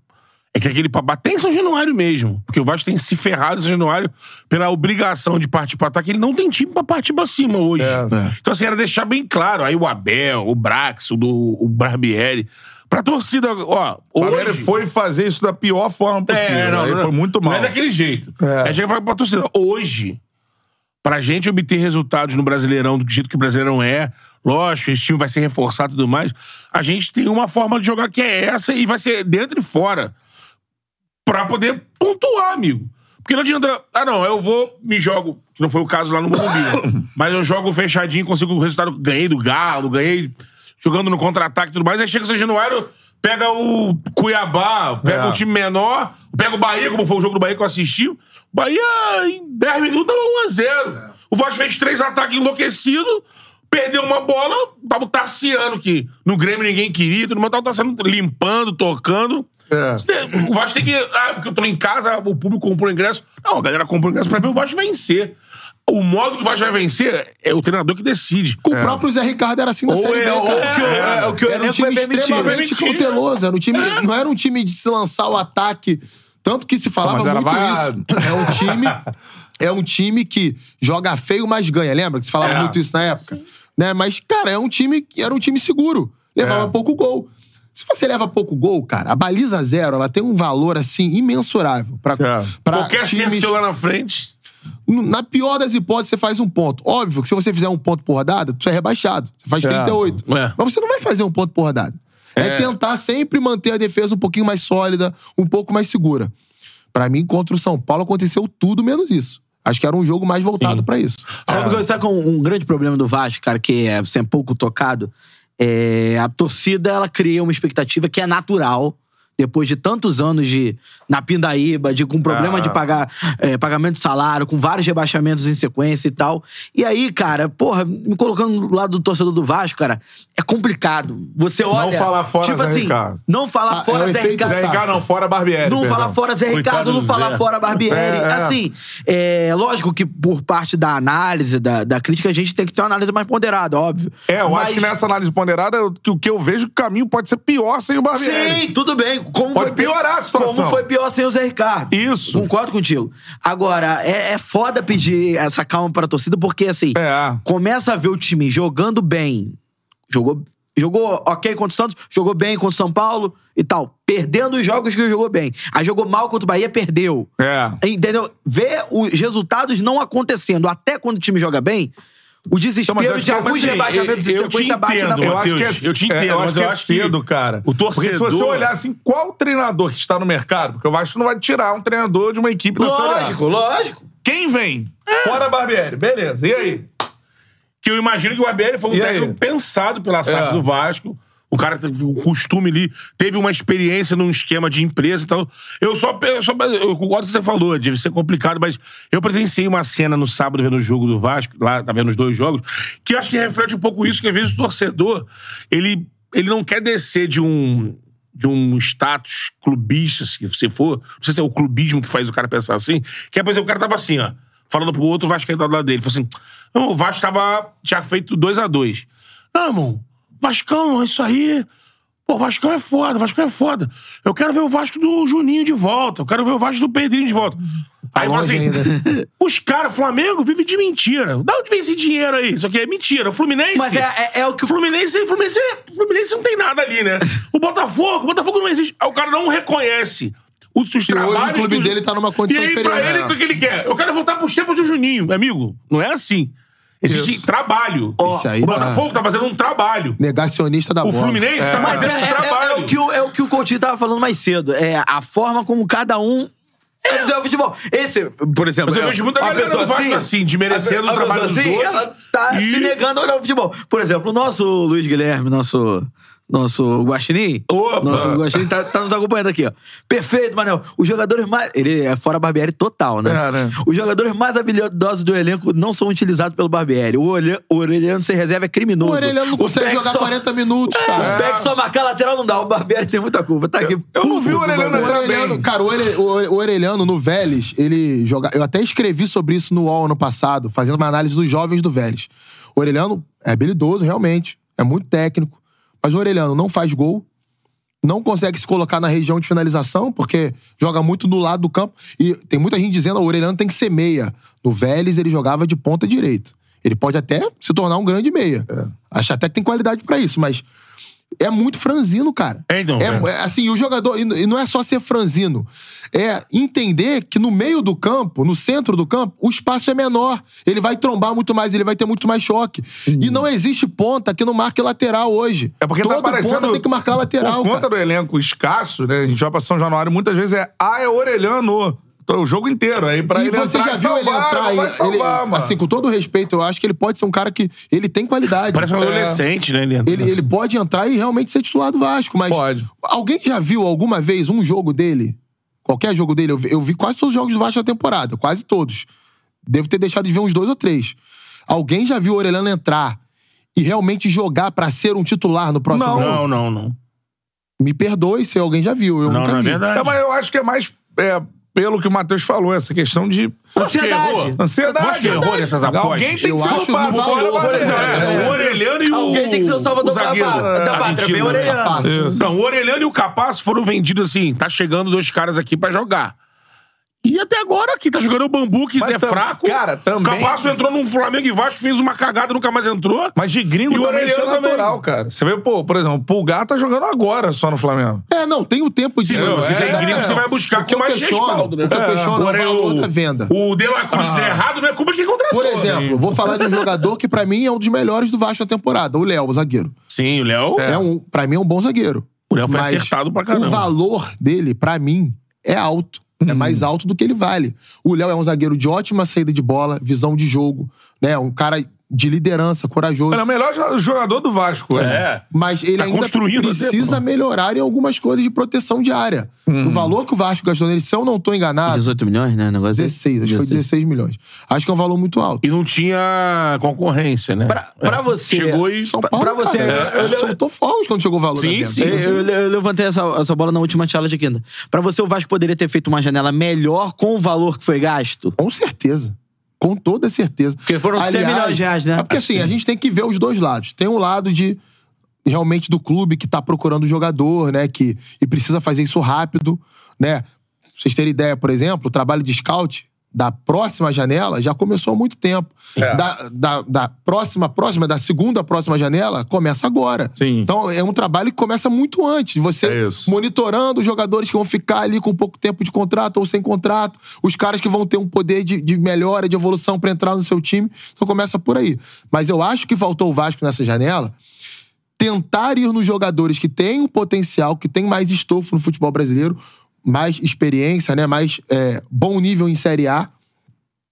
é que aquele pra bater em São Januário mesmo. Porque o Vasco tem se ferrado em São Januário pela obrigação de partir pra ataque. Ele não tem time pra partir pra cima hoje. É. Então, assim, era deixar bem claro. Aí o Abel, o Brax, o, do, o Barbieri. Pra torcida, ó. O Palmeiras Hoje, foi fazer isso da pior forma possível. é, não, não, foi muito mal. Não é daquele jeito. É. É. chega fala pra torcida. Hoje, pra gente obter resultados no Brasileirão, do jeito que o Brasileirão é, lógico, esse time vai ser reforçado e tudo mais, a gente tem uma forma de jogar que é essa e vai ser dentro e fora. Pra poder pontuar, amigo. Porque não adianta. Ah, não, eu vou, me jogo. Que não foi o caso lá no Morumbi. mas eu jogo fechadinho, consigo o resultado. Ganhei do Galo, ganhei jogando no contra-ataque e tudo mais. Aí chega o São Januário, pega o Cuiabá, pega É. um time menor, pega o Bahia, como foi o jogo do Bahia que eu assisti. O Bahia, em 10 minutos, tava 1x0. O Vasco fez três ataques enlouquecidos, perdeu uma bola, tava o Tarciano, que no Grêmio ninguém queria, todo mundo tava o Tarciano limpando, tocando. É. O Vasco tem que. Ah, porque eu tô em casa, o público comprou ingresso. Não, a galera comprou ingresso pra ver o Vasco vencer. O modo que o Vasco vai vencer é o treinador que decide. Com o próprio Zé Ricardo era assim na Ou Série é, B, ou cara. que o- é, o que o Era um time extremamente cauteloso. Era um time, Não era um time de se lançar o ataque. Tanto que se falava muito vaiado. isso. É um time... É um time que joga feio, mas ganha. Lembra que se falava É. muito isso na época? Né? Mas, cara, é um time, era um time seguro. Levava É. pouco gol. Se você leva pouco gol, cara, a baliza zero, ela tem um valor, assim, imensurável. Pra, É. pra Qualquer times... seu lá na frente. Na pior das hipóteses, você faz um ponto. Óbvio que se você fizer um ponto por rodada, tu é rebaixado. Você faz É. 38. É. Mas você não vai fazer um ponto por rodada. É. É. tentar sempre manter a defesa um pouquinho mais sólida, um pouco mais segura. Pra mim, contra o São Paulo, aconteceu tudo menos isso. Acho que era um jogo mais voltado pra isso. Sabe, ah. sabe qual é um grande problema do Vasco, cara, que é é pouco tocado? É, a torcida, ela cria uma expectativa que é natural. Depois de tantos anos de na pindaíba, de com problema Ah. de pagar é, pagamento de salário, com vários rebaixamentos em sequência e tal. E aí, cara, porra, me colocando do lado do torcedor do Vasco, cara, é complicado. Você olha. falar fora tipo Zé assim, Ricardo. Não falar Ah, fora é Zé Ricardo. Zé Ricardo não, fora Barbieri. Não perdão. fala fora Zé Ricardo, não do fala Zé. fora Barbieri. É, é. Assim, é lógico que por parte da análise, da, da crítica, a gente tem que ter uma análise mais ponderada, óbvio. É, eu Mas- acho que nessa análise ponderada, o que eu vejo, que o caminho pode ser pior sem o Barbieri. Sim, tudo bem. Como Pode foi piorar a situação. Como foi pior sem o Zé Ricardo. Isso. Concordo contigo. Agora, é, é foda pedir essa calma pra torcida, porque assim, É. começa a ver o time jogando bem. Jogou, jogou ok contra o Santos, jogou bem contra o São Paulo e tal. Perdendo os jogos que jogou bem. Aí jogou mal contra o Bahia, perdeu. É. Entendeu? Ver os resultados não acontecendo até quando o time joga bem, o desespero Então, de que alguns assim, rebaixamentos eu- sequência bate na entendo, Eu acho que é, eu te entendo, é, eu acho que eu é acho que cedo, cara. o Porque se você torcedor- olhar assim, qual treinador que está no mercado? Porque eu acho que não vai tirar um treinador de uma equipe na Série A. Lógico, lógico. Quem vem? Fora Barbieri. Beleza. E aí? Que eu imagino que o Barbieri foi um E aí? técnico pensado pela SAF É. do Vasco. O cara teve um costume ali, teve uma experiência num esquema de empresa e tal. Eu só, eu só eu concordo com o que você falou, deve ser complicado, mas eu presenciei uma cena no sábado vendo o jogo do Vasco, lá, tá vendo os dois jogos, que acho que reflete um pouco isso, que às vezes o torcedor, ele, ele não quer descer de um de um status clubista, se você for, não sei se é o clubismo que faz o cara pensar assim, que é, por exemplo, o cara tava assim, ó, falando pro outro Vasco do lado dele, falou assim, não, o Vasco tava, tinha feito 2 a 2 Não, irmão, Vascão, isso aí. Pô, Vascão é foda, Vascão é foda. Eu quero ver o Vasco do Juninho de volta. Eu quero ver o Vasco do Pedrinho de volta. Aí fala assim: ainda. os caras, Flamengo, vive de mentira. Da onde vem esse dinheiro aí? Isso aqui é mentira. O Fluminense. Mas é, é, é o que O Fluminense, Fluminense, o Fluminense não tem nada ali, né? O Botafogo, o Botafogo não existe. O cara não reconhece os, os hoje trabalhos. o clube que os- dele tá numa condição E aí, inferior. pra ele, o que que ele quer? Eu quero voltar pros tempos do Juninho. Meu amigo, não é assim. Existe Isso. trabalho. Isso aí o tá- Botafogo tá fazendo um trabalho. Negacionista da O bola. Fluminense tá é, fazendo um é- é- trabalho. é o que o, é o que o Coutinho tava falando mais cedo. É a forma como cada um. É dizer, o futebol. Esse, por exemplo. Mas eu é, vejo muita uma galera pessoa assim, desmerecendo a- a o trabalho pessoa dos outros Ela tá e- se negando a olhar o futebol. Por exemplo, o nosso Luiz Guilherme, nosso, nosso Guaxinim. Opa! Nosso Guaxinim tá, tá nos acompanhando aqui, ó. Perfeito, Manel. Os jogadores mais. Ele é fora Barbieri total, né? É, né? Os jogadores mais habilidosos do elenco não são utilizados pelo Barbieri. O, Orelha- o Orelhano sem reserva é criminoso. O Orelhano não O consegue jogar só- 40 minutos, O cara. Beck só marcar lateral não dá. O Barbieri tem muita culpa. Tá aqui. Eu não vi o O Orelhano entrar Orelhano, bem. cara, o, o Ore- o Orelhano no Vélez, ele joga. Eu até escrevi sobre isso no UOL ano passado, fazendo uma análise dos jovens do Vélez. O Orelhano é habilidoso, realmente. É muito técnico. Mas o Orelhano não faz gol. Não consegue se colocar na região de finalização, porque joga muito no lado do campo. E tem muita gente dizendo que o Orelhano tem que ser meia. No Vélez, ele jogava de ponta direita. Ele pode até se tornar um grande meia. Acho até que tem qualidade pra isso, mas é muito franzino, cara. É, então, É, é. é, assim, o jogador. E não é só ser franzino. É entender que no meio do campo, no centro do campo, o espaço é menor. Ele vai trombar muito mais, ele vai ter muito mais choque. E não existe ponta que não marque lateral hoje. É porque Todo tá parecendo. ponta tem que marcar lateral. Por conta cara. do elenco escasso, né? A gente vai pra São Januário muitas vezes é ah, é Orelhano. O jogo inteiro. Aí pra E ele você entrar já viu ele salvar, entrar aí? vai salvar, ele, mano. assim, com todo respeito, eu acho que ele pode ser um cara que. Ele tem qualidade. Parece um É. adolescente, né? Ele, Ele, ele pode entrar e realmente ser titular do Vasco, mas. Pode. Alguém já viu alguma vez um jogo dele? Qualquer jogo dele? Eu vi, eu vi quase todos os jogos do Vasco da temporada, quase todos. Devo ter deixado de ver uns dois ou três. Alguém já viu o Orelhano entrar e realmente jogar pra ser um titular no próximo Não. jogo? Não, não, não. Me perdoe se alguém já viu. Eu Não, nunca não é vi. verdade. É, mas eu acho que é mais é, pelo que o Matheus falou, essa questão de. Ansiedade. Errou. Ansiedade. Você errou nessas apostas? Alguém tem que ser no Fora é, o Orelhano e o. Alguém tem que ser o salvador da zagueiro. pátria. Da pátria, vem o né? Orelhano. Então, o Orelhano e o Capasso foram vendidos assim. Tá chegando dois caras aqui pra jogar. E até agora aqui tá jogando o Bambu, que Mas é tam- fraco. cara, também- O Capasso entrou num Flamengo e Vasco, fez uma cagada, nunca mais entrou. Mas de gringo E o também isso é Orelhano natural, cara. Você vê, pô, por exemplo, o Pulgar tá jogando agora só no Flamengo. É, não, tem o tempo de. Sim, mas você tem gringo, você vai buscar O que eu mais questiono, respaldo, né? O que eu questiono é o Agora é valor da venda. O De La Cruz der errado, não é culpa de quem contratou. Por exemplo, vou falar de um jogador que pra mim é um dos melhores do Vasco na temporada, o Léo, o zagueiro. Sim, o Léo. É. um, pra mim é um bom zagueiro. O Léo foi Mas acertado pra caramba. O valor dele, pra mim, é alto. É Uhum. mais alto do que ele vale. O Léo é um zagueiro de ótima saída de bola, visão de jogo, né? Um cara de liderança, corajoso. Ele é o melhor jo- jogador do Vasco. né? É. Mas ele Tá ainda até, precisa melhorar em algumas coisas de proteção de área. Uhum. O valor que o Vasco gastou nele, se eu não tô enganado, 18 milhões, né? Negócio 16, acho que foi 16 milhões. Acho que é um valor muito alto. E não tinha concorrência, né? Pra- pra É. você- Chegou e. São Paulo, pra você- cara, eu- soltou fogos quando chegou o valor Sim, sim. Eu, eu- eu levantei essa, essa bola na última tela de quinta. Pra você, o Vasco poderia ter feito uma janela melhor com o valor que foi gasto? Com certeza. Com toda certeza. Porque foram 100 milhões de reais, né? É porque assim, Assim. a gente tem que ver os dois lados. Tem um lado de realmente do clube que tá procurando o jogador, né? Que, e precisa fazer isso rápido, né? Pra vocês terem ideia, por exemplo, o trabalho de scout da próxima janela já começou há muito tempo. É. Da, da, da próxima, próxima, da segunda próxima janela, começa agora. Sim. Então é um trabalho que começa muito antes. Você É monitorando os jogadores que vão ficar ali com pouco tempo de contrato ou sem contrato, os caras que vão ter um poder de, de melhora, de evolução pra entrar no seu time. Então começa por aí. Mas eu acho que faltou o Vasco nessa janela tentar ir nos jogadores que têm o potencial, que têm mais estofo no futebol brasileiro, mais experiência, né? mais é, bom nível em Série A,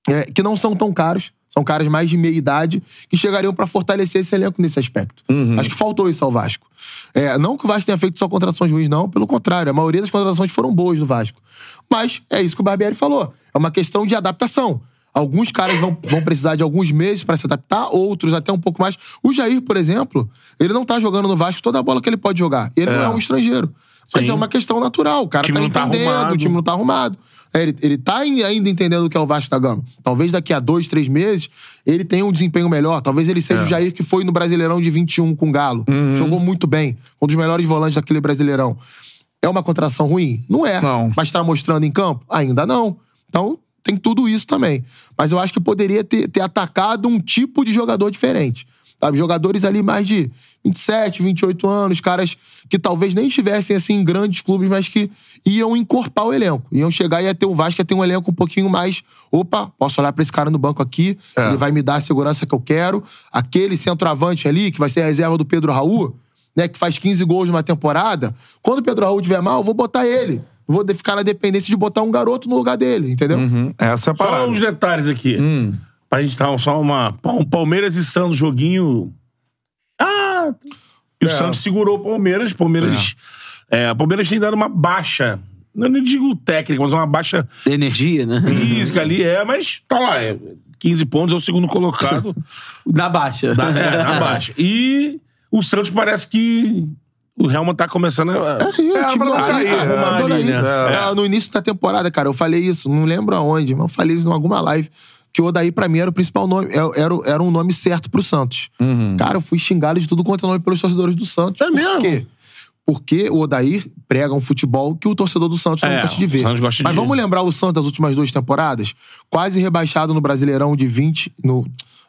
é, que não são tão caros. São caras mais de meia idade que chegariam pra fortalecer esse elenco nesse aspecto. Acho que faltou isso ao Vasco. É, não que o Vasco tenha feito só contratações ruins, não. Pelo contrário, a maioria das contratações foram boas do Vasco. Mas é isso que o Barbieri falou. É uma questão de adaptação. Alguns caras vão, vão precisar de alguns meses pra se adaptar, outros até um pouco mais. O Jair, por exemplo, ele não tá jogando no Vasco toda a bola que ele pode jogar. Ele não é um estrangeiro. Mas Sim. é uma questão natural. O cara O time tá não tá arrumado. o time não tá arrumado. É, ele, ele tá ainda entendendo o que é o Vasco da Gama. Talvez daqui a dois, três meses, ele tenha um desempenho melhor. Talvez ele É. seja o Jair que foi no Brasileirão de 21 com o Galo. Uhum. Jogou muito bem. Um dos melhores volantes daquele Brasileirão. É uma contratação ruim? Não é. Não. Mas tá mostrando em campo? Ainda não. Então, tem tudo isso também. Mas eu acho que poderia ter, ter atacado um tipo de jogador diferente. Sabe? Jogadores ali mais de 27, 28 anos, caras que talvez nem estivessem assim em grandes clubes, mas que iam encorpar o elenco. Iam chegar e ia ter o Vasco, ia ter um elenco um pouquinho mais. Opa, posso olhar pra esse cara no banco aqui, ele vai me dar a segurança que eu quero. Aquele centroavante ali, que vai ser a reserva do Pedro Raul, né, que faz 15 gols numa temporada. Quando o Pedro Raul tiver mal, eu vou botar ele. Vou ficar na dependência de botar um garoto no lugar dele, entendeu? Uhum. Essa é a Só parada. uns detalhes aqui. Hum. Pra gente dar só uma. Um Palmeiras e Santos, joguinho. Ah! E o Santos segurou o Palmeiras. Palmeiras. É. o Palmeiras tem dado uma baixa. Eu não digo técnica, mas uma baixa Energia, né? física ali, é, mas tá lá. É, 15 pontos é o segundo colocado. Na baixa. na, é, na baixa. E o Santos parece que. O Helman tá começando a. É, o time pra do não cair, né? Ali, né? Ah, No início da temporada, cara, eu falei isso, não lembro aonde, mas eu falei isso em alguma live. Que o Odair, pra mim, era o principal nome, é- era, era um nome certo pro Santos. Cara, eu fui xingado de tudo quanto é nome pelos torcedores do Santos. É mesmo? Por quê? Porque o Odair prega um futebol que o torcedor do Santos não É, gosta de ver. Gosta Mas de- vamos lembrar o Santos das últimas duas temporadas? Quase rebaixado no Brasileirão de 20, no,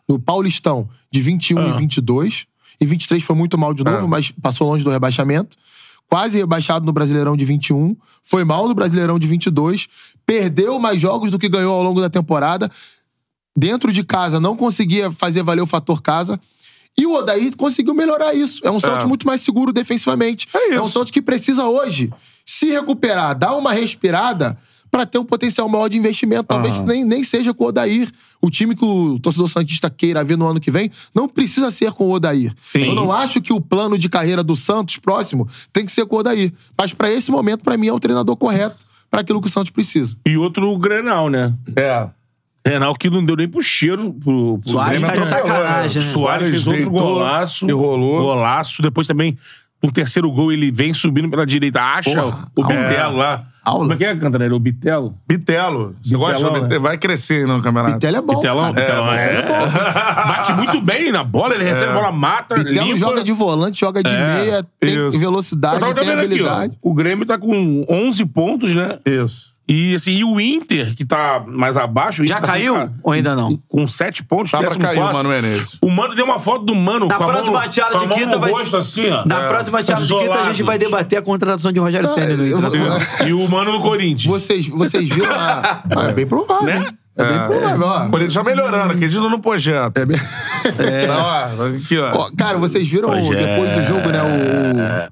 no Paulistão de 21 Ah. e 22. E 23 foi muito mal de novo, mas passou longe do rebaixamento. Quase rebaixado no Brasileirão de 21. Foi mal no Brasileirão de 22. Perdeu mais jogos do que ganhou ao longo da temporada. Dentro de casa, não conseguia fazer valer o fator casa. E o Odair conseguiu melhorar isso. É um Santos muito mais seguro defensivamente. É um isso. Santos que precisa hoje se recuperar, dar uma respirada pra ter um potencial maior de investimento. Talvez nem, nem seja com o Odair. O time que o torcedor Santista queira ver no ano que vem não precisa ser com o Odair. Eu não acho que o plano de carreira do Santos próximo tem que ser com o Odair. Mas pra esse momento, pra mim, é o treinador correto pra aquilo que o Santos precisa. E outro Grenal, né? É. Grenal que não deu nem pro cheiro. Pro, pro Soares Grêmio tá de sacanagem, né? né? Soares fez outro deitou golaço. e rolou. Golaço. Depois também, no terceiro gol, ele vem subindo pela direita. Acha Porra, o. Bitelo lá. Aula. Como é que é, Cantarelli? O Bitelo? Bitelo. Você gosta Bitelão, do Bitelo? Vai crescer no campeonato. Bitelo é bom. Bitelão, cara. Bitelão, é. Bate muito bem na bola, ele recebe a bola, mata, Bitelo limpa. joga de volante, joga de É, meia, tem isso. Velocidade, tem aqui, habilidade. ó. O Grêmio tá com 11 pontos, né? Isso. E assim, e o Inter, que tá mais abaixo. o Já Inter tá caiu? com- Ou ainda não? Com 7 pontos, Tá pra cair o. Mano Menezes. O Mano deu uma foto do Mano Na com a mão próxima com a de mão quinta no vai rosto, assim, ó. Na É. próxima tiara de quinta a gente vai debater a contratação de Rogério no vou- Internacional. E o Mano no Corinthians. Vocês, vocês viram a... Ah, é bem provável. Né? É bem provável, ó. O Corinthians tá melhorando, acredito no projeto. É bem... Não, ó, aqui, ó. Ó, cara, vocês viram Pois é. depois do jogo, né?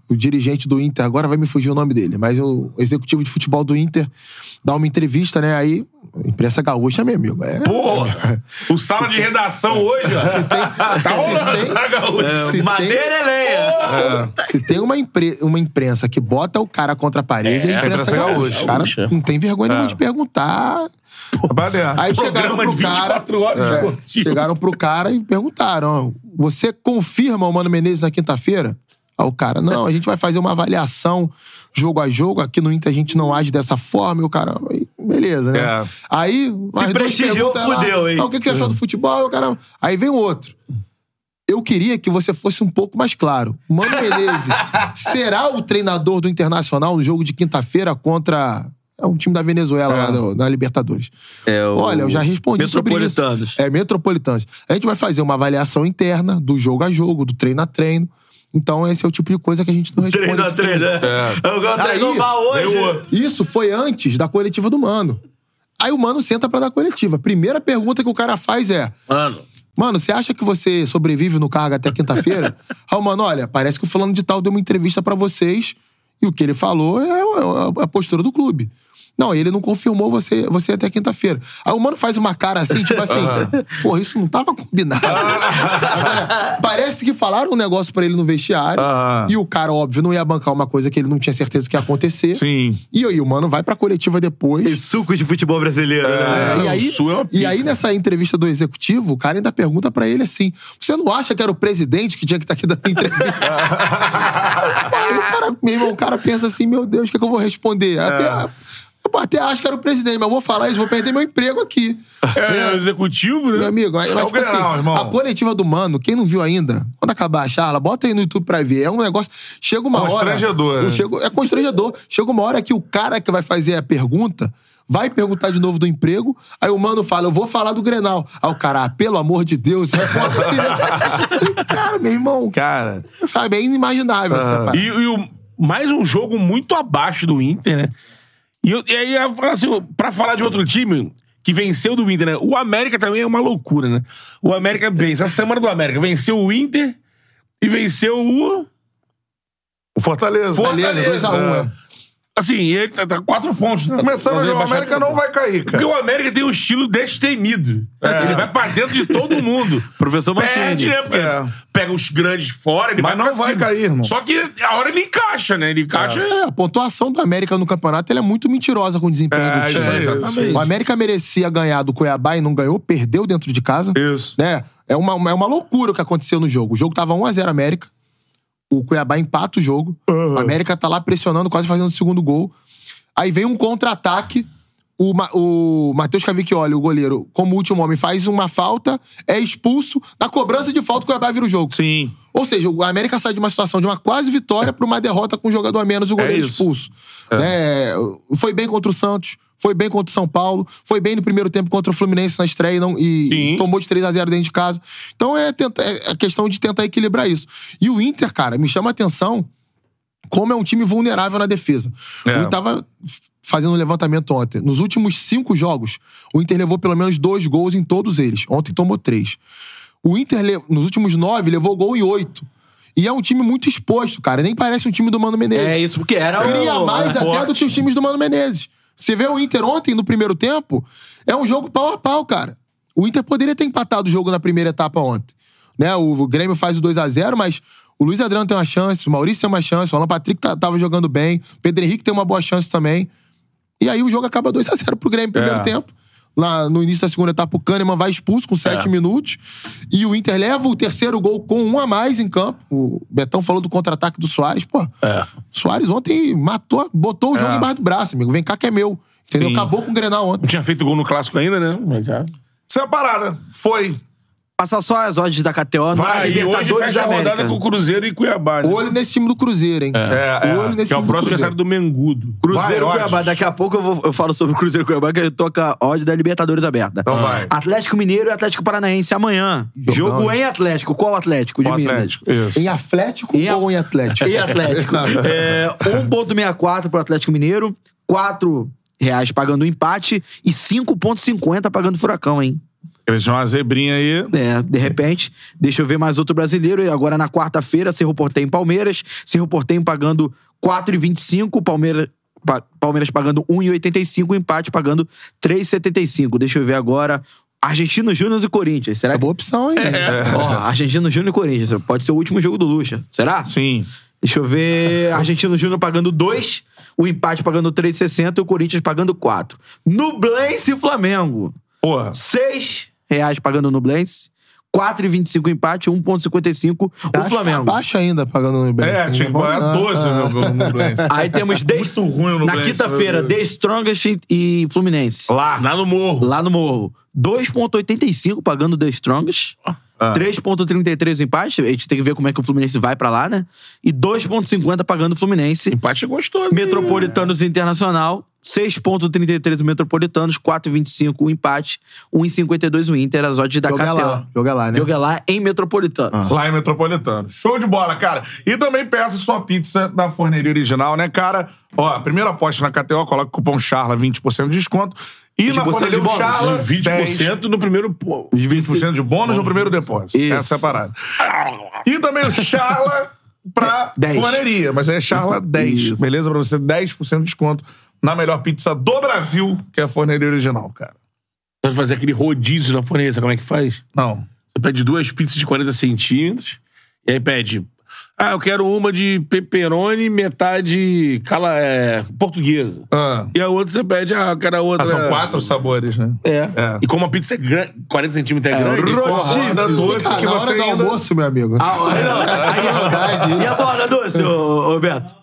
O, o dirigente do Inter, agora vai me fugir o nome dele, mas o executivo de futebol do Inter dá uma entrevista, né? Aí, imprensa gaúcha, meu amigo. É, Porra! O sala de redação hoje, ó. tá rolando tem- na gaúcha. se tem- Madeira é lenha. Se tem uma, impre- uma imprensa que bota o cara contra a parede, é, a imprensa imprensa gaúcha. gaúcha. Os caras Gaúcha. não tem vergonha nenhuma de perguntar. Trabalhar. Aí chegaram pro cara. 24 horas É, chegaram pro cara e perguntaram: você confirma o Mano Menezes na quinta-feira? Aí o cara, não, a gente vai fazer uma avaliação jogo a jogo. Aqui no Inter a gente não age dessa forma. E o cara, beleza, né? É. Aí, duas prestigiou, fudeu, hein? Ah, o que que você achou do futebol? O cara, aí vem o outro. Eu queria que você fosse um pouco mais claro. Mano Menezes será o treinador do Internacional no jogo de quinta-feira contra é um time da Venezuela lá do- na Libertadores. É o Olha, eu já respondi sobre isso. É, Metropolitanos. A gente vai fazer uma avaliação interna do jogo a jogo, do treino a treino. Então, esse é o tipo de coisa que a gente não responde. Treino a treino, né? Eu gosto Aí, hoje. Isso foi antes da coletiva do Mano. Aí o Mano senta pra dar coletiva. Primeira pergunta que o cara faz é: Mano. Mano, você acha que você sobrevive no cargo até quinta-feira? Aí o Mano, olha, parece que o fulano de tal deu uma entrevista pra vocês e o que ele falou é, é a postura do clube. Não, ele não confirmou você, você até quinta-feira. Aí o mano faz uma cara assim, tipo assim, porra, isso não tava combinado. Agora, parece que falaram um negócio pra ele no vestiário Aham. e o cara, óbvio, não ia bancar uma coisa que ele não tinha certeza que ia acontecer. Sim. E aí o mano vai pra coletiva depois. Suco de futebol brasileiro. É, né? e, aí, é uma e aí, nessa entrevista do executivo, o cara ainda pergunta pra ele assim: Você não acha que era o presidente que tinha que estar aqui dando entrevista? aí o cara, meu irmão, o cara pensa assim: Meu Deus, o que, é que eu vou responder? Até, eu até acho que era o presidente, mas eu vou falar isso, vou perder meu emprego aqui. É, o executivo, né? Meu amigo, aí, mas, o tipo assim, Grenal, irmão. a coletiva do Mano, quem não viu ainda, quando acabar a charla, bota aí no YouTube pra ver. É um negócio. Chega uma hora. Constrangedor, né? É constrangedor. Chega uma hora que o cara que vai fazer a pergunta. Vai perguntar de novo do emprego, aí o mano fala, eu vou falar do Grenal. Aí o cara, ah, pelo amor de Deus, responde assim, né? Cara, meu irmão, Cara. sabe, é inimaginável essa parada. E, e o- mais um jogo muito abaixo do Inter, né? E, eu- e aí, assim, pra falar de outro time que venceu do Inter, né? O América também é uma loucura, né? O América vence. A semana do América venceu o Inter e venceu o. O Fortaleza. Beleza, 2x1, É. é. Assim, ele tá, tá quatro pontos. Né? Começando a jogar, o América não vai cair, Porque cara. o América tem um estilo destemido. Ele vai pra dentro de todo mundo. Professor Perde, Mancini. né? Porque É. pega os grandes fora, ele Mas vai não pra vai cima. cair, irmão. Só que a hora ele encaixa, né? Ele encaixa... É, a pontuação do América no campeonato ela é muito mentirosa com o desempenho É, do time. isso aí, exatamente. O América merecia ganhar do Cuiabá e não ganhou, perdeu dentro de casa. Isso. Né? É, uma, é uma loucura o que aconteceu no jogo. O jogo tava 1x0 América. O Cuiabá empata o jogo. O América tá lá pressionando, quase fazendo o segundo gol. Aí vem um contra-ataque. O, Ma- o Matheus Cavicchioli, o goleiro, como último homem, faz uma falta, é expulso. Na cobrança de falta, o Cuiabá vira o jogo. Sim. Ou seja, o América sai de uma situação de uma quase vitória para uma derrota com um jogador a menos o goleiro isso. expulso. Né? Foi bem contra o Santos, foi bem contra o São Paulo, foi bem no primeiro tempo contra o Fluminense na estreia e, não- e tomou de 3 a 0 dentro de casa. Então é, tenta- é a questão de tentar equilibrar isso. E o Inter, cara, me chama a atenção como é um time vulnerável na defesa. É. O Inter tava fazendo um levantamento ontem. Nos últimos cinco jogos, o Inter levou pelo menos dois gols em todos eles. Ontem tomou três. O Inter, nos últimos nove, levou gol em oito. E é um time muito exposto, cara. Nem parece um time do Mano Menezes. É isso, porque era Cria o- mais era até forte. do que os times do Mano Menezes. Você vê o Inter ontem, no primeiro tempo, é um jogo pau a pau, cara. O Inter poderia ter empatado o jogo na primeira etapa ontem. Né? O, Grêmio faz o 2 a 0 mas o Luiz Adriano tem uma chance, o Maurício tem uma chance, o Alan Patrick tá- tava jogando bem, o Pedro Henrique tem uma boa chance também. E aí o jogo acaba 2 a 0 pro Grêmio no primeiro É. tempo. Lá no início da segunda etapa, o Kahneman vai expulso com sete É. minutos. E o Inter leva o terceiro gol com um a mais em campo. O Betão falou do contra-ataque do Soares. Pô, É. Soares ontem matou, botou o jogo É. embaixo do braço, amigo. Vem cá que é meu. Entendeu? Sim. Acabou com o Grenal ontem. Não tinha feito gol no clássico ainda, né? Mas já. Isso é a parada. Foi. Passar só as odds da KTO na Vai, e hoje Libertadores fecha da a rodada com o Cruzeiro e Cuiabá. né? Olho nesse time do Cruzeiro, hein? É, é. Olho nesse Que é o time do próximo Cruzeiro. adversário do Mengudo. Cruzeiro Vai, Cuiabá. odds. Daqui a pouco eu, vou- eu falo sobre o Cruzeiro Cuiabá, que eu tô com a odd da Libertadores aberta. Então vai. Atlético Mineiro e Atlético Paranaense amanhã. Jogão, Jogo hein? em Atlético. Qual Atlético? De O Minas? Atlético. Isso. Em Atlético Em a- ou em Atlético? E Atlético. é, 1,64 pro Atlético Mineiro, 4 reais pagando o empate e 5,50 pagando o furacão, hein? Eles tinham uma zebrinha aí. É, de repente, deixa eu ver mais outro brasileiro. E agora na quarta-feira, Cerro Portem Palmeiras. Cerro Portem pagando 4,25. Palmeiras, pa- Palmeiras pagando 1,85. Empate pagando 3,75. Deixa eu ver agora. Argentino Júnior e Corinthians. Será É boa opção, hein? Ó, Argentino Júnior e Corinthians. Pode ser o último jogo do Lucha. Será? Sim. Deixa eu ver. Argentino Júnior pagando 2, o empate pagando 3,60 e o Corinthians pagando 4. Nublense e Flamengo. Porra. 6 reais pagando o Nublense. 4,25 empate, 1,55 o Acho que Flamengo. Tá baixo ainda, pagando o Nubank. É, tinha que pagar 12 Ah, no, no Nublense. Aí temos 10. Muito ruim o Na Nublense, quinta-feira. The Strongest e Fluminense. Lá. Lá no morro. Lá no Morro. 2,85 pagando The Strongest. Ah. 3,33 o empate. A gente tem que ver como é que o Fluminense vai pra lá, né? E 2,50 pagando o Fluminense. Empate é gostoso. Metropolitanos Internacional, 6,33 o Metropolitanos, 4,25 o empate, 1,52 o Inter, as odds da Joga KTO. lá, joga lá, né? Joga lá em Metropolitano. Lá em Metropolitano. Show de bola, cara. E também peça sua pizza da forneria original, né, cara? Ó, primeira aposta na KTO, coloca o cupom CHARLA, 20% de desconto. E na 20% de forneria bônus, CHARLA, 20% no primeiro. pô. 20% de bônus no primeiro depósito. Isso. Essa é a parada. E também o Charla pra 10. forneria. Mas é Charla 10, Isso. beleza? Pra você ter 10% de desconto na melhor pizza do Brasil, que é a forneria original, cara. Pode fazer aquele rodízio na forneza, como é que faz? Não. Você pede duas pizzas de 40 centímetros, e aí pede. Ah, eu quero uma de pepperoni, metade cala, é, portuguesa. Ah. E a outra você pede, ah, eu quero a outra. Ah, são quatro sabores, né? É. É. E como a pizza é grande, 40 centímetros é, grande, rodízio. Borda doce Ah, que na hora você do ainda... almoço, meu amigo. Ah, olha, não. Aí, verdade. E a borda doce, ô, ô Beto?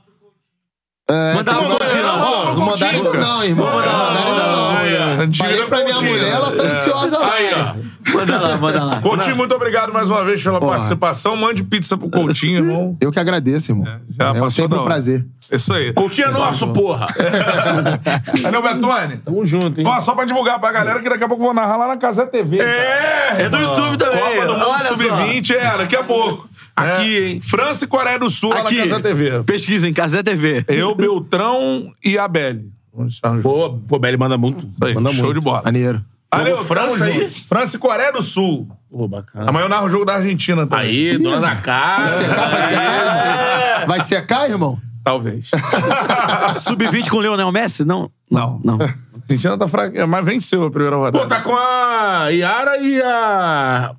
É, Mandar tem um que doce, mandar- não. Ó, Não mandaram ainda não, irmão. Não mandaram ainda não. Aí. Falei pra minha Coutinho. mulher, ela tá É. ansiosa lá. Aí, ó. Manda lá, manda lá. Coutinho, muito obrigado mais uma vez pela Porra. participação. Mande pizza pro Coutinho, irmão. Eu que agradeço, irmão. já É, passou sempre um prazer. Isso aí. Coutinho é nosso, porra. Valeu, Betone. Tamo junto, hein? Ó, só pra divulgar pra galera que daqui a pouco eu vou narrar lá na Casa TV. É! É do YouTube também. Copa do Mundo Olha só. Sub-20, é, daqui a pouco. Aqui, É, hein? França e Coreia do Sul lá Aqui. na Casa TV. Pesquisa em Casé TV. Eu, Beltrão e a Beli. Jogo. Pô, pô, Belly manda muito. Aí, Manda show muito. de bola. Maneiro. Valeu, França aí? junto. França e Coreia do Sul. Pô, bacana. Amanhã eu narro o jogo da Argentina também. Aí, dona da casa. Vai secar, vai secar? Vai secar, irmão? Talvez. Sub-20 com o Leonel Messi? Não. Não. Não. A Argentina tá fraca, mas venceu a primeira rodada. Pô, tá com a Yara e a.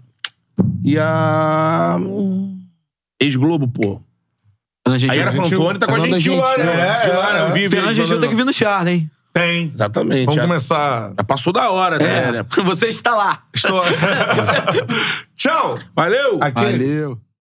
E a. Ex-Globo, pô. A Yara Fantoni tá com a gente lá, né? É, lá, né? é. Eu vi, vi Fernando Gentil tem que vir no Charlie, hein? Tem. Exatamente. Vamos já, começar. já passou da hora, né? Você está lá. Estou... Tchau! Valeu! Aquele. Valeu.